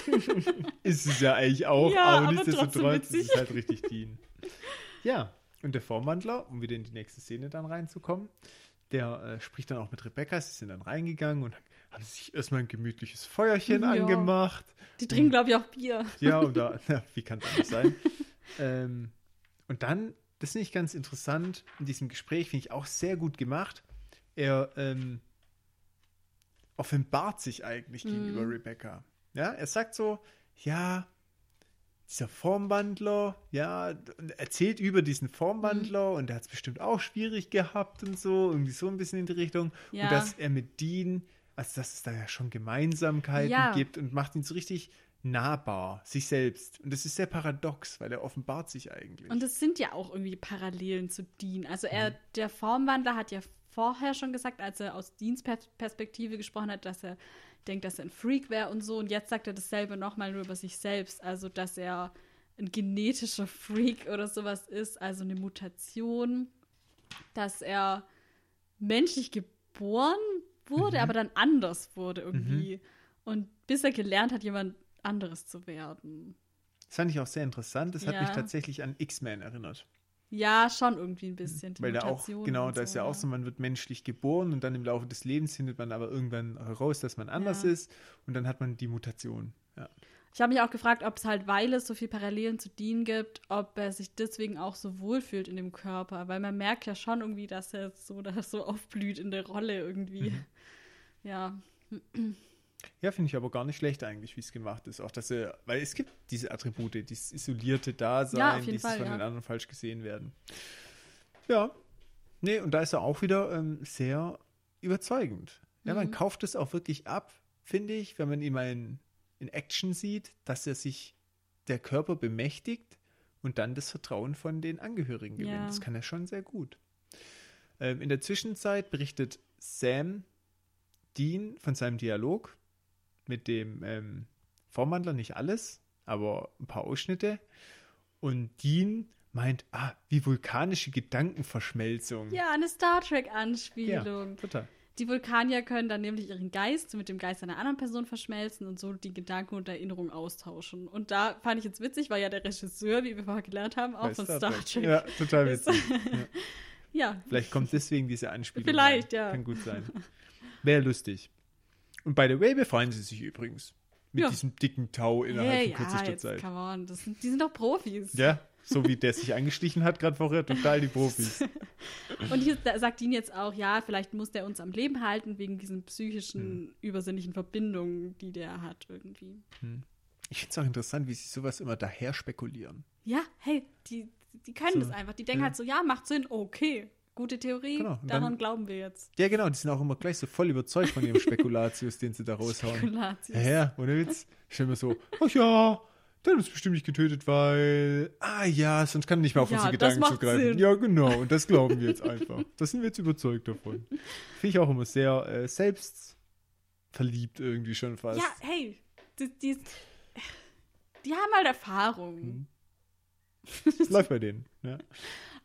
Ist es ja eigentlich auch, Ja, aber aber nichtsdestotrotz ist es halt richtig Dean. Ja, und der Formwandler, um wieder in die nächste Szene dann reinzukommen, der äh, spricht dann auch mit Rebecca. Sie sind dann reingegangen und haben sich erstmal ein gemütliches Feuerchen Ja. angemacht. Die trinken, glaube ich, auch Bier. Ja, und da, na, wie kann es anders sein? ähm, und dann, das finde ich ganz interessant, in diesem Gespräch finde ich auch sehr gut gemacht. Er ähm, offenbart sich eigentlich gegenüber Mhm. Rebecca. Ja, er sagt so, ja, dieser Formwandler, ja, erzählt über diesen Mhm. Formwandler und der hat es bestimmt auch schwierig gehabt und so, irgendwie so ein bisschen in die Richtung. Ja. Und dass er mit Dean, also dass es da ja schon Gemeinsamkeiten Ja. gibt und macht ihn so richtig nahbar, sich selbst. Und das ist sehr paradox, weil er offenbart sich eigentlich. Und es sind ja auch irgendwie Parallelen zu Dean. Also er, Mhm. der Formwandler hat ja vorher schon gesagt, als er aus Deans Per- Perspektive gesprochen hat, dass er denkt, dass er ein Freak wäre und so. Und jetzt sagt er dasselbe nochmal nur über sich selbst. Also, dass er ein genetischer Freak oder sowas ist, also eine Mutation. Dass er menschlich geboren wurde, Mhm. aber dann anders wurde irgendwie. Und bis er gelernt hat, jemand anderes zu werden. das fand ich auch sehr interessant. Das hat Ja. mich tatsächlich an X-Men erinnert. Ja, schon irgendwie ein bisschen. die Weil da auch, genau, da ist ja auch so, man wird menschlich geboren und dann im Laufe des Lebens findet man aber irgendwann heraus, dass man anders Ja. ist und dann hat man die Mutation. Ja. Ich habe mich auch gefragt, ob es halt, weil es so viel Parallelen zu Dean gibt, ob er sich deswegen auch so wohlfühlt in dem Körper. Weil man merkt ja schon irgendwie, dass er so, dass so aufblüht in der Rolle irgendwie. Mhm. Ja. Ja, finde ich aber gar nicht schlecht eigentlich, wie es gemacht ist. Auch dass er, weil es gibt diese Attribute, dieses isolierte Dasein, Ja, dieses Fall, von ja. den anderen falsch gesehen werden. Ja. Nee, und da ist er auch wieder ähm, sehr überzeugend. Ja, man Mhm. kauft es auch wirklich ab, finde ich, wenn man ihn mal in, in Action sieht, dass er sich der Körper bemächtigt und dann das Vertrauen von den Angehörigen gewinnt. Ja. Das kann er schon sehr gut. Ähm, in der Zwischenzeit berichtet Sam Dean von seinem Dialog mit dem ähm, Vormandler, nicht alles, aber ein paar Ausschnitte. Und Dean meint, ah, wie vulkanische Gedankenverschmelzung. Ja, eine Star Ja, Trek-Anspielung. total. Die Vulkanier können dann nämlich ihren Geist mit dem Geist einer anderen Person verschmelzen und so die Gedanken und Erinnerungen austauschen. Und da fand ich jetzt witzig, weil ja der Regisseur, wie wir vorher gelernt haben, auch Bei von Star, Trek. Ja, total witzig. Ja, Vielleicht kommt deswegen diese Anspielung. Vielleicht, rein. ja. Kann gut sein. Wäre lustig. Und by the way befreien sie sich übrigens. Mit Ja. diesem dicken Tau innerhalb hey, von ja, kürzester jetzt, Zeit. come on, das sind, die sind doch Profis. Ja, so wie der sich eingeschlichen hat gerade vorher, total die Profis. Und hier sagt ihn jetzt auch, ja, vielleicht muss der uns am Leben halten wegen diesen psychischen, übersinnlichen Verbindungen, die der hat irgendwie. Ich finde es auch interessant, wie sie sowas immer daher spekulieren. Ja, hey, die, die können So, das einfach. Die denken ja. halt so, ja, macht Sinn, okay. Gute Theorie, Genau, daran dann- glauben wir jetzt. Ja, genau, die sind auch immer gleich so voll überzeugt von ihrem Spekulatius, den sie da raushauen. Spekulatius. Ja, ja, ohne Witz. Ich stelle mir so, ach ja, der hat uns bestimmt nicht getötet, weil, ah ja, sonst kann er nicht mehr auf Ja, unsere das Gedanken zugreifen. Sinn. Ja, genau, und das glauben wir jetzt einfach. Da sind wir jetzt überzeugt davon. Finde ich auch immer sehr äh, selbstverliebt irgendwie schon fast. Ja, hey, die, die, die haben halt Erfahrung. Mhm. Läuft bei denen. Ja.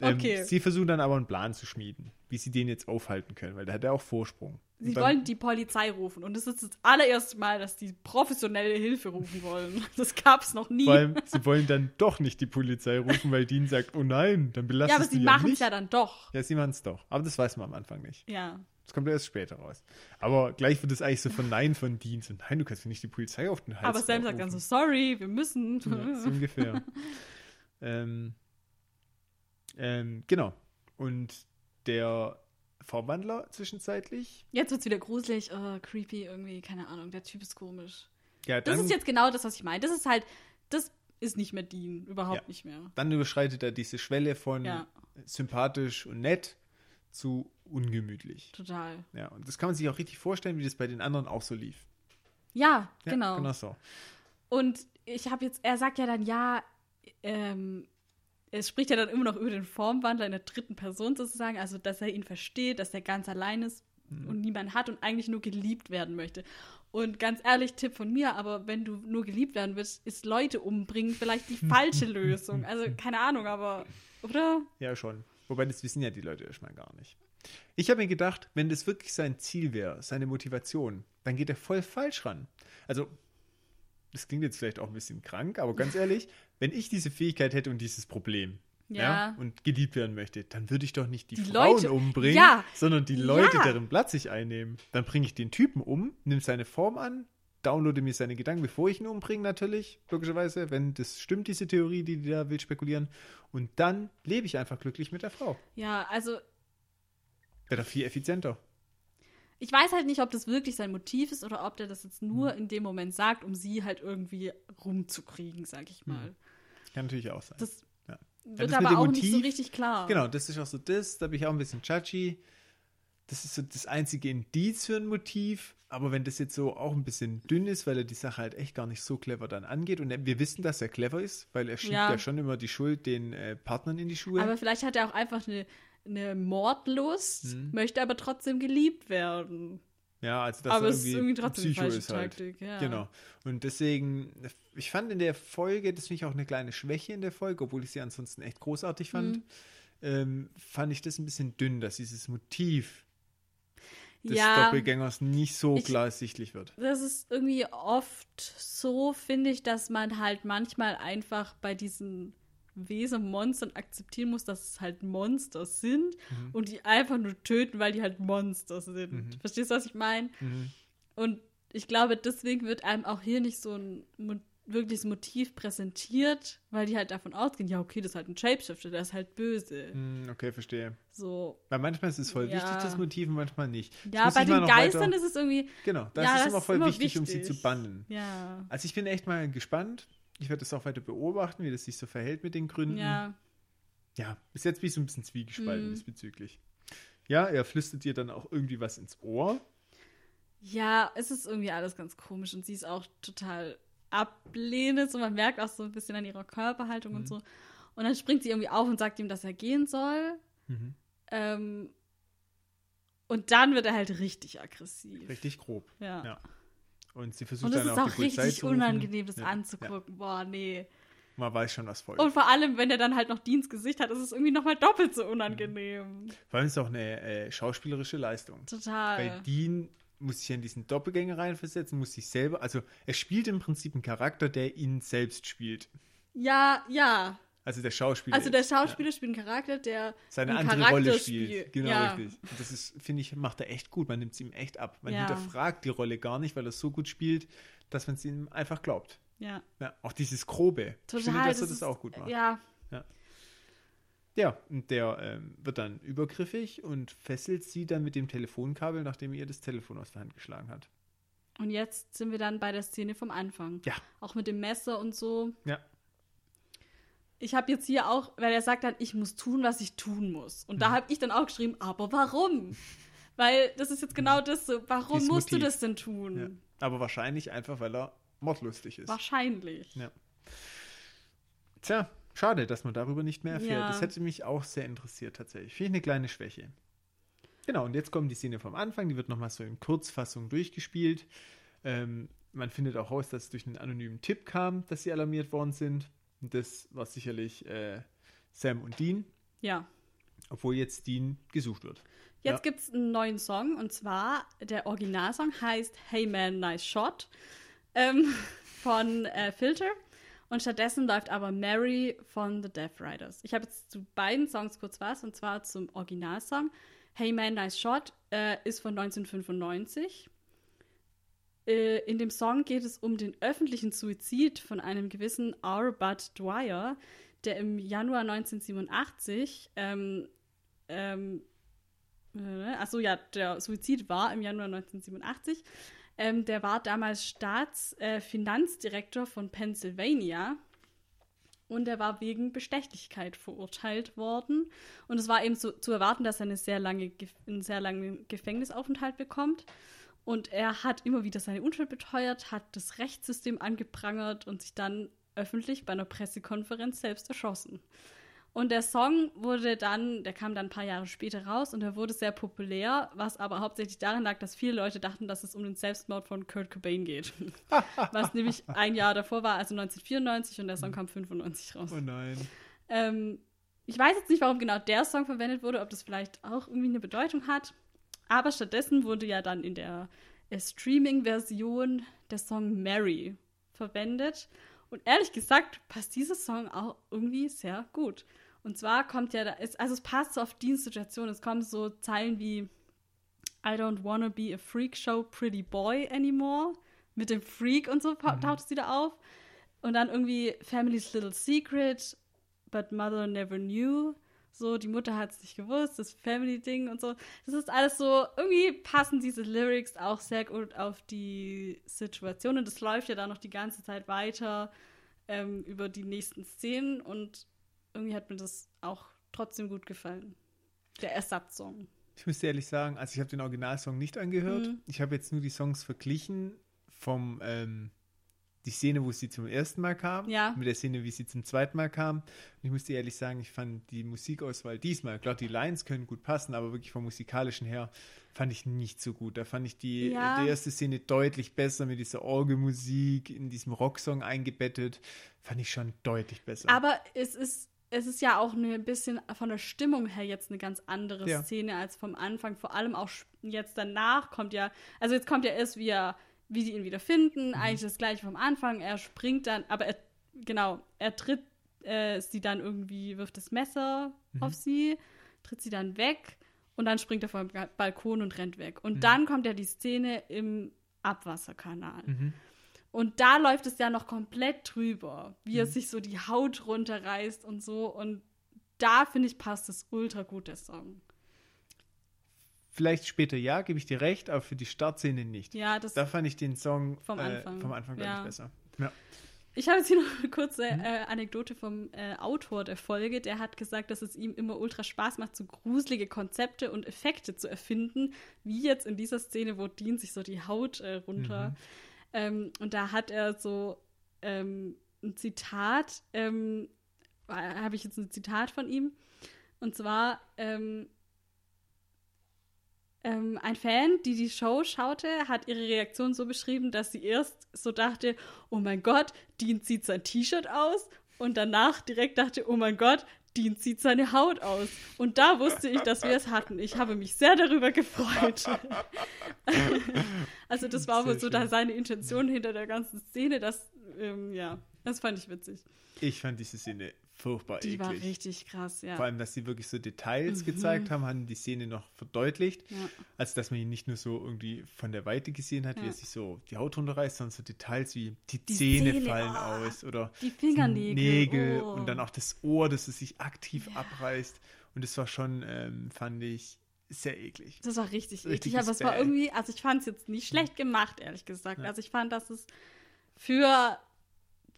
Okay. Ähm, sie versuchen dann aber einen Plan zu schmieden, wie sie den jetzt aufhalten können, weil da hat er auch Vorsprung. Sie dann- wollen die Polizei rufen. Und es ist das allererste Mal, dass die professionelle Hilfe rufen wollen. Das gab's noch nie. Vor allem, sie wollen dann doch nicht die Polizei rufen, weil Dean sagt, oh nein, dann belastest ja, aber sie ja machen es nicht. ja dann doch. Ja, sie machen es doch. Aber das weiß man am Anfang nicht. Ja. Das kommt erst später raus. Aber gleich wird es eigentlich so verneint von Dean. So, nein, du kannst mir nicht die Polizei auf den Hals Aber Sam sagt dann so, sorry, wir müssen. Ja, so ungefähr. ähm, ähm, genau. Und der Vorwandler zwischenzeitlich. Jetzt wird's wieder gruselig, oh, creepy, irgendwie, keine Ahnung, der Typ ist komisch. Ja, Das dann, ist jetzt genau das, was ich meine. Das ist halt, das ist nicht mehr Dean, überhaupt Ja. nicht mehr. dann überschreitet er diese Schwelle von Ja. sympathisch und nett zu ungemütlich. Total. Ja, und das kann man sich auch richtig vorstellen, wie das bei den anderen auch so lief. Ja, Ja, genau. Genau so. Und ich habe jetzt, er sagt ja dann, ja, ähm, es spricht ja dann immer noch über den Formwandler in der dritten Person sozusagen, also dass er ihn versteht, dass er ganz allein ist Mhm. und niemand hat und eigentlich nur geliebt werden möchte. Und ganz ehrlich, Tipp von mir, aber wenn du nur geliebt werden willst, ist Leute umbringen vielleicht die falsche Lösung. Also keine Ahnung, aber, oder? Ja, schon. Wobei das wissen ja die Leute erstmal gar nicht. Ich habe mir gedacht, wenn das wirklich sein Ziel wäre, seine Motivation, dann geht er voll falsch ran. Also, das klingt jetzt vielleicht auch ein bisschen krank, aber ganz ehrlich, wenn ich diese Fähigkeit hätte und dieses Problem, ja, Ja. und geliebt werden möchte, dann würde ich doch nicht die, Die Frauen Leute- umbringen, Ja. sondern die Leute, Ja. deren Platz ich einnehme. Dann bringe ich den Typen um, nimm seine Form an, downloade mir seine Gedanken, bevor ich ihn umbringe, natürlich, logischerweise, wenn das stimmt, diese Theorie, die die da will spekulieren. Und dann lebe ich einfach glücklich mit der Frau. Ja, also Wäre doch viel effizienter. Ich weiß halt nicht, ob das wirklich sein Motiv ist oder ob der das jetzt nur Hm. in dem Moment sagt, um sie halt irgendwie rumzukriegen, sag ich mal. Kann natürlich auch sein. Das Ja. wird das mit aber auch nicht so Motiv- richtig klar. Genau, das ist auch so das, da bin ich auch ein bisschen judgy. Das ist so das einzige Indiz für ein Motiv. Aber wenn das jetzt so auch ein bisschen dünn ist, weil er die Sache halt echt gar nicht so clever dann angeht und wir wissen, dass er clever ist, weil er schiebt ja, Ja. schon immer die Schuld den äh, Partnern in die Schuhe. Aber vielleicht hat er auch einfach eine, eine Mordlust, Hm. möchte aber trotzdem geliebt werden. ja, also dass aber er es ist irgendwie irgendwie trotzdem die Psycho falsche ist halt. Taktik. Ja. Genau. Und deswegen, ich fand in der Folge, das finde ich auch eine kleine Schwäche in der Folge, obwohl ich sie ansonsten echt großartig fand, Mhm. ähm, fand ich das ein bisschen dünn, dass dieses Motiv des Ja, Doppelgängers nicht so Ich- klar ersichtlich wird. das ist irgendwie oft so, finde ich, dass man halt manchmal einfach bei diesen Wesen, Monstern akzeptieren muss, dass es halt Monster sind Mhm. und die einfach nur töten, weil die halt Monster sind. Mhm. Verstehst du, was ich meine? Mhm. Und ich glaube, deswegen wird einem auch hier nicht so ein, wirkliches Motiv präsentiert, weil die halt davon ausgehen, ja, okay, das ist halt ein Shapeshifter, der ist halt böse. Hm, okay, verstehe. So. Weil manchmal ist es voll Ja. wichtig, das Motiv, und manchmal nicht. Ja, bei den Geistern weiter- ist es irgendwie, Genau, das Ja, ist das immer ist voll immer wichtig, um sie wichtig. zu bannen. ja, Also ich bin echt mal gespannt. Ich werde das auch weiter beobachten, wie das sich so verhält mit den Gründen. ja, Ja, bis jetzt bin ich so ein bisschen zwiegespalten Mhm. diesbezüglich. Ja, er flüstert ihr dann auch irgendwie was ins Ohr. ja, es ist irgendwie alles ganz komisch und sie ist auch total ablehnend und man merkt auch so ein bisschen an ihrer Körperhaltung Mhm. und so. Und dann springt sie irgendwie auf und sagt ihm, dass er gehen soll. Mhm. Ähm, und dann wird er halt richtig aggressiv. Richtig grob. Ja. Ja. Und sie versucht Und es dann ist auch, auch die Polizei richtig zu rufen. unangenehm, das Ja, anzugucken. Boah, nee. Ja. Man weiß schon, was folgt. Und vor allem, wenn er dann halt noch Dienstgesicht hat, ist es irgendwie nochmal doppelt so unangenehm. Vor allem ist es auch eine äh, schauspielerische Leistung. Total. Weil Dean muss sich ja in diesen Doppelgänger reinversetzen, muss sich selber, also er spielt im Prinzip einen Charakter, der ihn selbst spielt. Ja, ja. Also der Schauspieler. Also der Schauspieler spielt einen Charakter, der ja, seine andere Charakter Rolle spielt. Genau, Ja. richtig. Und das ist, finde ich, macht er echt gut. Man nimmt es ihm echt ab. Man Ja. hinterfragt die Rolle gar nicht, weil er so gut spielt, dass man es ihm einfach glaubt. Ja, Ja, auch dieses Grobe. total. Ich finde, dass er das das ist- auch gut macht. Ja, Ja, und der ähm, wird dann übergriffig und fesselt sie dann mit dem Telefonkabel, nachdem er ihr das Telefon aus der Hand geschlagen hat. und jetzt sind wir dann bei der Szene vom Anfang. Ja. Auch mit dem Messer und so. Ja. Ich habe jetzt hier auch, weil er sagt dann, ich muss tun, was ich tun muss. Und da Mhm. habe ich dann auch geschrieben, aber warum? Weil das ist jetzt genau das so, warum Mhm. Dieses musst du Motiv. das denn tun? Ja. Aber wahrscheinlich einfach, weil er mordlustig ist. Wahrscheinlich. Ja. Tja, schade, dass man darüber nicht mehr erfährt. Ja. Das hätte mich auch sehr interessiert tatsächlich. Finde ich eine kleine Schwäche. Genau, und jetzt kommt die Szene vom Anfang, die wird nochmal so in Kurzfassung durchgespielt. Ähm, man findet auch raus, dass es durch einen anonymen Tipp kam, dass sie alarmiert worden sind. Und das war sicherlich äh, Sam und Dean, Ja. obwohl jetzt Dean gesucht wird. Jetzt Ja. gibt es einen neuen Song und zwar der Originalsong heißt Hey Man, Nice Shot ähm, von äh, Filter und stattdessen läuft aber Mary von The Death Riders. Ich habe jetzt zu beiden Songs kurz was und zwar zum Originalsong. Hey Man, Nice Shot äh, ist von 1995. Äh, in dem Song geht es um den öffentlichen Suizid von einem gewissen R. Bud Dwyer, der im Januar 1987 ähm, ähm, äh, Achso, ja, der Suizid war im Januar 1987. Ähm, der war damals Staatsfinanzdirektor äh, von Pennsylvania und er war wegen Bestechlichkeit verurteilt worden. Und es war eben so, zu erwarten, dass er eine sehr lange, einen sehr langen Gefängnisaufenthalt bekommt. Und er hat immer wieder seine Unschuld beteuert, hat das Rechtssystem angeprangert und sich dann öffentlich bei einer Pressekonferenz selbst erschossen. Und der Song wurde dann, der kam dann ein paar Jahre später raus und er wurde sehr populär, was aber hauptsächlich daran lag, dass viele Leute dachten, dass es um den Selbstmord von Kurt Cobain geht. was nämlich ein Jahr davor war, also 1994 und der Song kam 95 raus. Oh nein. Ähm, ich weiß jetzt nicht, warum genau der Song verwendet wurde, ob das vielleicht auch irgendwie eine Bedeutung hat. Aber stattdessen wurde ja dann in der äh, Streaming-Version der Song Mary verwendet. Und ehrlich gesagt passt dieser Song auch irgendwie sehr gut. Und zwar kommt ja da, ist, also es passt so auf die Situation, es kommen so Zeilen wie I don't wanna be a freak show pretty boy anymore. Mit dem Freak und so pa- taucht es wieder auf. Und dann irgendwie Family's Little Secret, but Mother never knew. So, die Mutter hat es nicht gewusst, das Family-Ding und so. Das ist alles so, irgendwie passen diese Lyrics auch sehr gut auf die Situation. Und das läuft ja dann noch die ganze Zeit weiter ähm, über die nächsten Szenen. Und irgendwie hat mir das auch trotzdem gut gefallen. Der Ersatzsong. Ich muss dir ehrlich sagen, also ich habe den Originalsong nicht angehört. Mhm. Ich habe jetzt nur die Songs verglichen vom ähm, die Szene, wo sie zum ersten Mal kam, Ja. mit der Szene, wie sie zum zweiten Mal kam. Und ich muss dir ehrlich sagen, ich fand die Musikauswahl diesmal, klar, die Lines können gut passen, aber wirklich vom musikalischen her fand ich nicht so gut. Da fand ich die, Ja. die erste Szene deutlich besser mit dieser Orgelmusik in diesem Rocksong eingebettet. Fand ich schon deutlich besser. Aber es ist, es ist ja auch ein bisschen von der Stimmung her jetzt eine ganz andere Ja. Szene als vom Anfang. Vor allem auch jetzt danach kommt ja, also jetzt kommt ja erst, wie, er, wie die ihn wieder finden. Mhm. Eigentlich das gleiche vom Anfang. Er springt dann, aber er, genau, er tritt äh, sie dann irgendwie, wirft das Messer Mhm. auf sie, tritt sie dann weg und dann springt er vom Balkon und rennt weg. Und Mhm. dann kommt ja die Szene im Abwasserkanal. mhm. Und da läuft es ja noch komplett drüber, wie Mhm. er sich so die Haut runterreißt und so. Und da finde ich, passt es ultra gut, der Song. Vielleicht später ja, gebe ich dir recht, aber für die Startszene nicht. Ja, das. Da fand ich den Song Vom Anfang. Äh, vom Anfang Ja. ich, besser. Ja. Ich habe jetzt hier noch eine kurze Mhm. äh, Anekdote vom äh, Autor der Folge. Der hat gesagt, dass es ihm immer ultra Spaß macht, so gruselige Konzepte und Effekte zu erfinden, wie jetzt in dieser Szene, wo Dean sich so die Haut äh, runter. Mhm. Ähm, und da hat er so ähm, ein Zitat, ähm, habe ich jetzt ein Zitat von ihm. Und zwar, ähm, ähm, ein Fan, die die Show schaute, hat ihre Reaktion so beschrieben, dass sie erst so dachte, oh mein Gott, Dean zieht sein T-Shirt aus und danach direkt dachte, oh mein Gott, Dean zieht seine Haut aus. Und da wusste ich, dass wir es hatten. Ich habe mich sehr darüber gefreut. also das war wohl so da seine Intention hinter der ganzen Szene, dass, ähm, ja, das fand ich witzig. Ich fand diese Szene furchtbar Die eklig. war richtig krass, ja. Vor allem, dass sie wirklich so Details gezeigt haben, haben die Szene noch verdeutlicht. Ja. Also, dass man ihn nicht nur so irgendwie von der Weite gesehen hat, wie Ja. er sich so die Haut runterreißt, sondern so Details wie die, Die Zähne Zähne, fallen oh. aus oder Die Fingernägel. Nägel oh. und dann auch das Ohr, das es sich aktiv abreißt. Und das war schon, ähm, fand ich, sehr eklig. Das war richtig, Richtig eklig, aber es war irgendwie, also ich fand es jetzt nicht schlecht gemacht, ehrlich gesagt. Ja. Also ich fand, dass es für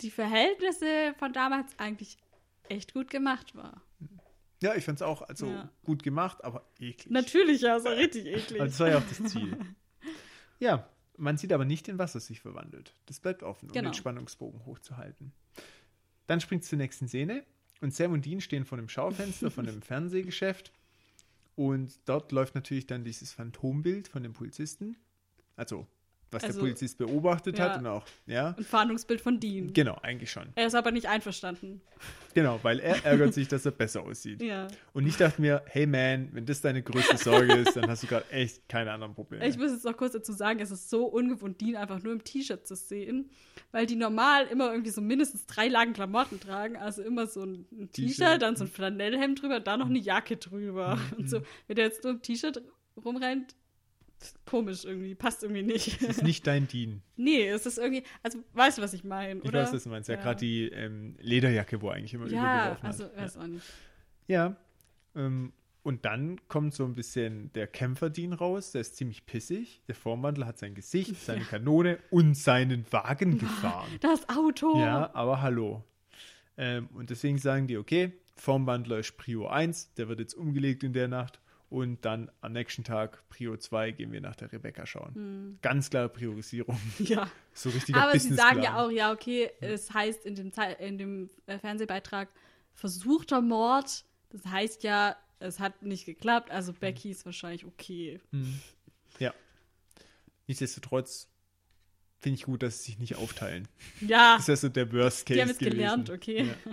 die Verhältnisse von damals eigentlich echt gut gemacht war. Ja, ich fand es auch also Ja. gut gemacht, aber eklig. Natürlich, ja, es war richtig eklig. Aber das war ja auch das Ziel. ja, man sieht aber nicht, in was es sich verwandelt. Das bleibt offen, um Genau. den Spannungsbogen hochzuhalten. Dann springt es zur nächsten Szene und Sam und Dean stehen vor einem Schaufenster von einem Fernsehgeschäft und dort läuft natürlich dann dieses Phantombild von dem Polizisten. Also, was Also, der Polizist beobachtet ja. hat und auch, ja. Ein Fahndungsbild von Dean. Genau, eigentlich schon. Er ist aber nicht einverstanden. Genau, weil er ärgert sich, dass er besser aussieht. Ja. Und ich dachte mir, hey man, wenn das deine größte Sorge ist, dann hast du gerade echt keine anderen Probleme. Ich muss jetzt noch kurz dazu sagen, es ist so ungewohnt, Dean einfach nur im T-Shirt zu sehen, weil die normal immer irgendwie so mindestens drei Lagen Klamotten tragen. Also immer so ein T-Shirt. Dann so ein Flanellhemd drüber, dann noch eine Jacke drüber. Und so, wenn der jetzt nur im T-Shirt rumrennt, komisch irgendwie, passt irgendwie nicht. Das ist nicht dein Dean. nee, es ist irgendwie, also weißt du, was ich meine, Ich oder? weiß, was du meinst. Ja, Ja. gerade die ähm, Lederjacke, wo eigentlich immer Ja, übergeworfen also hat. weiß auch nicht. Ja. Ähm, und dann kommt so ein bisschen der Kämpfer-Dean raus. Der ist ziemlich pissig. Der Formwandler hat sein Gesicht, seine Kanone und seinen Wagen gefahren. Das Auto. Ja, aber hallo. Ähm, und deswegen sagen die, okay, Formwandler ist Prio 1, der wird jetzt umgelegt in der Nacht. Und dann am nächsten Tag, Prio 2, gehen wir nach der Rebecca schauen. Ganz klare Priorisierung. ja. So richtiger Aber sie sagen ja auch, ja, okay, es heißt in dem, in dem äh, Fernsehbeitrag versuchter Mord. Das heißt ja, es hat nicht geklappt, also Becky ist wahrscheinlich okay. Ja. Nichtsdestotrotz finde ich gut, dass sie sich nicht aufteilen. Ja, Das ist ja so der Worst Case. die haben es gewesen. gelernt, okay. Ja.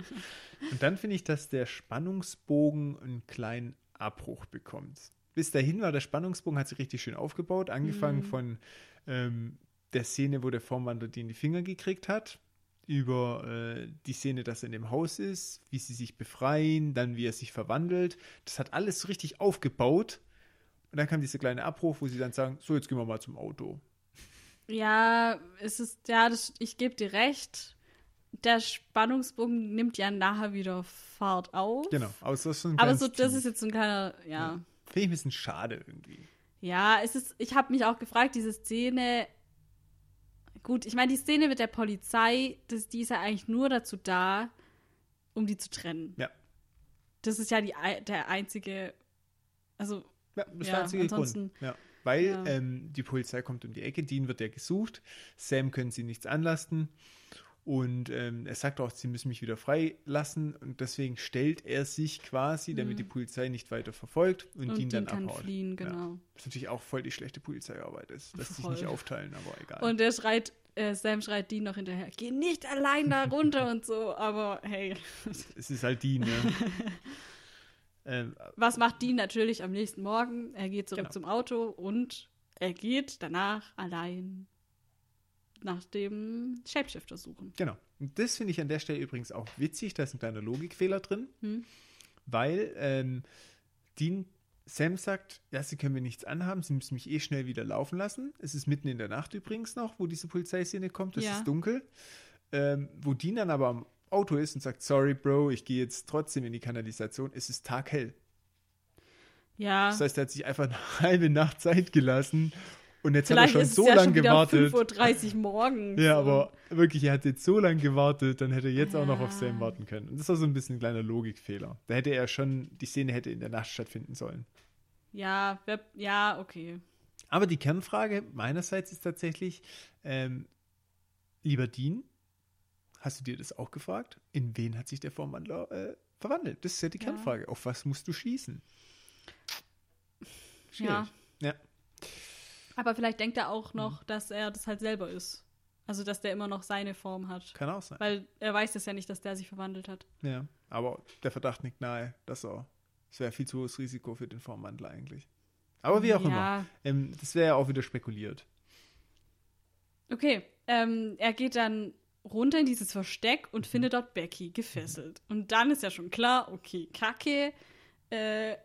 Und dann finde ich, dass der Spannungsbogen einen kleinen Abbruch bekommt. Bis dahin war der Spannungsbogen, hat sich richtig schön aufgebaut, angefangen Mhm. von ähm, der Szene, wo der Formwandler die in die Finger gekriegt hat, über äh, die Szene, dass er in dem Haus ist, wie sie sich befreien, dann wie er sich verwandelt. Das hat alles so richtig aufgebaut. Und dann kam dieser kleine Abbruch, wo sie dann sagen, so, jetzt gehen wir mal zum Auto. Ja, es ist, ja, das, ich gebe dir recht. Der Spannungsbogen nimmt ja nachher wieder Fahrt auf. Genau, außer so ein Aber so, das ist jetzt so ein kleiner, ja. Finde ich ein bisschen schade irgendwie. Ja, es ist, ich habe mich auch gefragt, diese Szene, gut, ich meine, die Szene mit der Polizei, das, die ist ja eigentlich nur dazu da, um die zu trennen. Ja. Das ist ja die, der einzige, also, Ja, das ist Ja, einzige ansonsten- Grund. Ja. Weil Ja. ähm, die Polizei kommt um die Ecke, Dean wird ja gesucht, Sam können sie nichts anlasten und ähm, er sagt auch, sie müssen mich wieder freilassen und deswegen stellt er sich quasi, damit die Polizei nicht weiter verfolgt und, Mhm. und Dean dann kann abhaut. fliehen, Ja. genau. Was natürlich auch voll die schlechte Polizeiarbeit ist, dass sie sich nicht aufteilen, aber egal. Und der schreit, äh, Sam schreit Dean noch hinterher, geh nicht allein da runter und so, aber hey. es ist halt Dean, ne? ähm, Was macht Dean natürlich am nächsten Morgen? Er geht zurück Genau. zum Auto und er geht danach allein nach dem Shapeshifter suchen. Genau. Und das finde ich an der Stelle übrigens auch witzig. Da ist ein kleiner Logikfehler drin, Hm. weil ähm, Dean Sam sagt, ja, sie können mir nichts anhaben, sie müssen mich eh schnell wieder laufen lassen. Es ist mitten in der Nacht übrigens noch, wo diese Polizeiszene kommt, es Ja. ist dunkel. Ähm, wo Dean dann aber am Auto ist und sagt, sorry, Bro, ich gehe jetzt trotzdem in die Kanalisation. Es ist taghell. Ja. Das heißt, er hat sich einfach eine halbe Nacht Zeit gelassen und jetzt Vielleicht hat er schon so ja lange gewartet. 5.30 Uhr morgens. Ja, aber wirklich, er hat jetzt so lange gewartet, dann hätte er jetzt auch noch auf Ja. Sam warten können. Und das war so ein bisschen ein kleiner Logikfehler. Da hätte er schon, die Szene hätte in der Nacht stattfinden sollen. Ja, wer, ja, okay. Aber die Kernfrage meinerseits ist tatsächlich, ähm, lieber Dean, hast du dir das auch gefragt? In wen hat sich der Vorwandler äh, verwandelt? Das ist ja die Ja. Kernfrage. Auf was musst du schließen? Ja. Ja. Aber vielleicht denkt er auch noch, dass er das halt selber ist. Also, dass der immer noch seine Form hat. Kann auch sein. Weil er weiß das ja nicht, dass der sich verwandelt hat. Ja, aber der Verdacht liegt nahe, dass er, es wäre viel zu hohes Risiko für den Vorwandler eigentlich. Aber wie auch immer. ja. Ähm, das wäre ja auch wieder spekuliert. Okay, ähm, er geht dann runter in dieses Versteck und findet dort Becky gefesselt. Und dann ist ja schon klar, okay, Kacke. Äh,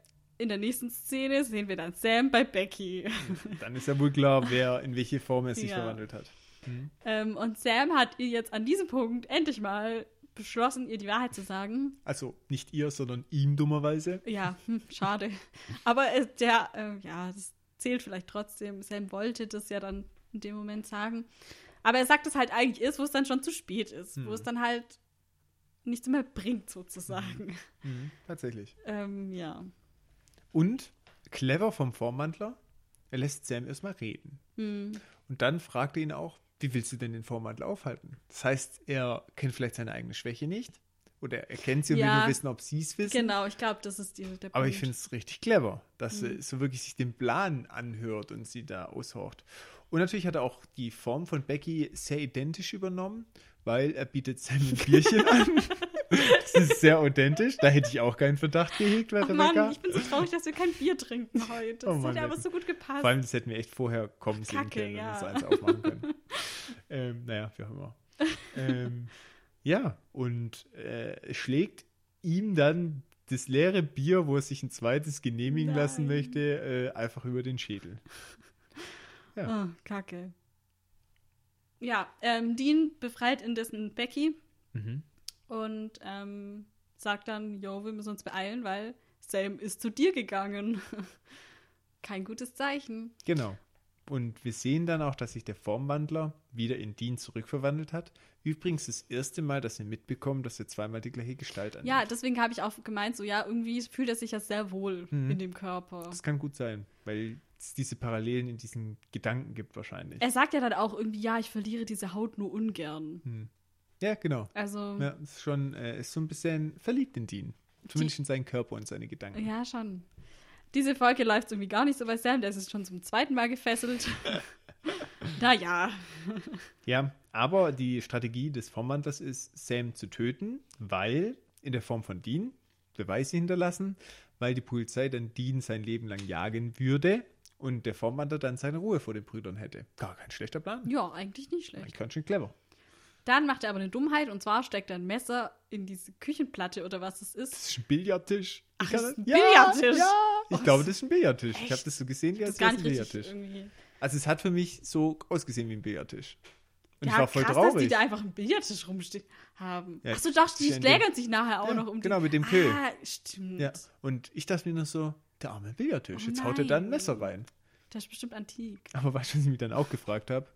in der nächsten Szene sehen wir dann Sam bei Becky. Dann ist ja wohl klar, wer in welche Form er sich Ja. verwandelt hat. ähm, und Sam hat ihr jetzt an diesem Punkt endlich mal beschlossen, ihr die Wahrheit zu sagen. Also nicht ihr, sondern ihm dummerweise. Ja, hm, schade. Aber äh, der, äh, ja, das zählt vielleicht trotzdem. Sam wollte das ja dann in dem Moment sagen. Aber er sagt es halt eigentlich erst, wo es dann schon zu spät ist. Wo es dann halt nichts mehr bringt, sozusagen. Mhm, tatsächlich. Ähm, ja. Und clever vom Vormantler, er lässt Sam erstmal reden. Hm. Und dann fragt er ihn auch, wie willst du denn den Vormantler aufhalten? Das heißt, er kennt vielleicht seine eigene Schwäche nicht. Oder er kennt sie und will Ja. nur wissen, ob sie es wissen. Genau, ich glaube, das ist die, der Aber Punkt. ich finde es richtig clever, dass Mhm. er so wirklich sich den Plan anhört und sie da aushaucht. Und natürlich hat er auch die Form von Becky sehr identisch übernommen, weil er bietet Sam ein Bierchen an. Das ist sehr authentisch. Da hätte ich auch keinen Verdacht gehegt Ach Rebecca. Mann, ich bin so traurig, dass wir kein Bier trinken heute. Das Oh Mann, hat aber so gut gepasst. Vor allem, das hätten wir echt vorher kommen sehen Kacke, können ja. und das eins aufmachen können. ähm, naja, wie auch immer. ähm, ja, und äh, schlägt ihm dann das leere Bier, wo er sich ein zweites genehmigen lassen Nein. möchte, äh, einfach über den Schädel. Oh, kacke. Ja, ähm, Dean befreit indessen Becky Mhm. Und ähm, sagt dann, jo, wir müssen uns beeilen, weil Sam ist zu dir gegangen. Kein gutes Zeichen. Genau. Und wir sehen dann auch, dass sich der Formwandler wieder in Dean zurückverwandelt hat. Übrigens das erste Mal, dass wir mitbekommen, dass er zweimal die gleiche Gestalt annimmt. Ja, deswegen habe ich auch gemeint, so ja, irgendwie fühlt er sich ja sehr wohl Mhm. in dem Körper. Das kann gut sein, weil es diese Parallelen in diesen Gedanken gibt wahrscheinlich. Er sagt ja dann auch irgendwie, ja, ich verliere diese Haut nur ungern. Ja, genau. Also, Ja, ist schon, äh, ist so ein bisschen verliebt in Dean. Zumindest in seinen Körper und seine Gedanken. ja, schon. Diese Folge läuft irgendwie gar nicht so bei Sam, der ist schon zum zweiten Mal gefesselt. naja. Ja, aber die Strategie des Formwandlers ist, Sam zu töten, weil in der Form von Dean Beweise hinterlassen, weil die Polizei dann Dean sein Leben lang jagen würde und der Formwandler dann seine Ruhe vor den Brüdern hätte. Gar kein schlechter Plan. Ja, eigentlich nicht schlecht. Ganz schön clever. Dann macht er aber eine Dummheit und zwar steckt er ein Messer in diese Küchenplatte oder was es ist. Das ist ein Billardtisch. Ach, Ich das ist ein ja, Billardtisch? Ja, ich Oh, glaube, das- ist ein Billardtisch. Ich Echt? habe das so gesehen, wie Das als ist gar wäre ein Billardtisch. irgendwie. Also es hat für mich so ausgesehen wie ein Billardtisch. Und ja, ich war voll krass, dass die traurig. da einfach einen Billardtisch rumstehen haben. Ja, Achso, doch, die schlägern sich nachher auch Ja, noch um genau, die... mit dem Kill. Ah, stimmt. Ja, und ich dachte mir nur so, der arme Billardtisch, Oh jetzt haut er da ein nein. Messer rein. Das ist bestimmt antik. Aber weißt du, was ich mich dann auch gefragt habe?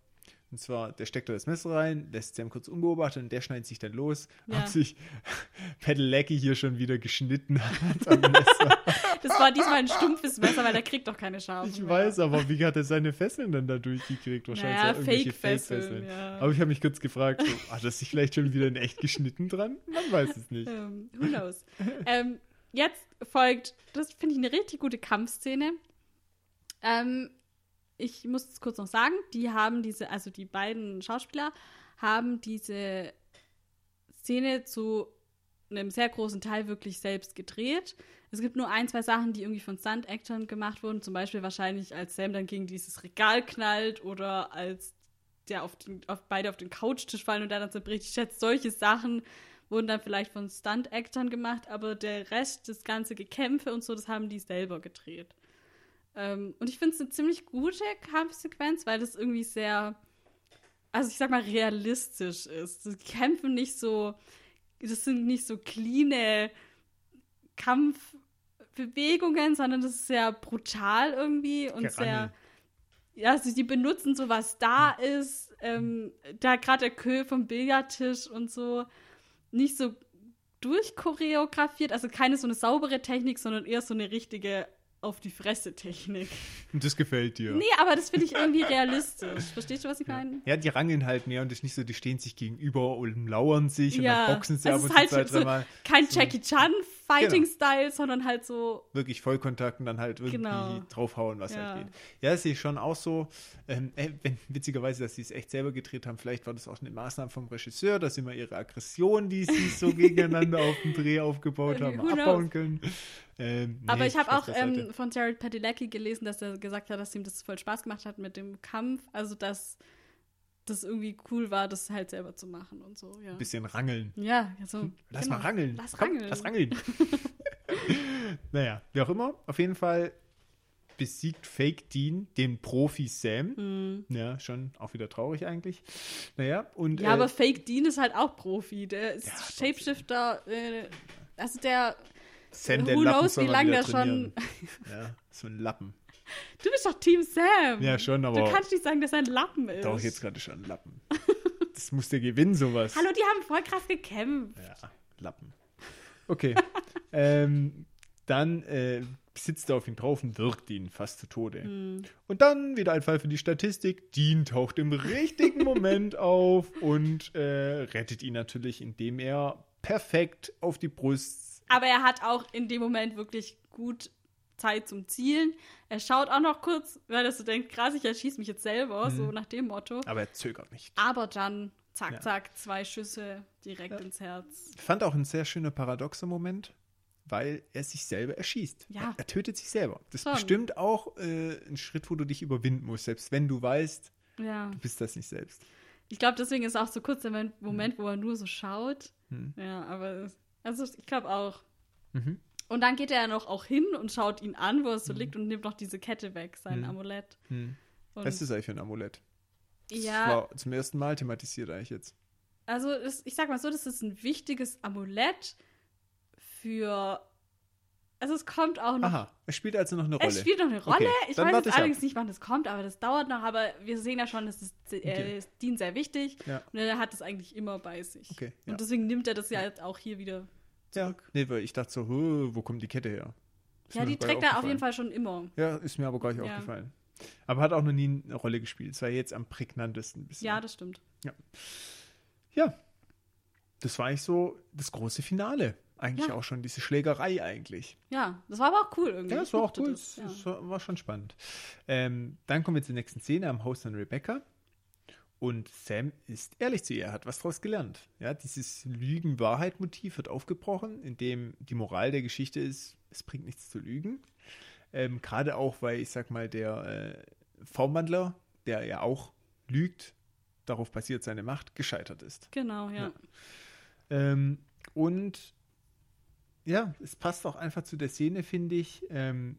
Und zwar, der steckt da das Messer rein, lässt Sam kurz unbeobachtet und der schneidet sich dann los, Ja. ob sich Pedelecki hier schon wieder geschnitten hat am Messer. Das war diesmal ein stumpfes Messer, weil der kriegt doch keine Scharfen Ich mehr. weiß, aber wie hat er seine Fesseln dann da durchgekriegt? Wahrscheinlich Naja, irgendwelche Fake-Fesseln, Fake-Fesseln. ja. Aber ich habe mich kurz gefragt, so, hat er sich vielleicht schon wieder in echt geschnitten dran? Man weiß es nicht. Ähm, who knows? ähm, jetzt folgt, das finde ich eine richtig gute Kampfszene. Ähm, ich muss es kurz noch sagen, die haben diese, also die beiden Schauspieler haben diese Szene zu einem sehr großen Teil wirklich selbst gedreht. Es gibt nur ein, zwei Sachen, die irgendwie von Stunt-Actern gemacht wurden. Zum Beispiel wahrscheinlich, als Sam dann gegen dieses Regal knallt oder als der auf den, auf beide auf den Couchtisch fallen und dann zerbricht. Ich schätze, solche Sachen wurden dann vielleicht von Stunt-Actern gemacht, aber der Rest, das ganze Gekämpfe und so, das haben die selber gedreht. Ähm, und ich finde es eine ziemlich gute Kampfsequenz, weil das irgendwie sehr, also ich sag mal, realistisch ist. Die kämpfen nicht so, das sind nicht so cleane Kampfbewegungen, sondern das ist sehr brutal irgendwie und Gerangel. sehr. Ja, also die benutzen so, was da ist. Ähm, da gerade der Kö vom Billardtisch und so. Nicht so durchchoreografiert, also keine so eine saubere Technik, sondern eher so eine richtige auf die Fresse Technik. Und das gefällt dir. Nee, aber das finde ich irgendwie realistisch. Verstehst du, was ich meine? Ja, die rangeln halt mehr und es ist nicht so, die stehen sich gegenüber und lauern sich und Ja. dann boxen sie Also ab und halt so-. Kein So. Jackie Chan Fighting-Style, sondern halt so. Wirklich Vollkontakt und dann halt irgendwie Genau. draufhauen, was Ja. halt geht. Ja, das sehe ich schon auch so. Ähm, äh, wenn, witzigerweise, dass sie es echt selber gedreht haben, vielleicht war das auch eine Maßnahme vom Regisseur, dass sie mal ihre Aggression, die sie so gegeneinander auf dem Dreh aufgebaut haben, abbauen können. Ähm, nee, Aber ich habe auch ähm, von Jared Padalecki gelesen, dass er gesagt hat, dass ihm das voll Spaß gemacht hat mit dem Kampf. Also, dass das irgendwie cool war, das halt selber zu machen und so. Ja, ein bisschen rangeln. ja also, Lass genau. mal rangeln. Lass Komm, rangeln. Lass rangeln. naja, wie auch immer. Auf jeden Fall besiegt Fake Dean den Profi Sam. Ja, schon auch wieder traurig eigentlich. Naja, und. Ja, äh, aber Fake Dean ist halt auch Profi. Der ist Ja. Shapeshifter. Äh, also, der. Sam, der who knows, wie lange der schon. Ja, so ein Lappen. Du bist doch Team Sam. Ja, schon, Du aber. kannst nicht sagen, dass er ein Lappen ist. Doch, jetzt gerade schon ein Lappen. Das muss der gewinnen, sowas. Hallo, die haben voll krass gekämpft. Ja, Lappen. Okay. ähm, dann äh, sitzt er auf ihn drauf und wirkt ihn fast zu Tode. Hm. Und dann wieder ein Fall für die Statistik. Dean taucht im richtigen Moment auf und äh, rettet ihn natürlich, indem er perfekt auf die Brust. Aber er hat auch in dem Moment wirklich gut Zeit zum Zielen. Er schaut auch noch kurz, weil er so denkt, krass, ich erschieße mich jetzt selber, so nach dem Motto. Aber er zögert nicht. Aber dann, zack, Ja. zack, zwei Schüsse direkt ins Herz. Ich fand auch ein sehr schöner paradoxer Moment, weil er sich selber erschießt. Ja. Er, tötet sich selber. Das ist Schon. bestimmt auch äh, ein Schritt, wo du dich überwinden musst, selbst wenn du weißt, Ja. du bist das nicht selbst. Ich glaube, deswegen ist auch so kurz der Moment- Moment, wo er nur so schaut. Hm. Ja, aber also ich glaube auch. Mhm. Und dann geht er ja noch auch hin und schaut ihn an, wo er so liegt und nimmt noch diese Kette weg, sein Hm. Amulett. Hm. Und Was ist das eigentlich für ein Amulett? Das ja, war zum ersten Mal thematisiert eigentlich jetzt. also das, ich sag mal so, das ist ein wichtiges Amulett für. Also es kommt auch noch. Aha, es spielt also noch eine Rolle. Es spielt noch eine Rolle. Okay, ich weiß jetzt ich ab. allerdings nicht, wann das kommt, aber das dauert noch. Aber wir sehen ja schon, es ist äh, Okay. Dean sehr wichtig. Ja. Und er hat es eigentlich immer bei sich. Okay, ja. Und deswegen nimmt er das ja jetzt auch hier wieder Ja, nee, weil ich dachte so, "Huh, wo kommt die Kette her? Ist Ja, die trägt er auf jeden. Fall schon immer. Ja, ist mir aber gar nicht Ja. aufgefallen. Aber hat auch noch nie eine Rolle gespielt. Es war jetzt am prägnantesten bisher. Ja, das stimmt. Ja, das war eigentlich so das große Finale. Eigentlich Ja. auch schon diese Schlägerei eigentlich. Ja, das war aber auch cool irgendwie. Ja, das war auch cool. Das, Das, ja. war, war schon spannend. Ähm, dann kommen wir zur nächsten Szene am Haus von Rebecca. Und Sam ist ehrlich zu ihr, hat was daraus gelernt. Ja, dieses Lügen-Wahrheit-Motiv wird aufgebrochen, indem die Moral der Geschichte ist, es bringt nichts zu lügen. Ähm, Gerade auch, weil ich sag mal, der äh, V-Wandler, der ja auch lügt, darauf basiert seine Macht, gescheitert ist. Genau, ja. Ja. Ähm, und ja, es passt auch einfach zu der Szene, finde ich, ähm,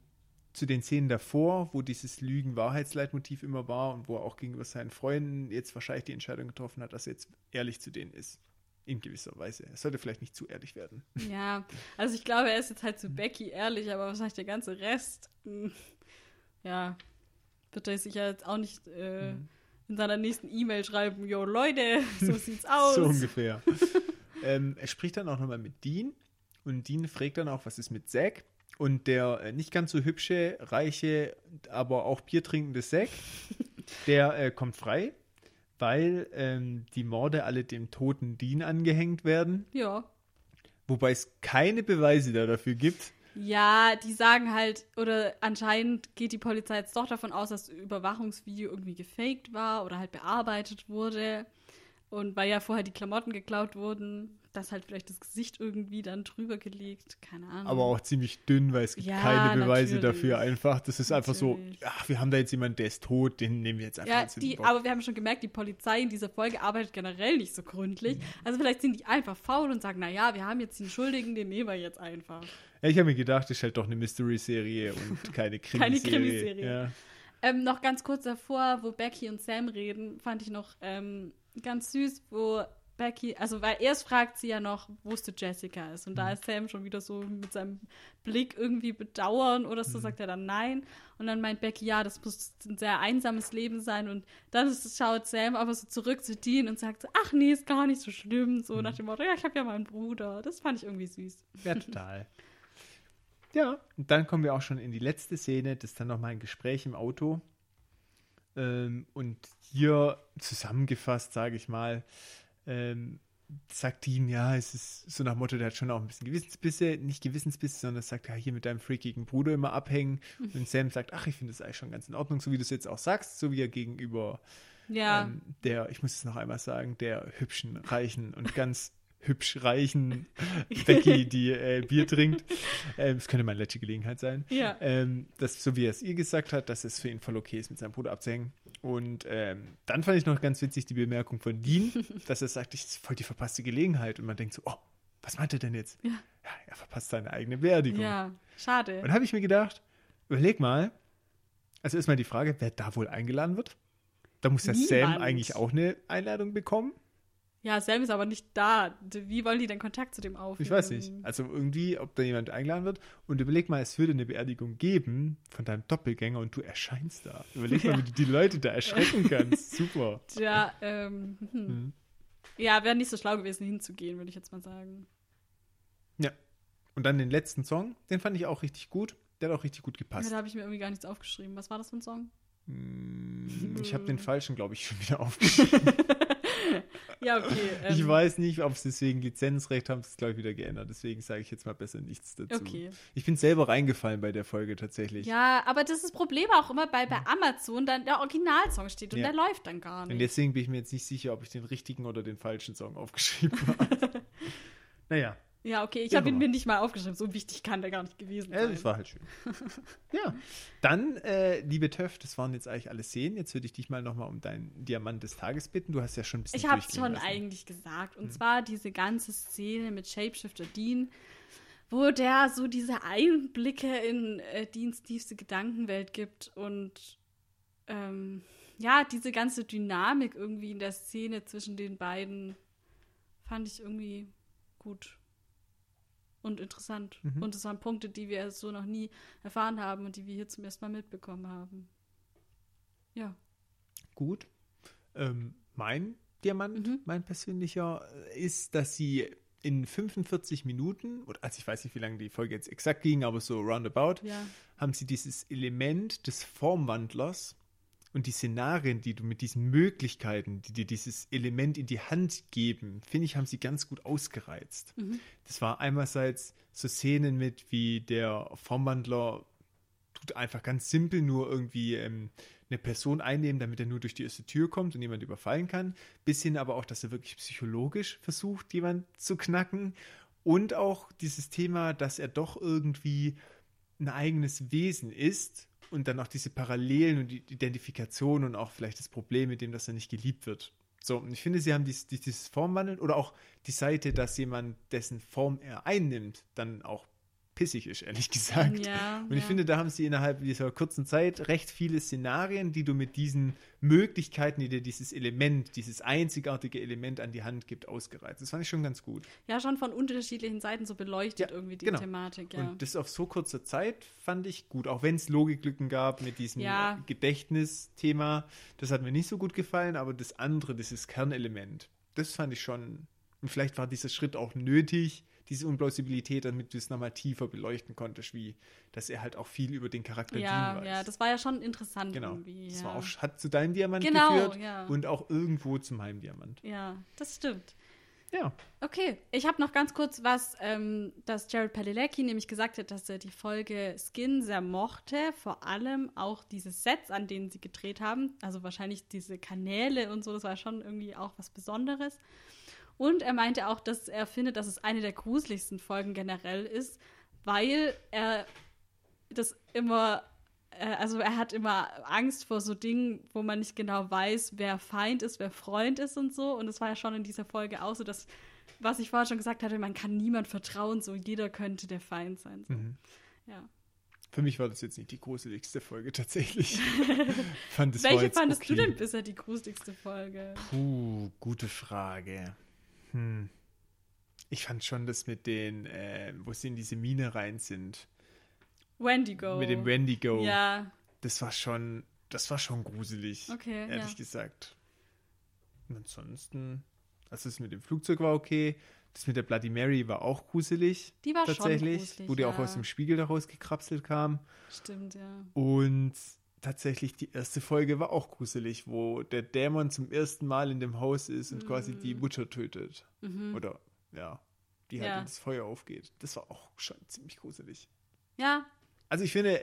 zu den Szenen davor, wo dieses Lügen-Wahrheitsleitmotiv immer war und wo er auch gegenüber seinen Freunden jetzt wahrscheinlich die Entscheidung getroffen hat, dass er jetzt ehrlich zu denen ist. In gewisser Weise. Er sollte vielleicht nicht zu ehrlich werden. Ja, also ich glaube, er ist jetzt halt zu Becky ehrlich, aber wahrscheinlich der ganze Rest, mh, ja, wird er sich ja jetzt auch nicht äh, Mhm. in seiner nächsten E-Mail schreiben, yo Leute, so sieht's aus. So ungefähr. ähm, er spricht dann auch nochmal mit Dean und Dean fragt dann auch, was ist mit Zack? Und der äh, nicht ganz so hübsche, reiche, aber auch biertrinkende Zack, der äh, kommt frei, weil ähm, die Morde alle dem toten Dean angehängt werden, Ja. wobei es keine Beweise da dafür gibt. Ja, die sagen halt, oder anscheinend geht die Polizei jetzt doch davon aus, dass das Überwachungsvideo irgendwie gefaked war oder halt bearbeitet wurde. Und weil ja vorher die Klamotten geklaut wurden, dass halt vielleicht das Gesicht irgendwie dann drüber gelegt, keine Ahnung. Aber auch ziemlich dünn, weil es gibt Ja, keine Beweise natürlich. dafür einfach. Das ist einfach so, Natürlich. ach, wir haben da jetzt jemanden, der ist tot, den nehmen wir jetzt einfach Ja, die, aber wir haben schon gemerkt, die Polizei in dieser Folge arbeitet generell nicht so gründlich. Also vielleicht sind die einfach faul und sagen, naja, wir haben jetzt den Schuldigen, den nehmen wir jetzt einfach. Ja, ich habe mir gedacht, das ist halt doch eine Mystery-Serie und keine Krimiserie. Keine Krimiserie. Ja. Ähm, noch ganz kurz davor, wo Becky und Sam reden, fand ich noch ähm, ganz süß, wo Becky, also weil erst fragt sie ja noch, wo es Jessica ist. Und Mhm. da ist Sam schon wieder so mit seinem Blick irgendwie bedauern oder Mhm. so, sagt er dann nein. Und dann meint Becky, ja, das muss ein sehr einsames Leben sein. Und dann ist, schaut Sam aber so zurück zu Dean und sagt so, ach nee, ist gar nicht so schlimm. Mhm. So nach dem Motto, ja, ich habe ja meinen Bruder. Das fand ich irgendwie süß. Ja, total. ja, und dann kommen wir auch schon in die letzte Szene, das ist dann nochmal ein Gespräch im Auto. Ähm, und hier zusammengefasst, sage ich mal, ähm, sagt Dean, ja, es ist so nach Motto, der hat schon auch ein bisschen Gewissensbisse, nicht Gewissensbisse, sondern sagt, ja, hier mit deinem freakigen Bruder immer abhängen. Und Sam sagt, ach, ich finde das eigentlich schon ganz in Ordnung, so wie du es jetzt auch sagst, so wie er gegenüber Ja, ähm, der, ich muss es noch einmal sagen, der hübschen, reichen und ganz hübsch reichen Becky, die äh, Bier trinkt. Ähm, Es könnte mal eine letzte Gelegenheit sein. ja. Ähm, das, so wie er es ihr gesagt hat, dass es für ihn voll okay ist, mit seinem Bruder abzuhängen. Und ähm, dann fand ich noch ganz witzig die Bemerkung von Dean, dass er sagt, ist voll die verpasste Gelegenheit. Und man denkt so, oh, was meint er denn jetzt? Ja. Ja, er verpasst seine eigene Beerdigung. Ja, schade. Und dann habe ich mir gedacht, überleg mal, also erstmal die Frage, wer da wohl eingeladen wird. Da muss ja Sam Niemand. eigentlich auch eine Einladung bekommen. Ja, Sam ist aber nicht da. Wie wollen die denn Kontakt zu dem aufnehmen? Ich weiß nicht. Also irgendwie, ob da jemand eingeladen wird. Und überleg mal, es würde eine Beerdigung geben von deinem Doppelgänger und du erscheinst da. Überleg mal, Ja. wie du die Leute da erschrecken kannst. Super. Ja, ähm, hm. Mhm. ja, wäre nicht so schlau gewesen, hinzugehen, würde ich jetzt mal sagen. Ja. Und dann den letzten Song, den fand ich auch richtig gut. Der hat auch richtig gut Ja, gepasst. da habe ich mir irgendwie gar nichts aufgeschrieben. Was war das für ein Song? Mm, Ich habe den falschen, glaube ich, schon wieder aufgeschrieben. Ja, okay. Ähm, ich weiß nicht, ob sie deswegen Lizenzrecht haben, das glaube ich wieder geändert. Deswegen sage ich jetzt mal besser nichts dazu. Okay. Ich bin selber reingefallen bei der Folge tatsächlich. Ja, aber das ist das Problem auch immer bei, bei Amazon, dann der Originalsong steht und Ja. der läuft dann gar Und nicht. deswegen bin ich mir jetzt nicht sicher, ob ich den richtigen oder den falschen Song aufgeschrieben habe. naja, Ja, okay, ich Ja, habe ihn aber- mir nicht mal aufgeschrieben. So wichtig kann der gar nicht gewesen sein. das war halt schön. ja, dann, äh, liebe Töff, das waren jetzt eigentlich alle Szenen. Jetzt würde ich dich mal nochmal um deinen Diamant des Tages bitten. Du hast ja schon ein bisschen Ich habe es schon lassen. eigentlich gesagt. Hm. Und zwar diese ganze Szene mit Shapeshifter Dean, wo der so diese Einblicke in äh, Deans tiefste Gedankenwelt gibt und ähm, ja, diese ganze Dynamik irgendwie in der Szene zwischen den beiden fand ich irgendwie gut und interessant. Mhm. Und es waren Punkte, die wir so noch nie erfahren haben und die wir hier zum ersten Mal mitbekommen haben. Ja. Gut. Ähm, mein Diamant, Mhm. mein persönlicher, äh, ist, dass sie in 45 Minuten, oder also ich weiß nicht, wie lange die Folge jetzt exakt ging, aber so roundabout, Ja. haben sie dieses Element des Formwandlers und die Szenarien, die du mit diesen Möglichkeiten, die dir dieses Element in die Hand geben, finde ich, haben sie ganz gut ausgereizt. Mhm. Das war einerseits so Szenen mit, wie der Formwandler tut einfach ganz simpel nur irgendwie ähm, eine Person einnehmen, damit er nur durch die erste Tür kommt und jemand überfallen kann, bis hin aber auch, dass er wirklich psychologisch versucht, jemand zu knacken und auch dieses Thema, dass er doch irgendwie ein eigenes Wesen ist und dann auch diese Parallelen und die Identifikation und auch vielleicht das Problem mit dem, dass er nicht geliebt wird. So, und ich finde, sie haben dies, dies- dieses Formwandeln oder auch die Seite, dass jemand, dessen Form er einnimmt, dann auch pissig ist, ehrlich gesagt. Ja, Und ich ja. finde, da haben sie innerhalb dieser kurzen Zeit recht viele Szenarien, die du mit diesen Möglichkeiten, die dir dieses Element, dieses einzigartige Element an die Hand gibt, ausgereizt. Das fand ich schon ganz gut. Ja, schon von unterschiedlichen Seiten so beleuchtet Ja, irgendwie die genau. Thematik, ja. Und das auf so kurzer Zeit fand ich gut, auch wenn es Logiklücken gab mit diesem. Gedächtnisthema. Das hat mir nicht so gut gefallen, aber das andere, dieses Kernelement, das fand ich schon. Und vielleicht war dieser Schritt auch nötig, diese Unplausibilität, damit du es nochmal tiefer beleuchten konntest, wie dass er halt auch viel über den Charakter ja, Dean weiß. ja, das war ja schon interessant Genau. irgendwie. Das ja. war auch, hat zu deinem Diamant Genau, geführt ja. und auch irgendwo zu meinem Diamant. ja, das stimmt. Ja. Okay, ich habe noch ganz kurz was, ähm, dass Jared Padalecki nämlich gesagt hat, dass er die Folge Skin sehr mochte, vor allem auch diese Sets, an denen sie gedreht haben, also wahrscheinlich diese Kanäle und so, das war schon irgendwie auch was Besonderes. Und er meinte auch, dass er findet, dass es eine der gruseligsten Folgen generell ist, weil er das immer, äh, also er hat immer Angst vor so Dingen, wo man nicht genau weiß, wer Feind ist, wer Freund ist und so. Und es war ja schon in dieser Folge auch so, dass, was ich vorher schon gesagt hatte, man kann niemand vertrauen, so jeder könnte der Feind sein. So. Mhm. Ja. Für mich war das jetzt nicht die gruseligste Folge tatsächlich. Fand, Welche fandest okay. du denn bisher die gruseligste Folge? Puh, gute Frage. Hm. Ich fand schon das mit den, äh, wo sie in diese Mine rein sind, Wendigo. mit dem Wendigo. Ja, Das war schon, das war schon gruselig. okay. ehrlich ja. gesagt. Und ansonsten, also das mit dem Flugzeug war okay. Das mit der Bloody Mary war auch gruselig. Die war tatsächlich, schon gruselig, wo die auch ja. aus dem Spiegel daraus gekrapselt kam. Stimmt, ja. Und tatsächlich die erste Folge war auch gruselig, wo der Dämon zum ersten Mal in dem Haus ist und quasi Mhm. die Mutter tötet. Oder ja, die halt Ja. ins Feuer aufgeht. Das war auch schon ziemlich gruselig. Ja, Also ich finde,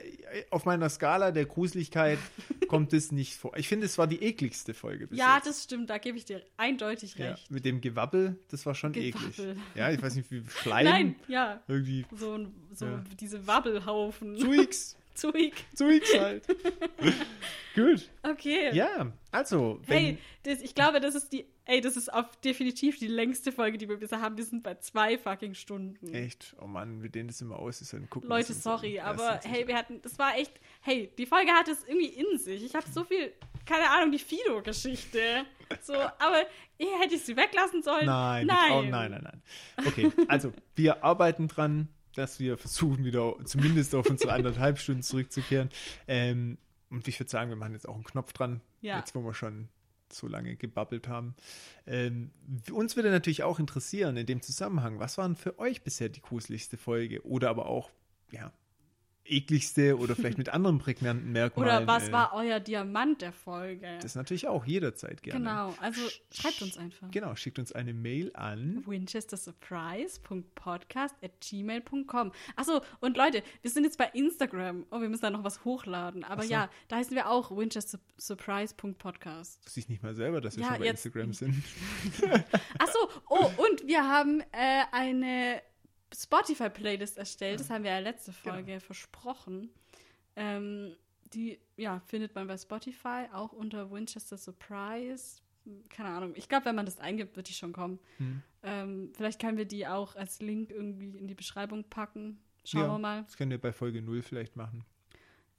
auf meiner Skala der Gruseligkeit kommt es nicht vor. Ich finde, es war die ekligste Folge bis ja, jetzt. das stimmt, da gebe ich dir eindeutig Ja, recht. mit dem Gewabbel, das war schon Gewabbel. eklig. Ja, ich weiß nicht, wie Schleim. Nein, ja, Irgendwie. so, so Ja. diese Wabbelhaufen. Zuix. Zuig. Zuix halt. Gut. Okay. Ja, also, wenn, Hey, das, ich glaube, das ist die, ey, das ist auf definitiv die längste Folge, die wir bisher haben. Wir sind bei zwei fucking Stunden. echt, oh Mann, wir dehnen das immer aus, ist dann gucken. Leute, wir es uns sorry. Ja, aber hey, wir hatten, das war echt, hey, die Folge hatte es irgendwie in sich. Ich habe so viel, keine Ahnung, die Fido-Geschichte. So, aber hätte ich sie weglassen sollen? Nein, nein. Oh, nein, nein, nein. Okay, also, wir arbeiten dran, dass wir versuchen, wieder zumindest auf unsere anderthalb Stunden zurückzukehren. Ähm, und ich würde sagen, wir machen jetzt auch einen Knopf dran, Ja. jetzt wo wir schon so lange gebabbelt haben. Ähm, uns würde natürlich auch interessieren in dem Zusammenhang, was waren für euch bisher die gruseligste Folge oder aber auch, ja, ekligste oder vielleicht mit anderen prägnanten Merkmalen. Oder was äh, war euer Diamant der Folge? Das natürlich auch jederzeit gerne. genau, also Sch- schreibt uns einfach. Genau, schickt uns eine Mail an. winchestersurprise.podcast at gmail.com. Achso, und Leute, wir sind jetzt bei Instagram. Oh, wir müssen da noch was hochladen. Aber so. ja, da heißen wir auch winchestersurprise.podcast. Wusste ich nicht mal selber, dass wir Ja, schon bei jetzt- Instagram sind. Achso, oh, und wir haben äh, eine Spotify-Playlist erstellt. Das haben wir ja letzte Genau. Folge versprochen. Ähm, die, ja, findet man bei Spotify auch unter Winchester Surprise. Keine Ahnung. Ich glaube, wenn man das eingibt, wird die schon kommen. Hm. Ähm, vielleicht können wir die auch als Link irgendwie in die Beschreibung packen. Schauen Ja. wir mal. Das können wir bei Folge 0 vielleicht machen.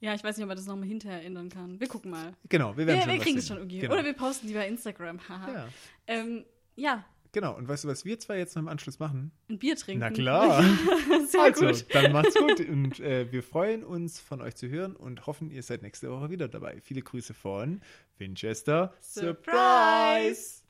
Ja, ich weiß nicht, ob man das nochmal hinterher ändern kann. Wir gucken mal. Genau, wir werden Wir, schon wir kriegen es schon irgendwie. Genau. Oder wir posten die bei Instagram. Haha. ja, Ähm, ja, genau. Und weißt du, was wir zwei jetzt noch im Anschluss machen? ein Bier trinken. Na klar. Sehr also, gut. dann macht's gut. Und äh, wir freuen uns, von euch zu hören und hoffen, ihr seid nächste Woche wieder dabei. Viele Grüße von Winchester Surprise!